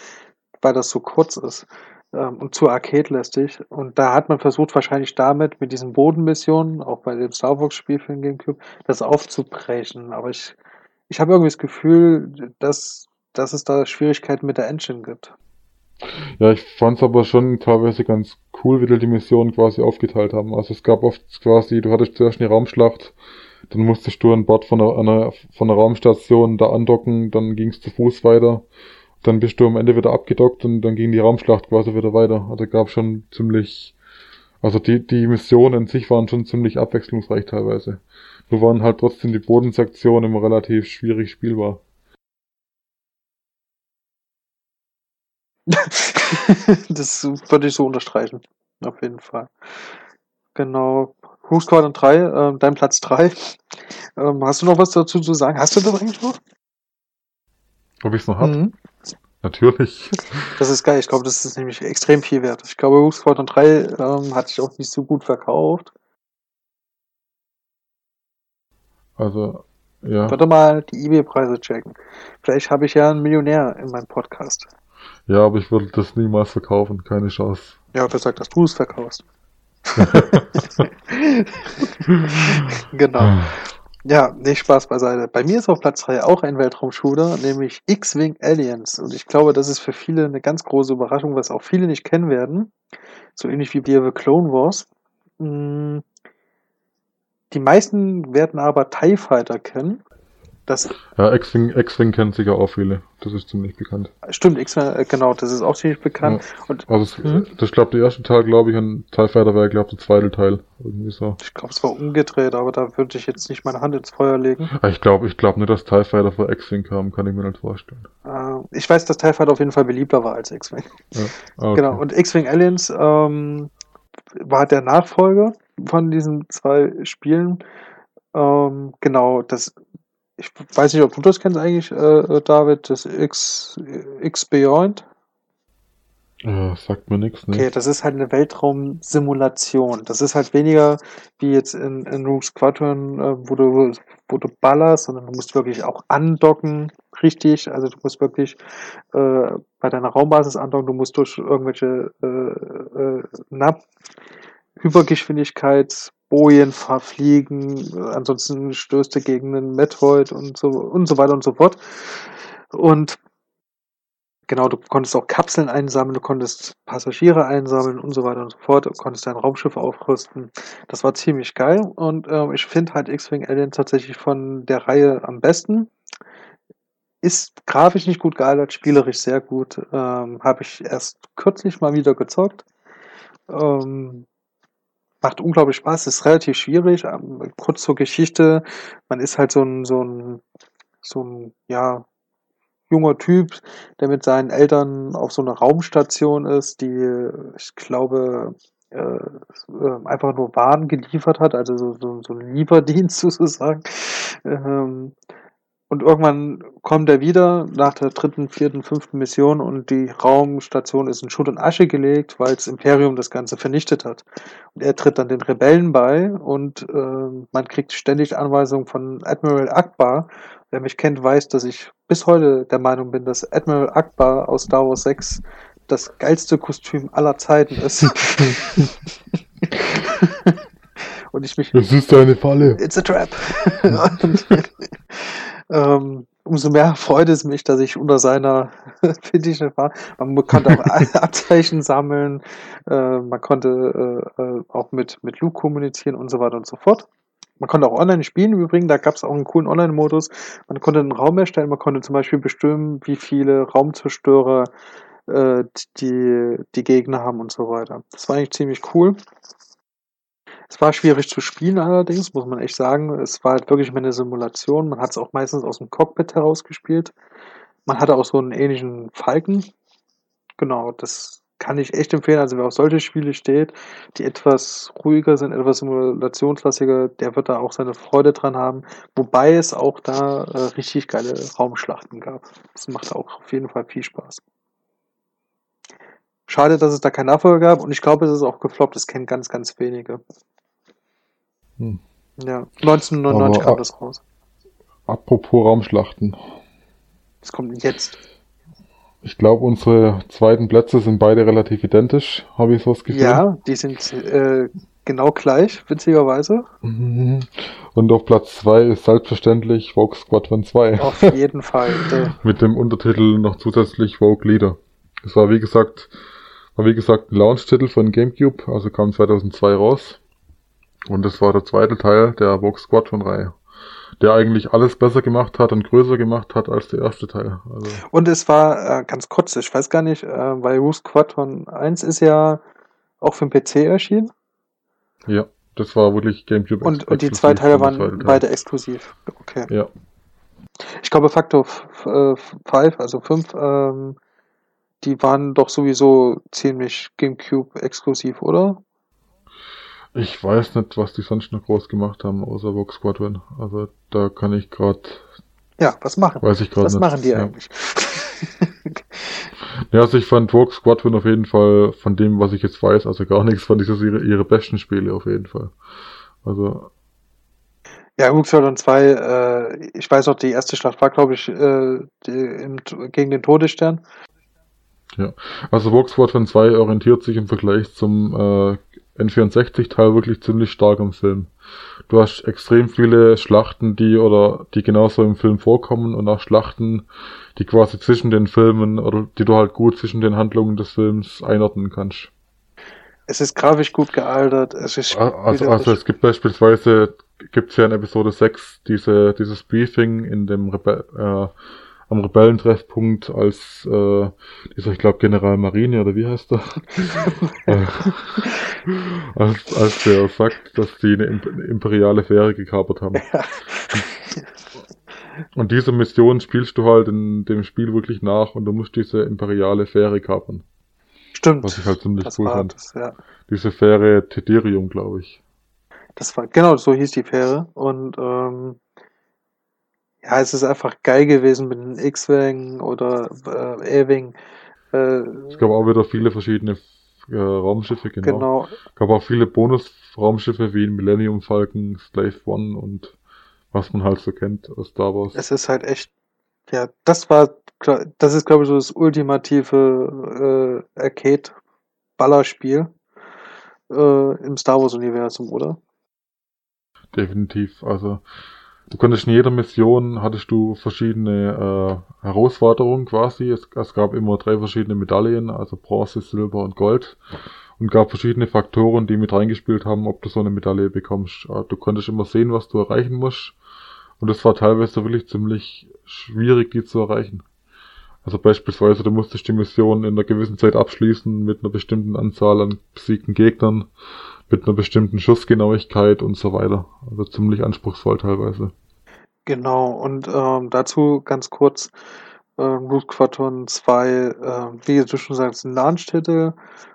Speaker 1: weil das so kurz ist und zu arcade-lästig. Und da hat man versucht, wahrscheinlich damit, mit diesen Bodenmissionen, auch bei dem Star Wars-Spiel für den Gamecube, das aufzubrechen. Aber ich, ich habe irgendwie das Gefühl, dass, dass es da Schwierigkeiten mit der Engine gibt.
Speaker 2: Ja, ich fand's aber schon teilweise ganz cool, wie die Missionen quasi aufgeteilt haben. Also es gab oft quasi, du hattest zuerst eine Raumschlacht, dann musstest du an Bord von einer, einer, von einer Raumstation da andocken, dann ging's zu Fuß weiter, dann bist du am Ende wieder abgedockt und dann ging die Raumschlacht quasi wieder weiter. Also gab schon ziemlich, also die, die Missionen in sich waren schon ziemlich abwechslungsreich teilweise. Nur waren halt trotzdem die Bodensektionen immer relativ schwierig spielbar. *laughs*
Speaker 1: das würde ich so unterstreichen. Auf jeden Fall. Genau. Who Squadron 3, äh, dein Platz 3. Ähm, hast du noch was dazu zu sagen? Hast du das eigentlich noch?
Speaker 2: Ob ich es noch hab? Mhm. Natürlich.
Speaker 1: Das ist geil. Ich glaube, das ist nämlich extrem viel wert. Ich glaube, Who Squadron 3 ähm, hat sich auch nicht so gut verkauft.
Speaker 2: Also, ja.
Speaker 1: Warte mal die eBay-Preise checken. Vielleicht habe ich ja einen Millionär in meinem Podcast.
Speaker 2: Ja, aber ich würde das niemals verkaufen, keine Chance.
Speaker 1: Ja, wer sagt, dass du es verkaufst? *laughs* *laughs* genau. Ja, nicht Spaß beiseite. Bei mir ist auf Platz 3 auch ein Weltraumshooter, nämlich X-Wing Aliens. Und ich glaube, das ist für viele eine ganz große Überraschung, was auch viele nicht kennen werden. So ähnlich wie bei Clone Wars. Hm. Die meisten werden aber TIE Fighter kennen. Das,
Speaker 2: ja, X-Wing, kennt sicher auch viele. Das ist ziemlich bekannt.
Speaker 1: Stimmt, X-Wing, äh, genau, das ist auch ziemlich bekannt. Ja,
Speaker 2: und, also, es, hm? das glaube der erste Teil, glaube ich, ein TIE Fighter war, glaube der zweite Teil. Irgendwie so.
Speaker 1: Ich glaube, es war umgedreht, aber da würde ich jetzt nicht meine Hand ins Feuer legen.
Speaker 2: Ah, ich glaube, ich glaube nicht, dass TIE Fighter vor X-Wing kam, kann ich mir nicht vorstellen.
Speaker 1: Äh, ich weiß, dass TIE Fighter auf jeden Fall beliebter war als X-Wing. Ja. Ah, *laughs* okay. Genau, und X-Wing Aliens ähm, war der Nachfolger von diesen zwei Spielen. Ähm, genau, das ich weiß nicht, ob du das kennst eigentlich, äh, David, das X, X Beyond.
Speaker 2: Ja, sagt mir nichts, ne?
Speaker 1: Okay, das ist halt eine Weltraumsimulation. Das ist halt weniger wie jetzt in, in Rogue Squadron, äh, wo du, wo du ballerst, sondern du musst wirklich auch andocken, richtig. Also du musst wirklich äh, bei deiner Raumbasis andocken, du musst durch irgendwelche äh, äh, na, Übergeschwindigkeit Bojen verfliegen, ansonsten stößt du gegen einen Metroid und so und so weiter und so fort. Und genau, du konntest auch Kapseln einsammeln, du konntest Passagiere einsammeln und so weiter und so fort, du konntest dein Raumschiff aufrüsten. Das war ziemlich geil und äh, ich finde halt X-Wing Alien tatsächlich von der Reihe am besten. Ist grafisch nicht gut gealtert, spielerisch sehr gut. Ähm, Habe ich erst kürzlich mal wieder gezockt. Ähm, macht unglaublich Spaß, ist relativ schwierig. Ähm, kurz zur Geschichte, man ist halt so ein, so ein, so ein, ja, junger Typ, der mit seinen Eltern auf so einer Raumstation ist, die, ich glaube, äh, äh einfach nur Waren geliefert hat, also so, so, so ein Lieferdienst *laughs* sozusagen. Ähm, und irgendwann kommt er wieder nach der dritten, vierten, fünften Mission und die Raumstation ist in Schutt und Asche gelegt, weil das Imperium das Ganze vernichtet hat. Und er tritt dann den Rebellen bei und äh, man kriegt ständig Anweisungen von Admiral Akbar. Wer mich kennt, weiß, dass ich bis heute der Meinung bin, dass Admiral Akbar aus Star Wars 6 das geilste Kostüm aller Zeiten ist. *laughs* und ich mich.
Speaker 2: Das ist eine Falle.
Speaker 1: It's a trap. *laughs* und, ähm, umso mehr freut es mich, dass ich unter seiner *laughs* Fittiche war. Man konnte auch *laughs* *laughs* Abzeichen sammeln, äh, man konnte äh, äh, auch mit, mit Luke kommunizieren und so weiter und so fort. Man konnte auch online spielen im Übrigen, da gab es auch einen coolen Online-Modus. Man konnte einen Raum erstellen, man konnte zum Beispiel bestimmen, wie viele Raumzerstörer äh, die, die Gegner haben und so weiter. Das war eigentlich ziemlich cool. Es war schwierig zu spielen allerdings, muss man echt sagen. Es war halt wirklich eine Simulation. Man hat es auch meistens aus dem Cockpit heraus gespielt. Man hatte auch so einen ähnlichen Falken. Genau, das kann ich echt empfehlen. Also wer auf solche Spiele steht, die etwas ruhiger sind, etwas simulationslastiger, der wird da auch seine Freude dran haben. Wobei es auch da äh, richtig geile Raumschlachten gab. Das macht auch auf jeden Fall viel Spaß. Schade, dass es da keinen Nachfolger gab und ich glaube, es ist auch gefloppt. Es kennen ganz, ganz wenige. Hm. Ja, 1999 Aber, kam das raus.
Speaker 2: Apropos Raumschlachten.
Speaker 1: Das kommt jetzt.
Speaker 2: Ich glaube, unsere zweiten Plätze sind beide relativ identisch, habe ich so das Gefühl.
Speaker 1: Ja, die sind äh, genau gleich, witzigerweise.
Speaker 2: Mhm. Und auf Platz 2 ist selbstverständlich Vogue Squadron 2.
Speaker 1: Auf *laughs* jeden Fall.
Speaker 2: Mit dem Untertitel noch zusätzlich Vogue Leader. Es war wie gesagt, war wie gesagt ein Launch-Titel von GameCube, also kam 2002 raus. Und das war der zweite Teil der Vox Squadron-Reihe. Der eigentlich alles besser gemacht hat und größer gemacht hat als der erste Teil. Also
Speaker 1: Und es war äh, ganz kurz, ich weiß gar nicht, äh, weil Root Squadron 1 ist ja auch für den PC erschienen.
Speaker 2: ja, das war wirklich GameCube.
Speaker 1: Und, und die zwei Teile waren
Speaker 2: Teil.
Speaker 1: beide exklusiv. Okay.
Speaker 2: Ja,
Speaker 1: Ich glaube, Factor 5, also 5, ähm, die waren doch sowieso ziemlich GameCube exklusiv, oder?
Speaker 2: Ich weiß nicht, was die sonst noch groß gemacht haben, außer Vox Squadron. Also da kann ich gerade,
Speaker 1: Ja, was machen?
Speaker 2: weiß ich gerade
Speaker 1: Was
Speaker 2: nicht.
Speaker 1: machen die
Speaker 2: ja.
Speaker 1: eigentlich? *laughs*
Speaker 2: Ja, also ich fand Vox Squadron auf jeden Fall, von dem, was ich jetzt weiß, also gar nichts, fand ich das ihre, ihre besten Spiele auf jeden Fall. Also,
Speaker 1: Ja, Rook Squadron 2, äh, ich weiß noch, die erste Schlacht war, glaube ich, äh, die, im, gegen den Todesstern.
Speaker 2: Also Vox Squadron 2 orientiert sich im Vergleich zum äh, N64-Teil wirklich ziemlich stark am Film. Du hast extrem viele Schlachten, die oder die genauso im Film vorkommen und auch Schlachten, die quasi zwischen den Filmen oder die du halt gut zwischen den Handlungen des Films einordnen kannst.
Speaker 1: Es ist grafisch gut gealtert. Es ist
Speaker 2: Also, also es gibt beispielsweise, gibt's ja in Episode 6 diese, dieses Briefing in dem Rebe äh, am Rebellentreffpunkt als äh, dieser, ich glaube, General Marine oder wie heißt er? *laughs* äh, als, als der sagt, dass die eine imp- imperiale Fähre gekapert haben. Und diese Mission spielst du halt in dem Spiel wirklich nach und du musst diese imperiale Fähre kapern.
Speaker 1: Stimmt.
Speaker 2: Was ich halt ziemlich
Speaker 1: das
Speaker 2: cool fand.
Speaker 1: das, ja.
Speaker 2: Diese Fähre Tedirium, glaube ich.
Speaker 1: Das war, genau, so hieß die Fähre. Und ähm, ja, es ist einfach geil gewesen mit den X-Wing oder äh, A-Wing. Äh,
Speaker 2: Es gab auch wieder viele verschiedene äh, Raumschiffe, genau.
Speaker 1: genau.
Speaker 2: gab auch viele Bonus-Raumschiffe wie Millennium Falcon, Slave One und was man halt so kennt aus Star Wars.
Speaker 1: Es ist halt echt, ja, das war, das ist, glaube ich, so das ultimative äh, Arcade-Ballerspiel äh, im Star Wars-Universum, oder?
Speaker 2: Definitiv. Also du konntest in jeder Mission hattest du verschiedene äh, Herausforderungen quasi. Es, es gab immer drei verschiedene Medaillen, also Bronze, Silber und Gold. Und gab verschiedene Faktoren, die mit reingespielt haben, ob du so eine Medaille bekommst. Äh, Du konntest immer sehen, was du erreichen musst. Und es war teilweise wirklich ziemlich schwierig, die zu erreichen. Also beispielsweise, du musstest die Mission in einer gewissen Zeit abschließen mit einer bestimmten Anzahl an besiegten Gegnern, mit einer bestimmten Schussgenauigkeit und so weiter. Also ziemlich anspruchsvoll teilweise.
Speaker 1: Genau, und ähm, dazu ganz kurz, ähm, Root Squadron 2, ähm, wie du schon sagst, ein Launch-Titel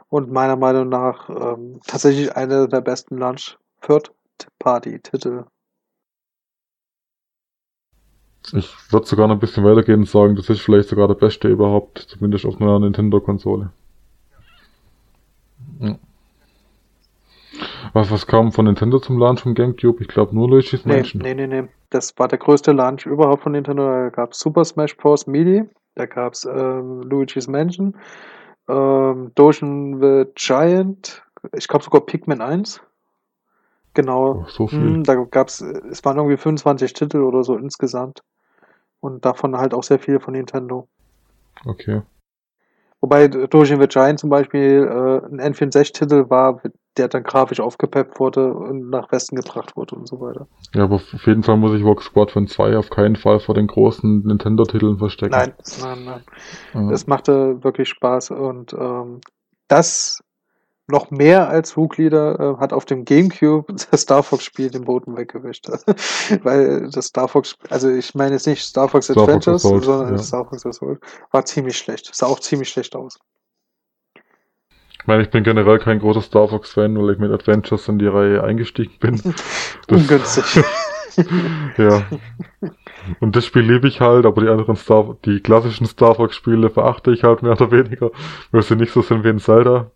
Speaker 1: und meiner Meinung nach ähm, tatsächlich einer der besten Launch-Third-Party-Titel.
Speaker 2: Ich würde sogar noch ein bisschen weitergehen und sagen, das ist vielleicht sogar der beste überhaupt, zumindest auf einer Nintendo-Konsole. Ja. Was, was kam von Nintendo zum Launch von GameCube? Ich glaube nur Luigi's
Speaker 1: Nee,
Speaker 2: Mansion.
Speaker 1: nee, nee, nee. Das war der größte Launch überhaupt von Nintendo. Da gab es Super Smash Bros. Melee, da gab es ähm, Luigi's Mansion, ähm, Dogen the Giant, ich glaube sogar Pikmin 1. Genau.
Speaker 2: Oh, so viel.
Speaker 1: Hm, da gab's, es waren irgendwie 25 Titel oder so insgesamt. Und davon halt auch sehr viele von Nintendo.
Speaker 2: Okay.
Speaker 1: Wobei Dogen the Giant zum Beispiel äh, ein N64-Titel war, der dann grafisch aufgepeppt wurde und nach Westen gebracht wurde und so weiter.
Speaker 2: Ja, aber auf jeden Fall muss ich Vox Squadron 2 auf keinen Fall vor den großen Nintendo-Titeln verstecken.
Speaker 1: Nein, nein, nein.
Speaker 2: Ja.
Speaker 1: Das machte wirklich Spaß und ähm, das noch mehr als Rook Leader äh, hat auf dem Gamecube *laughs* das Star Fox Spiel den Boden weggewischt. *laughs* Weil das Star Fox, also ich meine jetzt nicht Star Fox
Speaker 2: Star Fox
Speaker 1: Adventures,
Speaker 2: Assault,
Speaker 1: sondern
Speaker 2: ja.
Speaker 1: Star Fox Assault war ziemlich schlecht. Sah auch ziemlich schlecht aus.
Speaker 2: Ich meine, ich bin generell kein großer Star Fox-Fan, weil ich mit Adventures in die Reihe eingestiegen bin. *laughs*
Speaker 1: Ungünstig.
Speaker 2: Ja. Und das Spiel liebe ich halt, aber die anderen Star, die klassischen Star Fox Spiele verachte ich halt mehr oder weniger, weil sie nicht so sind wie in Zelda.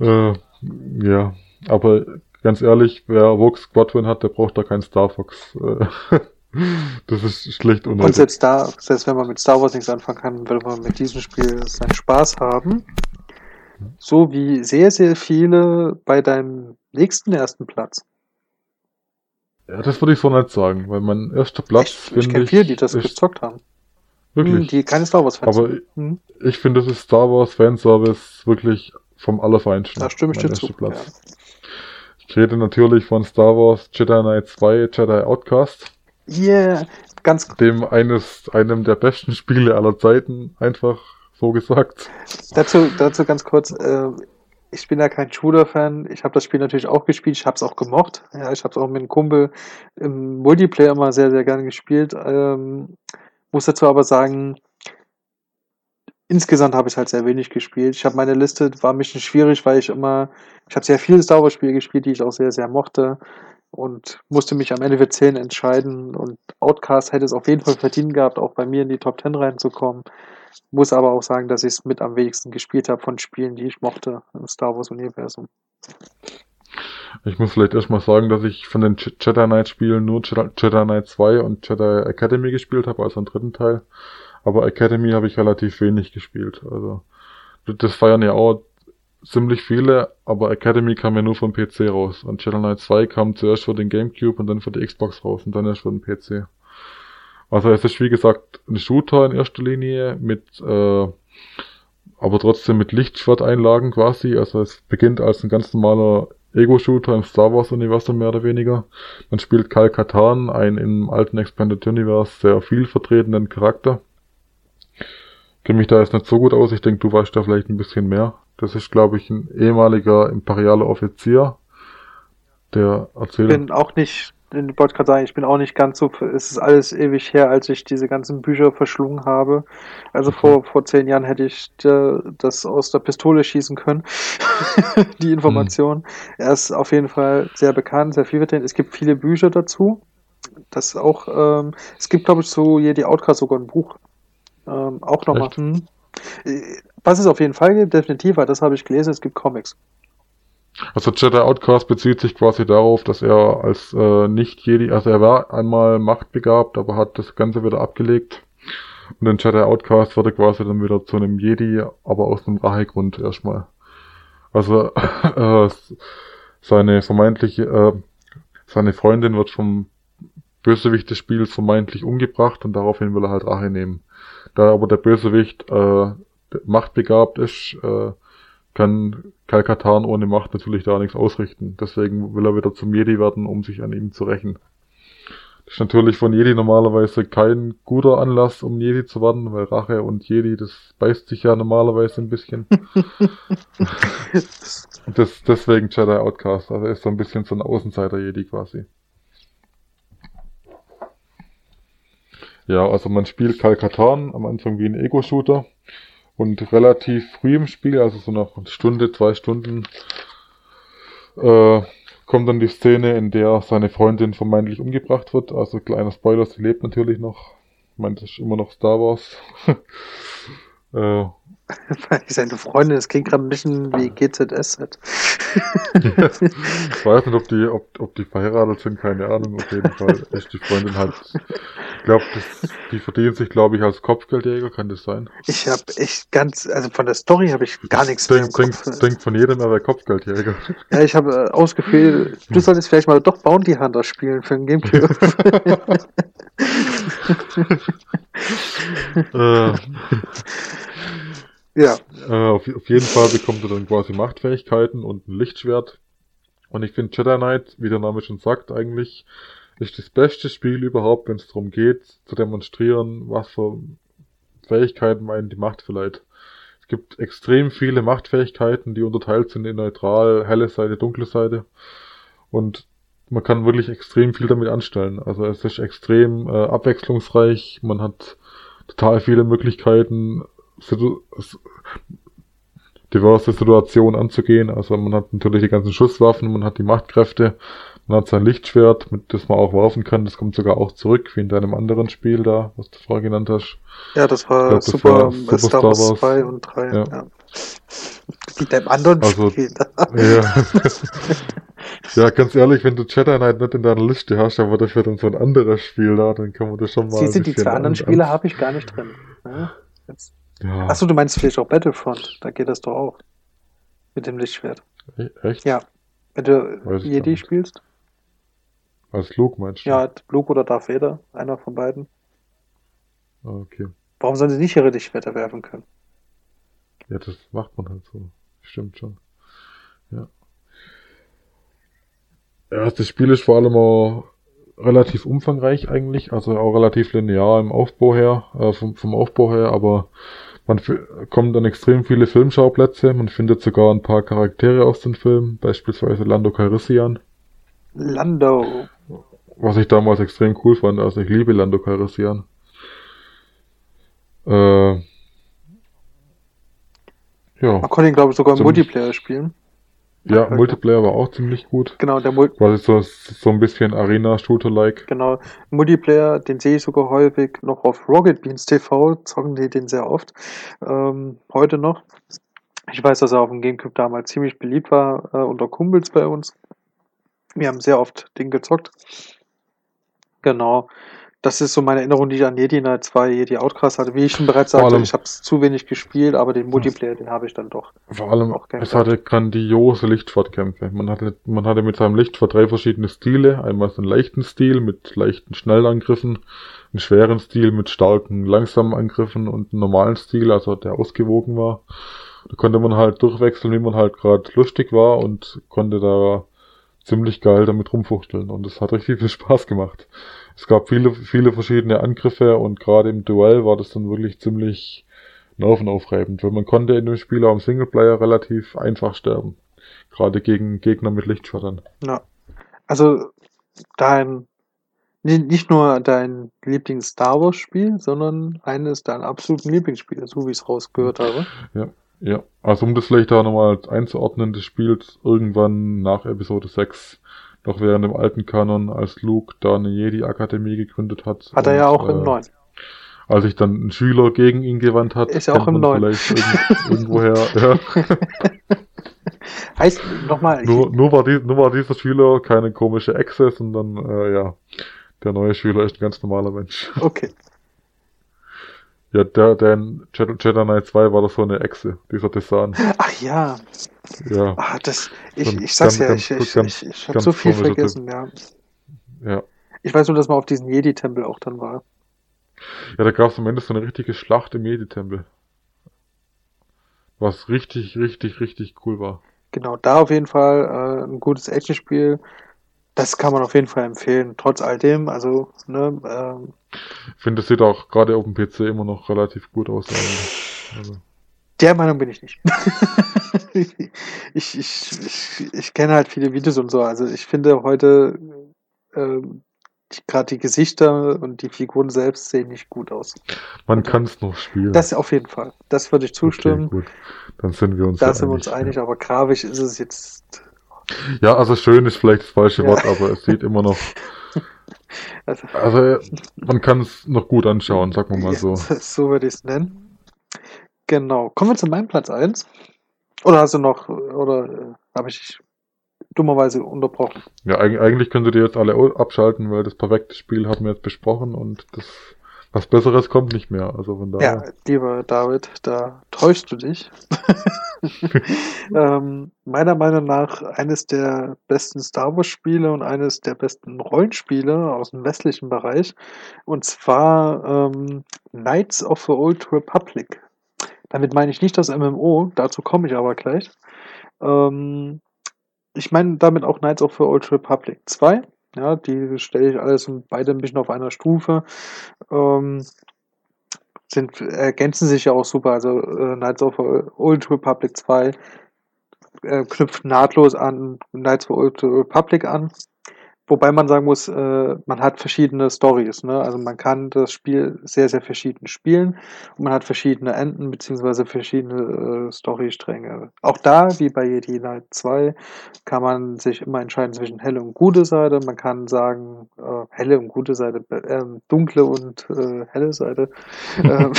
Speaker 2: Äh, ja, aber ganz ehrlich, wer Vox Squadron hat, der braucht da kein Star Fox. Äh, *laughs* das ist schlecht
Speaker 1: Und
Speaker 2: unnötig.
Speaker 1: selbst da, selbst wenn man mit Star Wars nichts anfangen kann, will man mit diesem Spiel seinen Spaß haben. So wie sehr, sehr viele bei deinem nächsten ersten Platz.
Speaker 2: Ja, das würde ich so nicht sagen, weil mein erster Platz,
Speaker 1: Echt? Ich kenne viele, die das gezockt haben.
Speaker 2: Wirklich.
Speaker 1: Die keine Star Wars-Fans.
Speaker 2: Aber
Speaker 1: Hm,
Speaker 2: ich finde, das ist Star Wars Fanservice wirklich vom Allerfeinsten.
Speaker 1: Da stimme ich dir zu.
Speaker 2: Platz. Ich rede natürlich von Star Wars Jedi Knight 2 Jedi Outcast,
Speaker 1: Yeah, ganz
Speaker 2: dem eines, einem der besten Spiele aller Zeiten, einfach so gesagt.
Speaker 1: dazu, dazu ganz kurz. Äh, ich bin ja kein Shooter-Fan. Ich habe das Spiel natürlich auch gespielt. Ich habe es auch gemocht. Ja, ich habe es auch mit einem Kumpel im Multiplayer immer sehr, sehr gerne gespielt. Ähm, muss dazu aber sagen, insgesamt habe ich halt sehr wenig gespielt. Ich habe meine Liste, war ein bisschen schwierig, weil ich immer, ich habe sehr viele Star Wars Spiele gespielt, die ich auch sehr, sehr mochte und musste mich am Ende für 10 entscheiden und Outcast hätte es auf jeden Fall verdient gehabt, auch bei mir in die Top 10 reinzukommen. Muss aber auch sagen, dass ich es mit am wenigsten gespielt habe von Spielen, die ich mochte im Star Wars Universum.
Speaker 2: Ich muss vielleicht erstmal sagen, dass ich von den Je- Jedi Knight Spielen nur Jedi, Knight 2 und Jedi Academy gespielt habe, also einen dritten Teil. Aber Academy habe ich relativ wenig gespielt. Also das feiern ja auch ziemlich viele, aber Academy kam ja nur vom PC raus. Und Jedi Knight 2 kam zuerst für den Gamecube und dann für die Xbox raus und dann erst für den PC. Also es ist wie gesagt ein Shooter in erster Linie mit äh, aber trotzdem mit Lichtschwerteinlagen quasi. Also es beginnt als ein ganz normaler Ego-Shooter im Star Wars-Universum mehr oder weniger. Man spielt Kal Katan, einen im alten Expanded Universe sehr viel vertretenen Charakter. Kenne mich da jetzt nicht so gut aus. Ich denke, du weißt da vielleicht ein bisschen mehr. Das ist, glaube ich, ein ehemaliger imperialer Offizier, der
Speaker 1: Ich
Speaker 2: erzählt.
Speaker 1: bin auch nicht, ich wollte gerade sagen, ich bin auch nicht ganz so, es ist alles ewig her, als ich diese ganzen Bücher verschlungen habe. Also vor, vor zehn Jahren hätte ich das aus der Pistole schießen können, *laughs* die Information. Er ist auf jeden Fall sehr bekannt, sehr viel vertreten. Es gibt viele Bücher dazu. Das auch, ähm, es gibt, glaube ich, zu Jedi Outcast sogar ein Buch. Ähm, auch nochmal.
Speaker 2: Echt?
Speaker 1: Hm. Äh, Was es auf jeden Fall gibt, definitiv, weil das habe ich gelesen, es gibt Comics.
Speaker 2: Also Jedi Outcast bezieht sich quasi darauf, dass er als äh, Nicht-Jedi, also er war einmal machtbegabt, aber hat das Ganze wieder abgelegt. Und in Jedi Outcast wurde quasi dann wieder zu einem Jedi, aber aus einem Rachegrund erstmal. Also *laughs* äh, seine vermeintliche, äh, seine Freundin wird vom Bösewicht des Spiels vermeintlich umgebracht und daraufhin will er halt Rache nehmen. Da aber der Bösewicht äh, machtbegabt ist, äh, kann Kalkatan ohne Macht natürlich da nichts ausrichten. Deswegen will er wieder zum Jedi werden, um sich an ihm zu rächen. Das ist natürlich von Jedi normalerweise kein guter Anlass, um Jedi zu werden, weil Rache und Jedi, das beißt sich ja normalerweise ein bisschen. *laughs* Das, deswegen Jedi Outcast. Also er ist so ein bisschen so ein Außenseiter-Jedi quasi. Ja, also man spielt Kalkatan am Anfang wie ein Ego-Shooter. Und relativ früh im Spiel, also so nach einer Stunde, zwei Stunden, äh, kommt dann die Szene, in der seine Freundin vermeintlich umgebracht wird. Also kleiner Spoiler, sie lebt natürlich noch. Ich meine, das ist immer noch Star Wars. *laughs* äh,
Speaker 1: Seine Freundin, das klingt gerade ein bisschen wie GZSZ.
Speaker 2: ich weiß nicht, ob die, ob, ob die verheiratet sind, keine Ahnung. Auf jeden Fall ist die Freundin halt. Ich glaube, die verdienen sich, glaube ich, als Kopfgeldjäger, kann das sein?
Speaker 1: Ich habe echt ganz, also von der Story habe ich gar nichts mehr
Speaker 2: Denkt
Speaker 1: Kopf.
Speaker 2: denk, denk von jedem er wäre Kopfgeldjäger.
Speaker 1: Ja, ich habe äh, ausgefehlt, du solltest vielleicht mal doch Bounty Hunter spielen für ein Gamecube. *laughs*
Speaker 2: äh,
Speaker 1: ja,
Speaker 2: Äh, auf, auf jeden Fall bekommt er dann quasi Machtfähigkeiten und ein Lichtschwert. Und ich finde Jedi Knight, wie der Name schon sagt, eigentlich ist das beste Spiel überhaupt, wenn es darum geht, zu demonstrieren, was für Fähigkeiten einem die Macht verleiht. Es gibt extrem viele Machtfähigkeiten, die unterteilt sind in neutral, helle Seite, dunkle Seite. Und man kann wirklich extrem viel damit anstellen. Also es ist extrem äh, abwechslungsreich, man hat total viele Möglichkeiten, diverse Situationen anzugehen. Also man hat natürlich die ganzen Schusswaffen, man hat die Machtkräfte, man hat sein Lichtschwert, mit das man auch werfen kann. Das kommt sogar auch zurück, wie in deinem anderen Spiel da, was du vorher genannt hast.
Speaker 1: ja, das war
Speaker 2: glaub, das
Speaker 1: super,
Speaker 2: war
Speaker 1: Super
Speaker 2: Super
Speaker 1: Star Wars
Speaker 2: Star Wars.
Speaker 1: 2 und 3.
Speaker 2: Ja.
Speaker 1: Ja. Wie deinem anderen
Speaker 2: Also-
Speaker 1: Spiel.
Speaker 2: Ja. *laughs* ja, ganz ehrlich, wenn du Jedi Knight nicht in deiner Liste hast, aber dafür dann so ein anderes Spiel da, dann kann man das schon mal.
Speaker 1: Siehst du, die zwei anderen
Speaker 2: an-
Speaker 1: Spiele habe ich gar nicht drin. Ja, jetzt.
Speaker 2: Ja,
Speaker 1: Achso, du meinst vielleicht auch Battlefront, da geht das doch auch. Mit dem Lichtschwert.
Speaker 2: e- echt?
Speaker 1: Ja. Wenn du
Speaker 2: Weiß
Speaker 1: Jedi spielst?
Speaker 2: Als Luke meinst du?
Speaker 1: Ja, Luke oder Darth Vader, einer von beiden.
Speaker 2: Ah, Okay.
Speaker 1: Warum sollen sie nicht ihre Lichtschwerter werfen können?
Speaker 2: Ja, das macht man halt so. Stimmt schon. Ja. Ja, das Spiel ist vor allem auch relativ umfangreich eigentlich, also auch relativ linear im Aufbau her, äh, vom, vom Aufbau her, aber man kommt an extrem viele Filmschauplätze, man findet sogar ein paar Charaktere aus den Filmen, beispielsweise Lando Calrissian.
Speaker 1: Lando.
Speaker 2: Was ich damals extrem cool fand, also ich liebe Lando Calrissian. Äh,
Speaker 1: ja. Man konnte ihn, glaube ich, sogar im Multiplayer spielen.
Speaker 2: Ja, Multiplayer war auch ziemlich gut.
Speaker 1: Genau, der Mul
Speaker 2: Quasi so, so ein bisschen Arena-Shooter-like.
Speaker 1: Genau, Multiplayer, den sehe ich sogar häufig noch auf Rocket Beans TV, zocken die den sehr oft. Ähm, heute noch. Ich weiß, dass er auf dem Gamecube damals ziemlich beliebt war, äh, unter Kumpels bei uns. Wir haben sehr oft den gezockt. Genau das ist so meine Erinnerung, die ich an Jedi Knight 2, Jedi Outcast hatte. Wie ich schon bereits sagte, ich habe es zu wenig gespielt, aber den Multiplayer, den habe ich dann doch.
Speaker 2: Vor allem, auch es hatte grandiose Lichtschwertkämpfe. Man hatte, man hatte mit seinem Lichtschwert drei verschiedene Stile. Einmal so einen leichten Stil mit leichten Schnellangriffen, einen schweren Stil mit starken, langsamen Angriffen und einen normalen Stil, also der ausgewogen war. Da konnte man halt durchwechseln, wie man halt gerade lustig war und konnte da ziemlich geil damit rumfuchteln und es hat richtig viel Spaß gemacht es gab viele, viele verschiedene Angriffe und gerade im Duell war das dann wirklich ziemlich nervenaufreibend, weil man konnte in dem Spiel auch im Singleplayer relativ einfach sterben. Gerade gegen Gegner mit Lichtschwertern.
Speaker 1: Ja. Also dein nicht nur dein Lieblings-Star Wars-Spiel, sondern eines deiner absoluten Lieblingsspiele, so wie ich es rausgehört habe.
Speaker 2: Ja, ja. Also um das vielleicht da nochmal einzuordnen, das spielt irgendwann nach Episode 6 noch während dem alten Kanon, als Luke da eine Jedi-Akademie gegründet hat.
Speaker 1: Hat er ja auch äh, im neuen.
Speaker 2: Als sich dann ein Schüler gegen ihn gewandt hat.
Speaker 1: Ist ja auch im neuen.
Speaker 2: Vielleicht irgendwoher, *laughs* ja.
Speaker 1: heißt, nochmal.
Speaker 2: Nur, nur, war die, nur war dieser Schüler keine komische Echse, sondern, äh, ja, der neue Schüler ist ein ganz normaler Mensch.
Speaker 1: Okay.
Speaker 2: Ja, der, der in Jedi Knight 2 war doch so eine Echse, dieser Design.
Speaker 1: Ach ja.
Speaker 2: Ja.
Speaker 1: Ach, das, ich, ich sag's ganz, ja, ich, ich, ich, ich habe so viel vergessen, ja.
Speaker 2: Ja.
Speaker 1: Ich weiß nur, dass man auf diesem Jedi-Tempel auch dann war.
Speaker 2: Ja, da gab es am Ende so eine richtige Schlacht im Jedi-Tempel. Was richtig, richtig, richtig cool war.
Speaker 1: Genau, da auf jeden Fall äh, ein gutes Actionspiel. Das kann man auf jeden Fall empfehlen, trotz all dem. Also, ne, ähm,
Speaker 2: ich finde, es sieht auch gerade auf dem PC immer noch relativ gut aus. Also.
Speaker 1: Der Meinung bin ich nicht. *laughs* ich, ich, ich, ich kenne halt viele Videos und so. Also ich finde heute ähm, gerade die Gesichter und die Figuren selbst sehen nicht gut aus.
Speaker 2: Man kann es noch spielen.
Speaker 1: Das auf jeden Fall. Das würde ich zustimmen. Okay, gut.
Speaker 2: Dann sind wir uns
Speaker 1: da sind wir uns einig, ja. aber grafisch ist es jetzt.
Speaker 2: Ja, also schön ist vielleicht das falsche ja. Wort, aber es sieht immer noch *laughs* also, also man kann es noch gut anschauen, sagen wir mal so. *laughs*
Speaker 1: So würde ich es nennen. Genau. Kommen wir zu meinem Platz 1. Oder hast du noch, oder äh, habe ich dummerweise unterbrochen?
Speaker 2: Ja, eigentlich könntet ihr jetzt alle abschalten, weil das perfekte Spiel haben wir jetzt besprochen und das was Besseres kommt nicht mehr. Also von daher.
Speaker 1: Ja, lieber David, da täuschst du dich. *laughs* ähm, meiner Meinung nach eines der besten Star Wars Spiele und eines der besten Rollenspiele aus dem westlichen Bereich. Und zwar ähm, Knights of the Old Republic. Damit meine ich nicht das MMO, dazu komme ich aber gleich. Ähm, ich meine damit auch Knights of the Old Republic 2. Ja, die stelle ich alles beide ein bisschen auf einer Stufe. Ähm, sind, ergänzen sich ja auch super. Also äh, Knights of Old Republic 2 äh, knüpft nahtlos an Knights of Old Republic an. Wobei man sagen muss, äh, man hat verschiedene Stories. Ne? Also man kann das Spiel sehr, sehr verschieden spielen und man hat verschiedene Enden beziehungsweise verschiedene äh, Storystränge. Auch da, wie bei Jedi Knight 2, kann man sich immer entscheiden zwischen helle und gute Seite. Man kann sagen, äh, helle und gute Seite, äh, dunkle und äh, helle Seite. *laughs*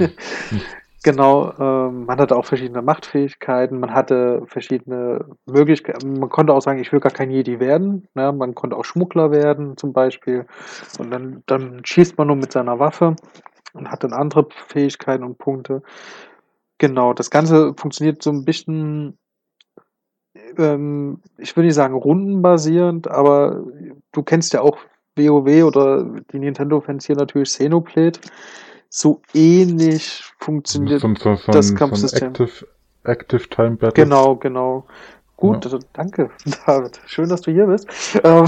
Speaker 1: *laughs* *laughs* Genau, ähm, man hatte auch verschiedene Machtfähigkeiten, man hatte verschiedene Möglichkeiten. Man konnte auch sagen, ich will gar kein Jedi werden. Ne? Man konnte auch Schmuggler werden, zum Beispiel. Und dann, dann schießt man nur mit seiner Waffe und hat dann andere Fähigkeiten und Punkte. Genau, das Ganze funktioniert so ein bisschen, ähm, ich würde nicht sagen rundenbasierend, aber du kennst ja auch WoW oder die Nintendo-Fans hier natürlich Xenoblade so ähnlich funktioniert
Speaker 2: so, so, so
Speaker 1: das Kampfsystem.
Speaker 2: Active, Active Time Battle.
Speaker 1: Genau, genau. Gut,
Speaker 2: Ja.
Speaker 1: also danke, *laughs* David. Schön, dass du hier bist. Ähm,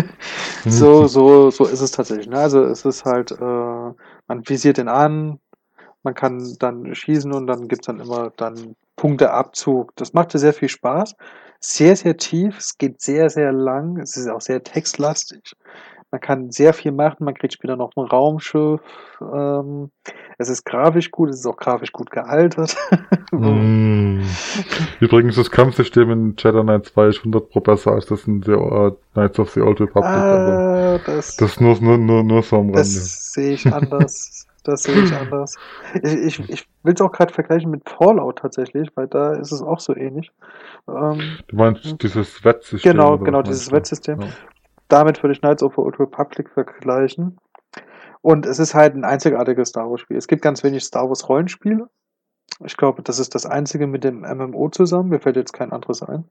Speaker 1: *laughs* so, so, so ist es tatsächlich. Ne? Also es ist halt, äh, man visiert den an, man kann dann schießen und dann gibt's dann immer dann Punkteabzug. Das machte sehr viel Spaß. Sehr, sehr tief. Es geht sehr, sehr lang. Es ist auch sehr textlastig. Man kann sehr viel machen. Man kriegt später noch ein Raumschiff. Ähm, es ist grafisch gut. Es ist auch grafisch gut gealtert. *laughs*
Speaker 2: Mm. Übrigens, das Kampfsystem in Jedi Knight 2 ist 100 Pro besser als das in the, uh, Knights of the Old Republic. also,
Speaker 1: ah, das,
Speaker 2: das nur, nur, nur, nur so am Rande.
Speaker 1: Das sehe ich anders. Das sehe ich anders. Ich, ich, ich will es auch gerade vergleichen mit Fallout tatsächlich, weil da ist es auch so ähnlich. Ähm,
Speaker 2: Du meinst dieses Wettsystem?
Speaker 1: genau, genau, dieses Wettsystem.
Speaker 2: Ja.
Speaker 1: Damit würde ich Knights of the Old Republic vergleichen. Und es ist halt ein einzigartiges Star Wars Spiel. Es gibt ganz wenig Star Wars Rollenspiele. Ich glaube, das ist das einzige mit dem MMO zusammen. Mir fällt jetzt kein anderes ein.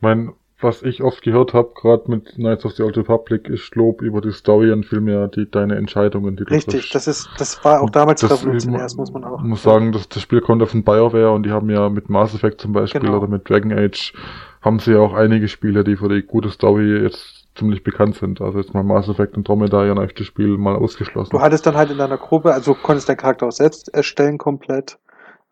Speaker 2: Mein, was ich oft gehört habe, gerade mit Knights of the Old Republic, ist Lob über die Story und vielmehr die, deine Entscheidungen, die du
Speaker 1: Richtig, das ist, das war auch damals
Speaker 2: Das-
Speaker 1: revolutionär, das muss man auch.
Speaker 2: Ich muss sagen, dass das Spiel kommt von BioWare und die haben ja mit Mass Effect zum Beispiel
Speaker 1: Genau.
Speaker 2: oder mit Dragon Age haben sie ja auch einige Spiele, die für die gute Story jetzt ziemlich bekannt sind. Also jetzt mal Mass Effect und Dromedar ja das Spiel mal ausgeschlossen.
Speaker 1: Du hattest dann halt in deiner Gruppe, also konntest deinen Charakter auch selbst erstellen komplett.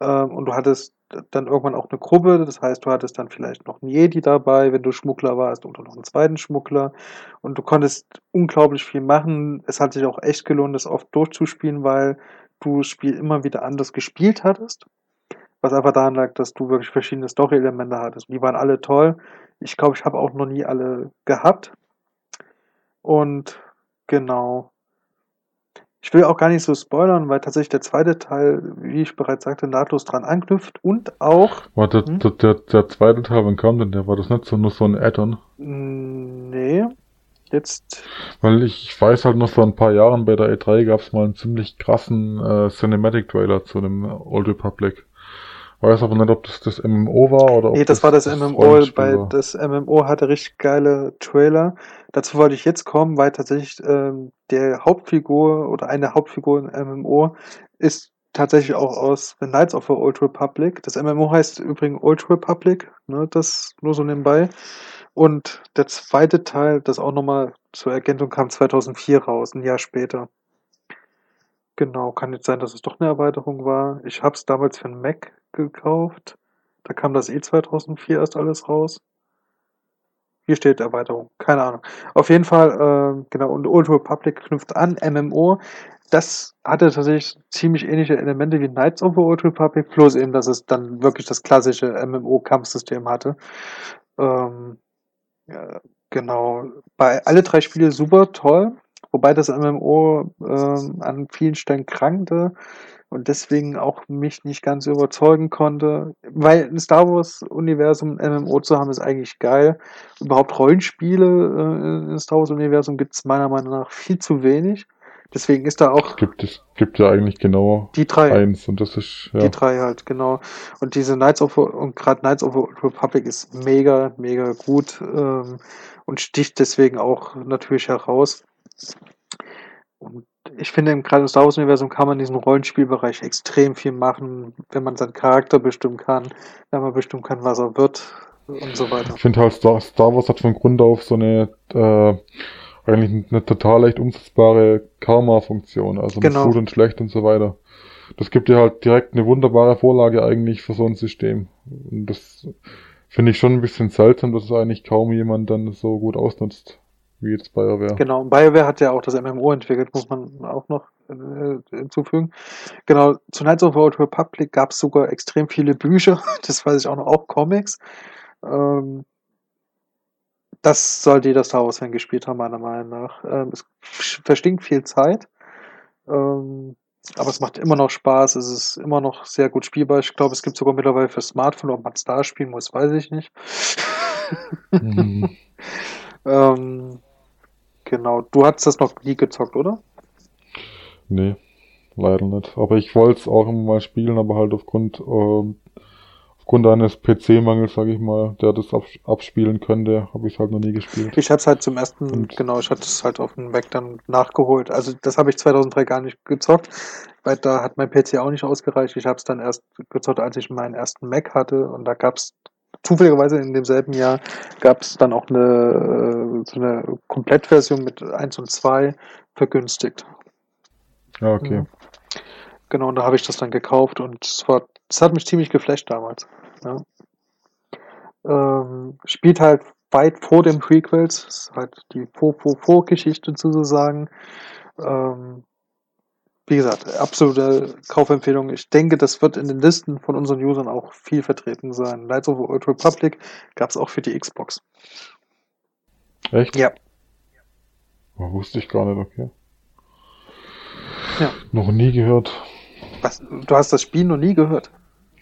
Speaker 1: Ähm, und du hattest dann irgendwann auch eine Gruppe, das heißt, du hattest dann vielleicht noch einen Jedi dabei, wenn du Schmuggler warst, oder noch einen zweiten Schmuggler. Und du konntest unglaublich viel machen. Es hat sich auch echt gelohnt, das oft durchzuspielen, weil du das Spiel immer wieder anders gespielt hattest. Was einfach daran lag, dass du wirklich verschiedene Story-Elemente hattest. Die waren alle toll. Ich glaube, ich habe auch noch nie alle gehabt. Und genau. Ich will auch gar nicht so spoilern, weil tatsächlich der zweite Teil, wie ich bereits sagte, nahtlos dran anknüpft und auch,
Speaker 2: War der,
Speaker 1: Hm?
Speaker 2: der, der, der zweite Teil, wann kam denn der? War das nicht so nur so ein Add-on?
Speaker 1: nee, jetzt,
Speaker 2: Weil ich, ich weiß halt noch vor ein paar Jahren bei der E3 gab es mal einen ziemlich krassen äh, Cinematic Trailer zu dem Old Republic. Weiß aber nicht, ob das das MMO war oder ob
Speaker 1: nee, das war das MMO,
Speaker 2: Rollenspiel
Speaker 1: weil das MMO hatte richtig geile Trailer. Dazu wollte ich jetzt kommen, weil tatsächlich ähm, der Hauptfigur oder eine Hauptfigur im MMO ist tatsächlich auch aus The Knights of the Old Republic. Das MMO heißt übrigens Old Republic, ne, das nur so nebenbei. Und der zweite Teil, das auch nochmal zur Ergänzung kam 2004 raus, ein Jahr später. Genau, kann jetzt sein, dass es doch eine Erweiterung war. Ich habe es damals für einen Mac gekauft. Da kam das eh 2004 erst alles raus. Hier steht Erweiterung, keine Ahnung. Auf jeden Fall, äh, genau, und Old Republic knüpft an, MMO. Das hatte tatsächlich ziemlich ähnliche Elemente wie Knights of the Old Republic, bloß eben, dass es dann wirklich das klassische MMO-Kampfsystem hatte. Ähm, ja, genau. Bei alle drei Spiele super toll, wobei das MMO ähm, an vielen Stellen krankte und deswegen auch mich nicht ganz überzeugen konnte. Weil ein Star Wars Universum ein MMO zu haben, ist eigentlich geil. Überhaupt Rollenspiele äh, im Star Wars Universum gibt es meiner Meinung nach viel zu wenig. Deswegen ist da auch
Speaker 2: Gibt es gibt ja eigentlich genau
Speaker 1: die drei.
Speaker 2: eins und das ist ja
Speaker 1: Die drei halt, genau. Und diese Knights of und gerade Knights of the Republic ist mega, mega gut ähm, und sticht deswegen auch natürlich heraus. Und ich finde, im gerade im Star Wars-Universum kann man in diesem Rollenspielbereich extrem viel machen, wenn man seinen Charakter bestimmen kann, wenn man bestimmen kann, was er wird und so weiter.
Speaker 2: Ich finde halt Star, Star Wars hat von Grund auf so eine äh, eigentlich eine total leicht umsetzbare Karma-Funktion, also mit
Speaker 1: Genau.
Speaker 2: gut und schlecht und so weiter. Das gibt dir halt direkt eine wunderbare Vorlage eigentlich für so ein System. Und das finde ich schon ein bisschen seltsam, dass es eigentlich kaum jemand dann so gut ausnutzt, wie jetzt BioWare.
Speaker 1: Genau, und BioWare hat ja auch das MMO entwickelt, muss man auch noch äh, hinzufügen. Genau, zu Knights of the Old Republic gab es sogar extrem viele Bücher, *laughs* das weiß ich auch noch, auch Comics. Ähm, das sollte jeder Star Wars-Fan gespielt haben, meiner Meinung nach. Ähm, es verstinkt viel Zeit, ähm, aber es macht immer noch Spaß, es ist immer noch sehr gut spielbar. Ich glaube, es gibt sogar mittlerweile für Smartphone, ob man es da spielen muss, weiß ich nicht.
Speaker 2: Mhm. *laughs*
Speaker 1: ähm, genau, du hattest das noch nie gezockt, oder?
Speaker 2: Nee, leider nicht. Aber ich wollte es auch immer mal spielen, aber halt aufgrund, ähm, aufgrund eines PC-Mangels, sage ich mal, der das abspielen könnte, habe ich es halt noch nie gespielt.
Speaker 1: Ich habe es halt zum ersten, Und genau, ich hatte es halt auf dem Mac dann nachgeholt. Also das habe ich 2003 gar nicht gezockt, weil da hat mein PC auch nicht ausgereicht. Ich habe es dann erst gezockt, als ich meinen ersten Mac hatte und da gab es zufälligerweise in demselben Jahr gab es dann auch eine, so eine Komplettversion mit 1 und 2 vergünstigt.
Speaker 2: Ja, okay. Ja.
Speaker 1: Genau, und da habe ich das dann gekauft und es war, es hat mich ziemlich geflasht damals. Ja. Ähm, spielt halt weit vor dem Prequels, ist halt die Vor-Vor-Vor-Geschichte sozusagen. Ähm, wie gesagt, absolute Kaufempfehlung. Ich denke, das wird in den Listen von unseren Usern auch viel vertreten sein. Knights of the Old Republic gab es auch für die Xbox.
Speaker 2: Echt?
Speaker 1: Ja.
Speaker 2: Oh, wusste ich gar nicht, okay.
Speaker 1: Ja.
Speaker 2: Noch nie gehört.
Speaker 1: Was? Du hast das Spiel noch nie gehört?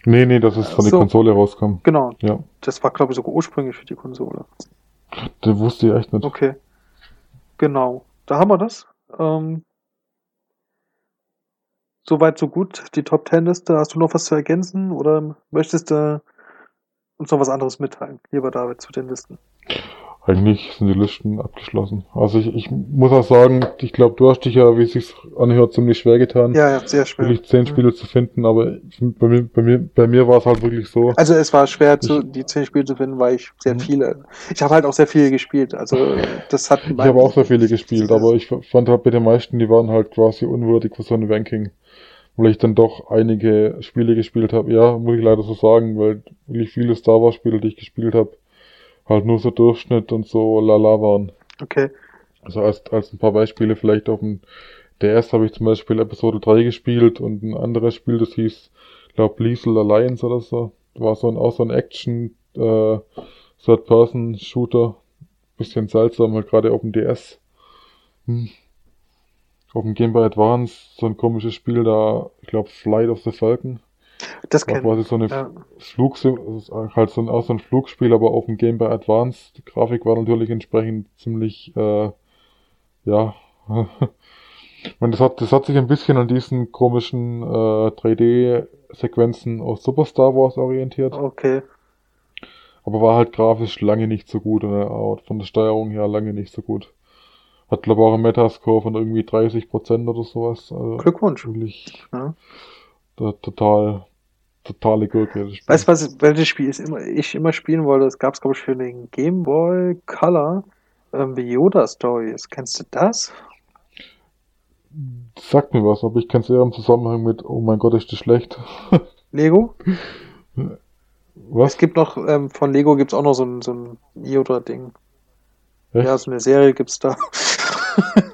Speaker 2: Nee, nee, dass es von so. der Konsole rauskam.
Speaker 1: Genau.
Speaker 2: Ja.
Speaker 1: Das war, glaube ich, sogar ursprünglich für die Konsole.
Speaker 2: Das wusste ich echt nicht.
Speaker 1: Okay. Genau. Da haben wir das. Ähm, Soweit, so gut. Die Top Ten Liste. Hast du noch was zu ergänzen oder möchtest du uns noch was anderes mitteilen, lieber David, zu den Listen?
Speaker 2: Eigentlich sind die Listen abgeschlossen. Also ich, ich muss auch sagen, ich glaube, du hast dich ja, wie es sich anhört, ziemlich schwer getan.
Speaker 1: Ja, ja, sehr schwer.
Speaker 2: Wirklich zehn Spiele mhm. zu finden, aber bei mir, bei mir, bei mir war es halt wirklich so.
Speaker 1: Also es war schwer, zu, die zehn Spiele zu finden, weil ich sehr mhm. viele, ich habe halt auch sehr viele gespielt. Also *laughs* das hat.
Speaker 2: Ich habe auch sehr viele gespielt, aber ich fand halt bei den meisten, die waren halt quasi unwürdig für so ein Ranking weil ich dann doch einige Spiele gespielt habe. Ja, muss ich leider so sagen, weil wirklich viele Star Wars Spiele, die ich gespielt habe, halt nur so Durchschnitt und so lala waren.
Speaker 1: Okay.
Speaker 2: Also als, als ein paar Beispiele vielleicht auf dem DS habe ich zum Beispiel Episode 3 gespielt und ein anderes Spiel, das hieß, glaube Lethal Alliance oder so. War so ein, auch so ein Action, äh, Third-Person-Shooter. Bisschen seltsam, halt gerade auf dem DS. Hm auf dem Game Boy Advance so ein komisches Spiel da, ich glaube Flight of the Falcon.
Speaker 1: Das kennt
Speaker 2: quasi so eine ja. Flug, halt so ein, auch so ein Flugspiel, aber auf dem Game Boy Advance. Die Grafik war natürlich entsprechend ziemlich, äh, ja. *laughs* meine, das hat, das hat sich ein bisschen an diesen komischen äh, 3D-Sequenzen aus Super Star Wars orientiert.
Speaker 1: Okay.
Speaker 2: Aber war halt grafisch lange nicht so gut und von der Steuerung her lange nicht so gut. Hat, glaube ich, auch einen Metascore von irgendwie 30% oder sowas.
Speaker 1: Also Glückwunsch.
Speaker 2: Wirklich ja. total, totale Gurke.
Speaker 1: Weißt du, was, welches Spiel ich immer, ich immer spielen wollte? Das gab es, glaube ich, für den Game Boy Color. Ähm, The Yoda Stories. Kennst du das?
Speaker 2: Sagt mir was, aber ich kenne es eher im Zusammenhang mit, oh mein Gott, ist das schlecht. *laughs*
Speaker 1: Lego?
Speaker 2: Was?
Speaker 1: Es gibt noch, ähm, von Lego gibt es auch noch so ein, so ein Yoda-Ding. Ja, so eine Serie gibt's da.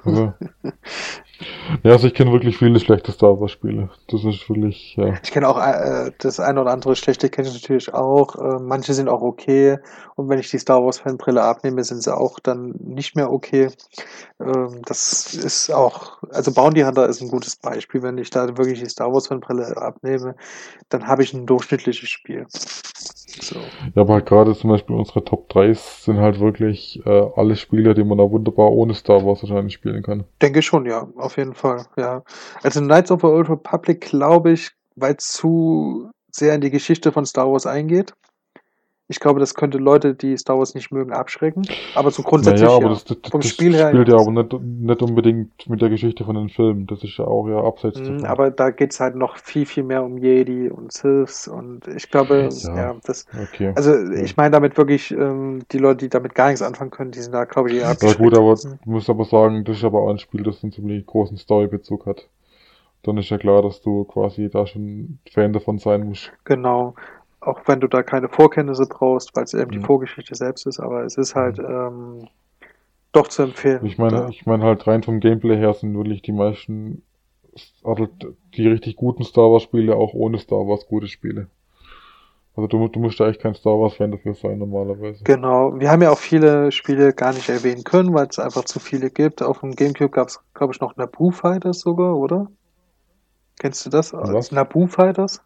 Speaker 2: Also. Ja, also ich kenne wirklich viele schlechte Star Wars Spiele. Das ist wirklich, ja.
Speaker 1: Ich kenne auch äh, das eine oder andere schlechte kenne ich natürlich auch. Äh, manche sind auch okay. Und wenn ich die Star Wars Fanbrille abnehme, sind sie auch dann nicht mehr okay. Ähm, das ist auch, also Bounty Hunter ist ein gutes Beispiel. Wenn ich da wirklich die Star Wars Fanbrille abnehme, dann habe ich ein durchschnittliches Spiel.
Speaker 2: So. Ja, aber halt gerade zum Beispiel unsere Top 3 sind halt wirklich äh, alle Spiele, die man da wunderbar ohne Star Wars wahrscheinlich spielen kann.
Speaker 1: Denke schon, ja, auf jeden Fall, ja. Also Knights of the Old Republic, glaube ich, weil zu sehr in die Geschichte von Star Wars eingeht. Ich glaube, das könnte Leute, die Star Wars nicht mögen, abschrecken. Aber so grundsätzlich
Speaker 2: naja, aber ja. Das, das, vom das Spiel her. spielt ja aber nicht, nicht unbedingt mit der Geschichte von den Filmen. Das ist ja auch ja abseits
Speaker 1: davon. Aber da geht es halt noch viel, viel mehr um Jedi und Siths und ich glaube, ja, ja das.
Speaker 2: Okay.
Speaker 1: Also ich meine damit wirklich, ähm, die Leute, die damit gar nichts anfangen können, die sind da, glaube ich, eher
Speaker 2: abgeschreckt. Ja gut, aber du musst aber sagen, das ist aber auch ein Spiel, das einen ziemlich großen Storybezug hat dann ist ja klar, dass du quasi da schon Fan davon sein musst.
Speaker 1: Genau auch wenn du da keine Vorkenntnisse brauchst, weil es eben mhm. die Vorgeschichte selbst ist, aber es ist halt mhm. ähm, doch zu empfehlen.
Speaker 2: Ich meine, ich meine halt rein vom Gameplay her sind wirklich die meisten, also die richtig guten Star Wars Spiele auch ohne Star Wars gute Spiele. Also du, du musst ja echt kein Star Wars Fan dafür sein normalerweise.
Speaker 1: Genau. Wir haben ja auch viele Spiele gar nicht erwähnen können, weil es einfach zu viele gibt. Auf dem Gamecube gab es, glaube ich, noch Naboo Fighters sogar, oder? Kennst du das? Was? Naboo Fighters?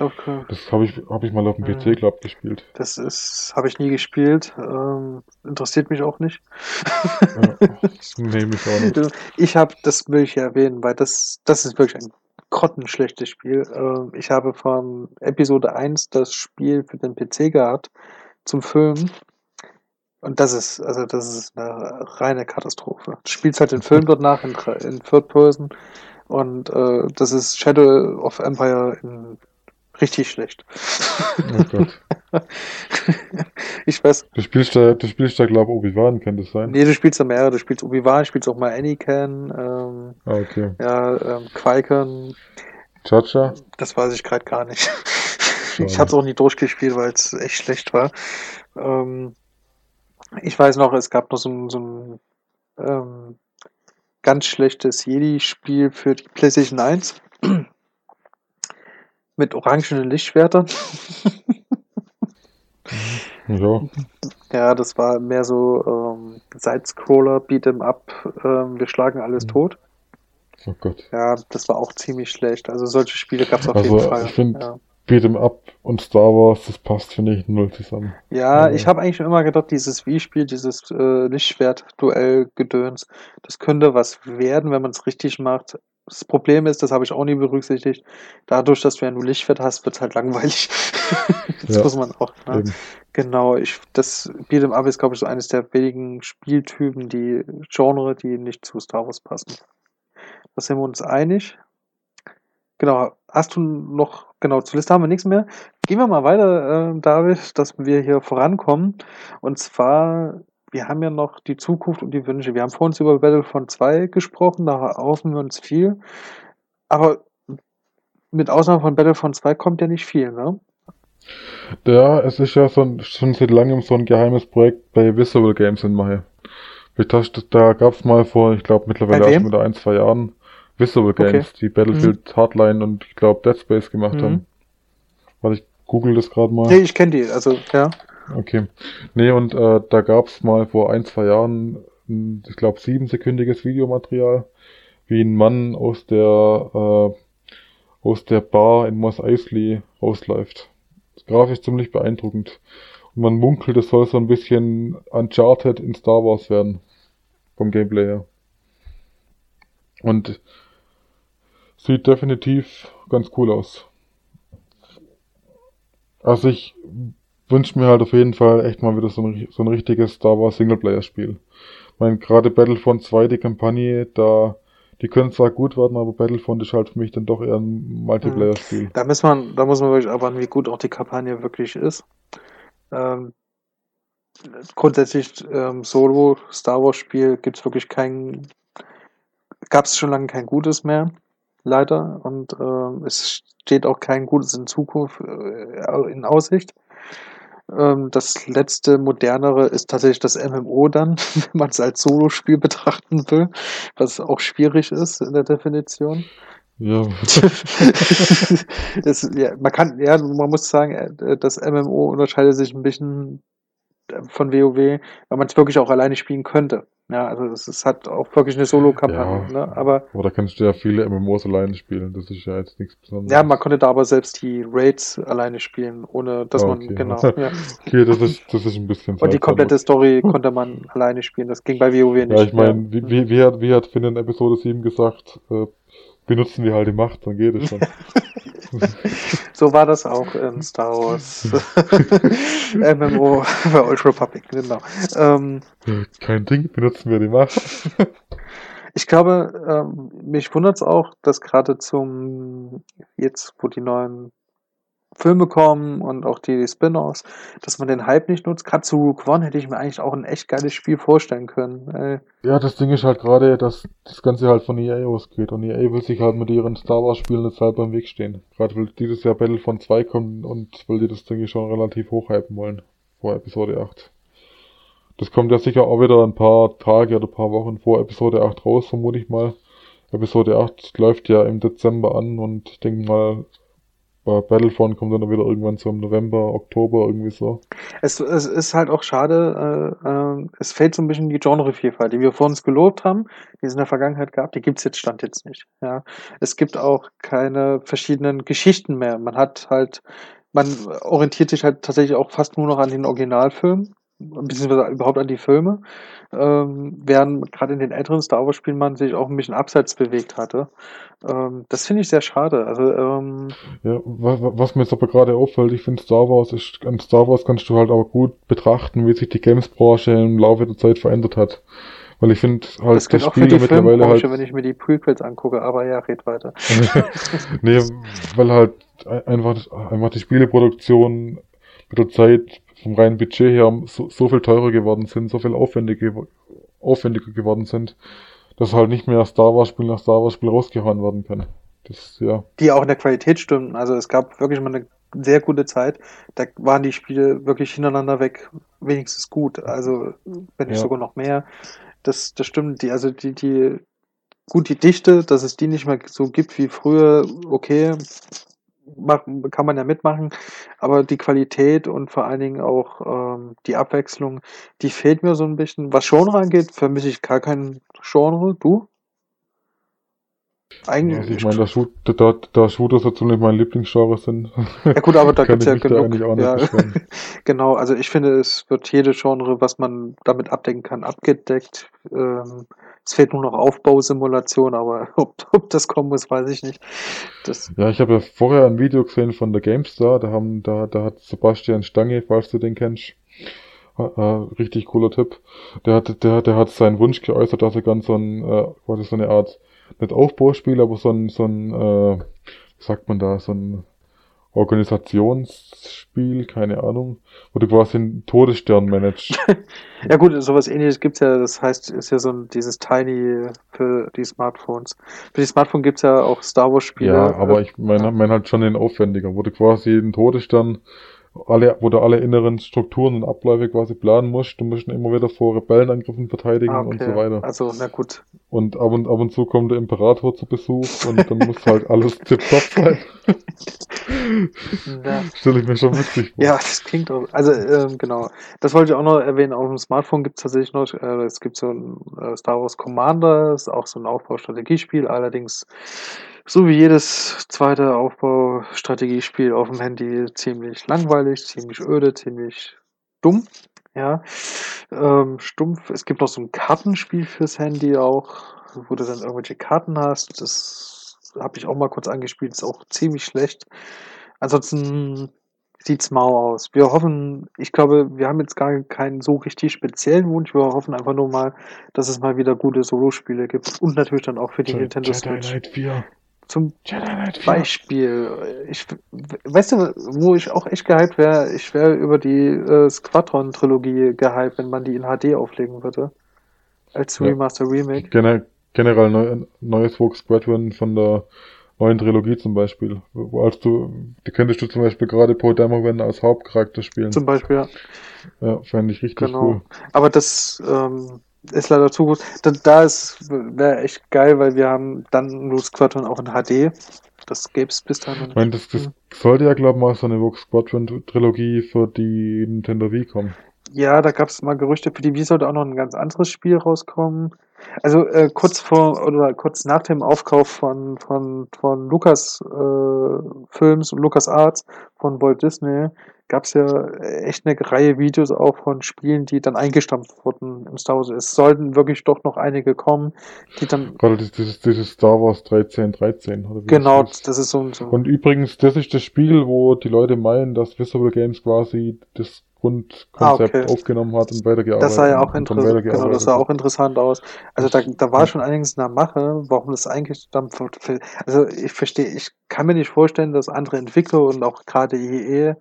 Speaker 2: Okay. Das habe ich, hab ich mal auf dem PC, glaube ich, gespielt.
Speaker 1: Das ist, habe ich nie gespielt. Ähm, interessiert mich auch nicht.
Speaker 2: ja, *laughs* nee, mich auch nicht.
Speaker 1: Ich habe, das will ich erwähnen, weil das, das ist wirklich ein grottenschlechtes Spiel. Äh, ich habe von Episode 1 das Spiel für den PC gehabt zum Filmen. Und das ist, also das ist eine reine Katastrophe. Du spielst halt den Film dort nach in, in Third Person und äh, das ist Shadow of Empire in richtig schlecht. Oh Gott. *laughs* ich weiß.
Speaker 2: Du spielst da, du spielst da, glaube ich, Obi-Wan, kann das sein?
Speaker 1: Nee, du spielst da mehrere. Du spielst Obi-Wan, spielst auch mal Anakin, ähm,
Speaker 2: ah, okay.
Speaker 1: ja, ähm, Qui-Gon.
Speaker 2: Chacha?
Speaker 1: Das weiß ich gerade gar nicht. *laughs* ich habe es auch nie durchgespielt, weil es echt schlecht war. Ähm, ich weiß noch, es gab noch so ein, so ein ähm, ganz schlechtes Jedi-Spiel für die PlayStation 1 mit orangenen Lichtschwertern. *laughs*
Speaker 2: ja.
Speaker 1: Ja, das war mehr so ähm, Sidescroller, Beat'em Up, ähm, wir schlagen alles mhm. tot.
Speaker 2: Oh Gott.
Speaker 1: Ja, das war auch ziemlich schlecht. Also solche Spiele gab es auf also, jeden Fall.
Speaker 2: Ich finde, ja. Beat'em Up und Star Wars, das passt, finde ich, null zusammen.
Speaker 1: Ja, also. ich habe eigentlich immer gedacht, dieses Wii-Spiel, dieses äh, Lichtschwert-Duell-Gedöns, das könnte was werden, wenn man es richtig macht. Das Problem ist, das habe ich auch nie berücksichtigt, dadurch, dass du ja nur Lichtschwert hast, wird es halt langweilig. *laughs* das ja, muss man auch. Ne? Genau, ich, das Beat'em Up ist, glaube ich, so eines der wenigen Spieltypen, die Genre, die nicht zu Star Wars passen. Da sind wir uns einig. Genau, hast du noch, genau, zur Liste haben wir nichts mehr. Gehen wir mal weiter, äh, David, dass wir hier vorankommen. Und zwar, wir haben ja noch die Zukunft und die Wünsche. Wir haben vor uns über Battlefront 2 gesprochen, da erhoffen wir uns viel. Aber mit Ausnahme von Battlefront 2 kommt ja nicht viel, ne?
Speaker 2: Ja, es ist ja so ein, schon seit langem so ein geheimes Projekt bei Visual Games in Mahe. Da gab es mal vor, ich glaube mittlerweile auch schon wieder ein, zwei Jahren, Visual Games, okay. die Battlefield mhm. Hardline und ich glaube Dead Space gemacht mhm. haben. Warte, ich google das gerade mal.
Speaker 1: Nee, ich kenne die, also ja.
Speaker 2: Okay. Nee, und äh, da gab's mal vor ein, zwei Jahren, ich glaube, siebensekündiges Videomaterial, wie ein Mann aus der äh, aus der Bar in Moss Eisley rausläuft. Grafisch ziemlich beeindruckend. Und man munkelt, es soll so ein bisschen Uncharted in Star Wars werden. Vom Gameplay her. Und sieht definitiv ganz cool aus. Also ich wünsche mir halt auf jeden Fall echt mal wieder so ein, so ein richtiges Star Wars Singleplayer-Spiel. Ich meine, gerade Battlefront 2, die Kampagne, da, die können zwar gut werden, aber Battlefront ist halt für mich dann doch eher ein Multiplayer-Spiel.
Speaker 1: Da muss man, da muss man wirklich aber wie gut auch die Kampagne wirklich ist. Ähm, grundsätzlich ähm, Solo Star Wars Spiel gibt's wirklich kein, gab es schon lange kein gutes mehr leider. Und äh, es steht auch kein Gutes in Zukunft äh, in Aussicht. Ähm, das letzte modernere ist tatsächlich das MMO dann, *laughs* wenn man es als Solospiel betrachten will, was auch schwierig ist in der Definition.
Speaker 2: Ja. *laughs*
Speaker 1: das, ja. Man kann, ja, man muss sagen, äh, das MMO unterscheidet sich ein bisschen von WoW, weil man es wirklich auch alleine spielen könnte. Ja, also es halt auch wirklich eine Solo-Kampagne, ja, ne? Aber.
Speaker 2: Aber da kannst du ja viele MMOs alleine spielen, das ist ja jetzt nichts Besonderes.
Speaker 1: Ja, man konnte da aber selbst die Raids alleine spielen, ohne dass okay. man, genau. *laughs* Ja.
Speaker 2: okay, das ist, das ist ein bisschen
Speaker 1: Und die komplette Story konnte man alleine spielen, das ging bei WoW nicht.
Speaker 2: Ja, ich meine, wie, wie, wie, hat, wie hat Finn in Episode 7 gesagt, äh, benutzen wir halt die Macht, dann geht es schon. *laughs*
Speaker 1: so war das auch in Star Wars *laughs* MMO bei Old Republic, genau. Ähm,
Speaker 2: Kein Ding, benutzen wir die Macht.
Speaker 1: ich glaube, ähm, mich wundert es auch, dass gerade zum, jetzt wo die neuen Filme kommen und auch die Spin-offs, dass man den Hype nicht nutzt. Gerade zu One hätte ich mir eigentlich auch ein echt geiles Spiel vorstellen können. Ey.
Speaker 2: Ja, das Ding ist halt gerade, dass das Ganze halt von EA ausgeht und EA will sich halt mit ihren Star Wars Spielen jetzt halt beim Weg stehen. Gerade will dieses Jahr Battlefront 2 kommen und will die das Ding schon relativ hochhypen wollen. Vor Episode 8. Das kommt ja sicher auch wieder ein paar Tage oder ein paar Wochen vor Episode 8 raus, vermute ich mal. Episode 8 läuft ja im Dezember an und ich denke mal, Battlefront kommt dann wieder irgendwann im November, Oktober, irgendwie so.
Speaker 1: Es, es ist halt auch schade, äh, äh, es fehlt so ein bisschen die Genrevielfalt, die wir vor uns gelobt haben, die es in der Vergangenheit gab, die gibt's jetzt, stand jetzt nicht. Ja. Es gibt auch keine verschiedenen Geschichten mehr. Man hat halt, man orientiert sich halt tatsächlich auch fast nur noch an den Originalfilmen. Beziehungsweise überhaupt an die Filme, ähm, während gerade in den älteren Star Wars-Spielen man sich auch ein bisschen abseits bewegt hatte. Ähm, das finde ich sehr schade. Also, ähm,
Speaker 2: Ja, wa- wa- was mir jetzt aber gerade auffällt, ich finde Star Wars ist, an Star Wars kannst du halt aber gut betrachten, wie sich die Games-Branche im Laufe der Zeit verändert hat. Weil ich finde halt,
Speaker 1: das die
Speaker 2: Spiele mittlerweile halt,
Speaker 1: wenn ich mir die Prequels angucke, aber ja, red weiter. *laughs*
Speaker 2: nee, weil halt ein- einfach, einfach die Spieleproduktion mit der Zeit vom reinen Budget her so, so viel teurer geworden sind, so viel aufwendiger, aufwendiger geworden sind, dass halt nicht mehr Star Wars Spiel nach Star Wars Spiel rausgehauen werden kann. Das, ja.
Speaker 1: die auch in der Qualität stimmten. Also es gab wirklich mal eine sehr gute Zeit. Da waren die Spiele wirklich hintereinander weg wenigstens gut. Also wenn nicht
Speaker 2: Ja.
Speaker 1: sogar noch mehr. Das, das stimmt. Die, also die, die, gut, die Dichte, dass es die nicht mehr so gibt wie früher, okay, machen, kann man ja mitmachen. Aber die Qualität und vor allen Dingen auch ähm, die Abwechslung, die fehlt mir so ein bisschen. Was Genre angeht, vermisse ich gar kein Genre. Du? Eigentlich.
Speaker 2: Also ich meine, da, Shoot, da, da Shooters dazu nicht mein Lieblingsgenre sind, *laughs*
Speaker 1: Ja gut, aber da *laughs* gibt's
Speaker 2: ich
Speaker 1: ja genug.
Speaker 2: eigentlich auch nicht
Speaker 1: ja, *laughs* genau, also ich finde, es wird jede Genre, was man damit abdecken kann, abgedeckt. Ähm, es fehlt nur noch Aufbausimulation, aber *laughs* ob, ob das kommen muss, weiß ich nicht. Das,
Speaker 2: Ja, ich habe ja vorher ein Video gesehen von der GameStar, da haben, da, da hat Sebastian Stange, falls du den kennst, richtig cooler Tipp. Der hat, der, der hat seinen Wunsch geäußert, dass er ganz so ein, äh, ist so eine Art, nicht Aufbauspiel, aber so ein, so ein, äh, wie sagt man da, so ein Organisationsspiel, keine Ahnung, wo du quasi einen Todesstern managst. *laughs*
Speaker 1: ja gut, sowas ähnliches gibt's ja, das heißt, ist ja so ein, dieses Tiny für die Smartphones. Für die Smartphone gibt's ja auch Star Wars Spiele.
Speaker 2: Ja, aber ich meine mein halt schon den aufwendiger, wo du quasi einen Todesstern, alle, wo du alle inneren Strukturen und Abläufe quasi planen musst. Du musst ihn immer wieder vor Rebellenangriffen verteidigen
Speaker 1: ah,
Speaker 2: und
Speaker 1: okay.
Speaker 2: so weiter.
Speaker 1: Also, na gut.
Speaker 2: Und ab und, ab und zu kommt der Imperator zu Besuch und dann muss halt *laughs* alles tipptopp sein. Stelle ich mir schon witzig vor.
Speaker 1: Ja, das klingt auch. Also, ähm, genau. Das wollte ich auch noch erwähnen. Auf dem Smartphone gibt es tatsächlich noch, äh, es gibt so ein äh, Star Wars Commander, ist auch so ein Aufbaustrategiespiel, allerdings so wie jedes zweite Aufbaustrategiespiel auf dem Handy ziemlich langweilig, ziemlich öde, ziemlich dumm. Ja, ähm, stumpf. Es gibt noch so ein Kartenspiel fürs Handy auch, wo du dann irgendwelche Karten hast. Das habe ich auch mal kurz angespielt, ist auch ziemlich schlecht. Ansonsten sieht's mau aus. Wir hoffen, ich glaube, wir haben jetzt gar keinen so richtig speziellen Wunsch. Wir hoffen einfach nur mal, dass es mal wieder gute Solospiele gibt und natürlich dann auch für die
Speaker 2: Je-
Speaker 1: Nintendo
Speaker 2: Jedi
Speaker 1: Switch.
Speaker 2: Knight 4.
Speaker 1: Zum
Speaker 2: Jedi Knight 4.
Speaker 1: Beispiel, ich, weißt du, wo ich auch echt gehypt wäre? Ich wäre über die äh, Squadron-Trilogie gehypt, wenn man die in HD auflegen würde. Als
Speaker 2: Ja.
Speaker 1: Remaster Remake.
Speaker 2: Gener generell neu, neues Vogue Squadron von der neuen Trilogie zum Beispiel. Als du, da könntest du zum Beispiel gerade Poe Dameron als Hauptcharakter spielen.
Speaker 1: Zum Beispiel, ja.
Speaker 2: ja, fände ich richtig
Speaker 1: Genau.
Speaker 2: cool.
Speaker 1: Aber das ähm, ist leider zu gut. Da, da ist wäre echt geil, weil wir haben dann nur Squadron auch in HD. Das gäbe es bis dahin.
Speaker 2: Ich meine, das, das sollte ja, glaube ich, mal so eine Vogue Squadron Trilogie für die Nintendo Wii kommen.
Speaker 1: Ja, da gab es mal Gerüchte, für die Wii sollte auch noch ein ganz anderes Spiel rauskommen. Also äh, kurz vor oder kurz nach dem Aufkauf von von von Lucas äh, Films und Lucas Arts von Walt Disney gab es ja echt eine Reihe Videos auch von Spielen, die dann eingestampft wurden im Star Wars. Es sollten wirklich doch noch einige kommen, die dann
Speaker 2: Gerade dieses, dieses, Star Wars 1313. Oder wie
Speaker 1: genau,
Speaker 2: das
Speaker 1: das ist so ein so
Speaker 2: Und übrigens, das ist das Spiel, wo die Leute meinen, dass Visible Games quasi das Grundkonzept
Speaker 1: Ah, okay.
Speaker 2: aufgenommen hat und weitergearbeitet
Speaker 1: Das sah ja auch
Speaker 2: und
Speaker 1: interessant, genau, das sah
Speaker 2: hat.
Speaker 1: auch interessant aus. Also da, da war schon einiges in der Mache, warum das für- für- also ich verstehe, ich kann mir nicht vorstellen, dass andere Entwickler und auch gerade EE,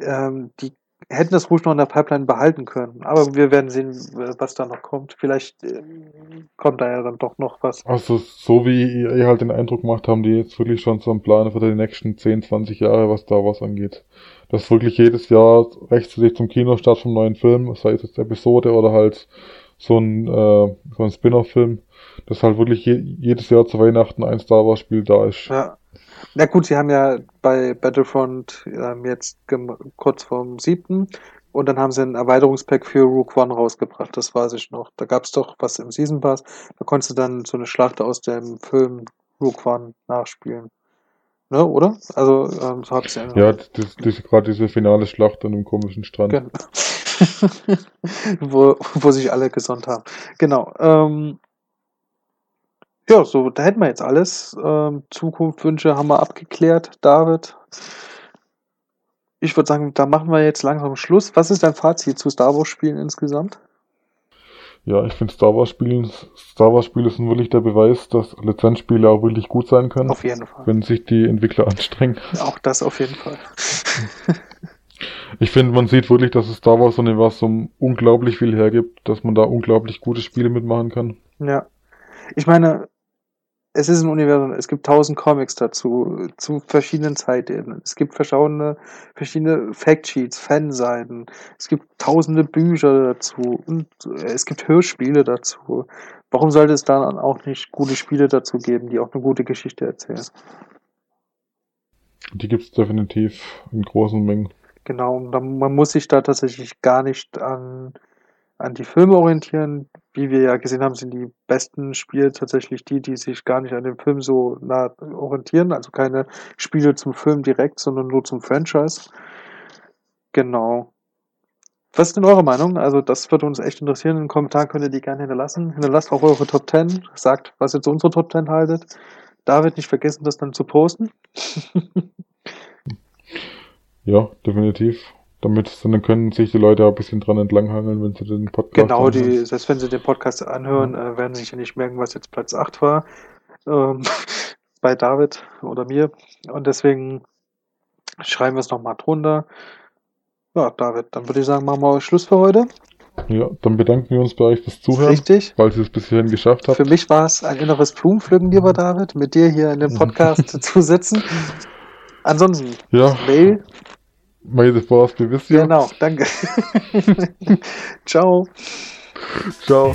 Speaker 1: ähm, die hätten das ruhig noch in der Pipeline behalten können. Aber wir werden sehen, was da noch kommt. Vielleicht ähm, kommt da ja dann doch noch was.
Speaker 2: Also, so wie ihr halt den Eindruck gemacht haben, die jetzt wirklich schon so einen Plan für die nächsten 10, 20 Jahre, was da was angeht. Dass wirklich jedes Jahr rechtzeitig zum Kinostart vom neuen Film, sei es jetzt Episode oder halt so ein, äh, so ein Spin-off-Film, dass halt wirklich je, jedes Jahr zu Weihnachten ein Star Wars Spiel da ist.
Speaker 1: Ja. Na gut, sie haben ja bei Battlefront ähm, jetzt kurz vorm siebten und dann haben sie ein Erweiterungspack für Rook One rausgebracht, das weiß ich noch. Da gab's doch was im Season Pass, da konntest du dann so eine Schlacht aus dem Film Rook One nachspielen. Ne, oder? Also, ähm, so hab's ja.
Speaker 2: Ja, das, das, gerade diese finale Schlacht an dem komischen Strand.
Speaker 1: Gen- *laughs* wo, wo sich alle gesund haben. Genau. Ähm, ja, so, da hätten wir jetzt alles. Ähm, Zukunftswünsche haben wir abgeklärt, David. Ich würde sagen, da machen wir jetzt langsam Schluss. Was ist dein Fazit zu Star Wars Spielen insgesamt?
Speaker 2: Ja, ich finde Star Wars Spiele, Star Wars Spiele sind wirklich der Beweis, dass Lizenzspiele auch wirklich gut sein können.
Speaker 1: Auf jeden Fall.
Speaker 2: Wenn sich die Entwickler *laughs* anstrengen.
Speaker 1: Auch das auf jeden Fall. *laughs*
Speaker 2: ich finde, man sieht wirklich, dass das Star Wars Universum unglaublich viel hergibt, dass man da unglaublich gute Spiele mitmachen kann.
Speaker 1: Ja. Ich meine, es ist ein Universum, es gibt tausend Comics dazu, zu verschiedenen Zeitebenen. Es gibt verschiedene, verschiedene Factsheets, Fanseiten. Es gibt tausende Bücher dazu und es gibt Hörspiele dazu. Warum sollte es dann auch nicht gute Spiele dazu geben, die auch eine gute Geschichte erzählen?
Speaker 2: Die gibt es definitiv in großen Mengen.
Speaker 1: Genau, man muss sich da tatsächlich gar nicht an an die Filme orientieren. Wie wir ja gesehen haben, sind die besten Spiele tatsächlich die, die sich gar nicht an dem Film so nah orientieren. Also keine Spiele zum Film direkt, sondern nur zum Franchise. Genau. Was ist denn eure Meinung? Also das würde uns echt interessieren. In den Kommentaren könnt ihr die gerne hinterlassen. Hinterlasst auch eure Top 10. Sagt, was ihr zu unserer Top 10 haltet. David, nicht vergessen, das dann zu posten. *laughs*
Speaker 2: ja, definitiv damit dann können sich die Leute auch ein bisschen dran entlanghangeln, wenn sie den
Speaker 1: Podcast Genau, die, selbst wenn sie den Podcast anhören, mhm. werden sie sich ja nicht merken, was jetzt Platz 8 war. Ähm, *laughs* bei David oder mir. Und deswegen schreiben wir es nochmal drunter. Ja, David, dann würde ich sagen, machen wir Schluss für heute.
Speaker 2: Ja, dann bedanken wir uns bei euch fürs Zuhören.
Speaker 1: Richtig.
Speaker 2: Weil ihr es bis hierhin geschafft habt.
Speaker 1: Für mich war es ein inneres Blumenpflücken, lieber David, mit dir hier in dem *laughs* Podcast zu sitzen. Ansonsten,
Speaker 2: ja.
Speaker 1: Mail
Speaker 2: May the Force be with you.
Speaker 1: Genau, danke. *laughs* Ciao.
Speaker 2: Ciao.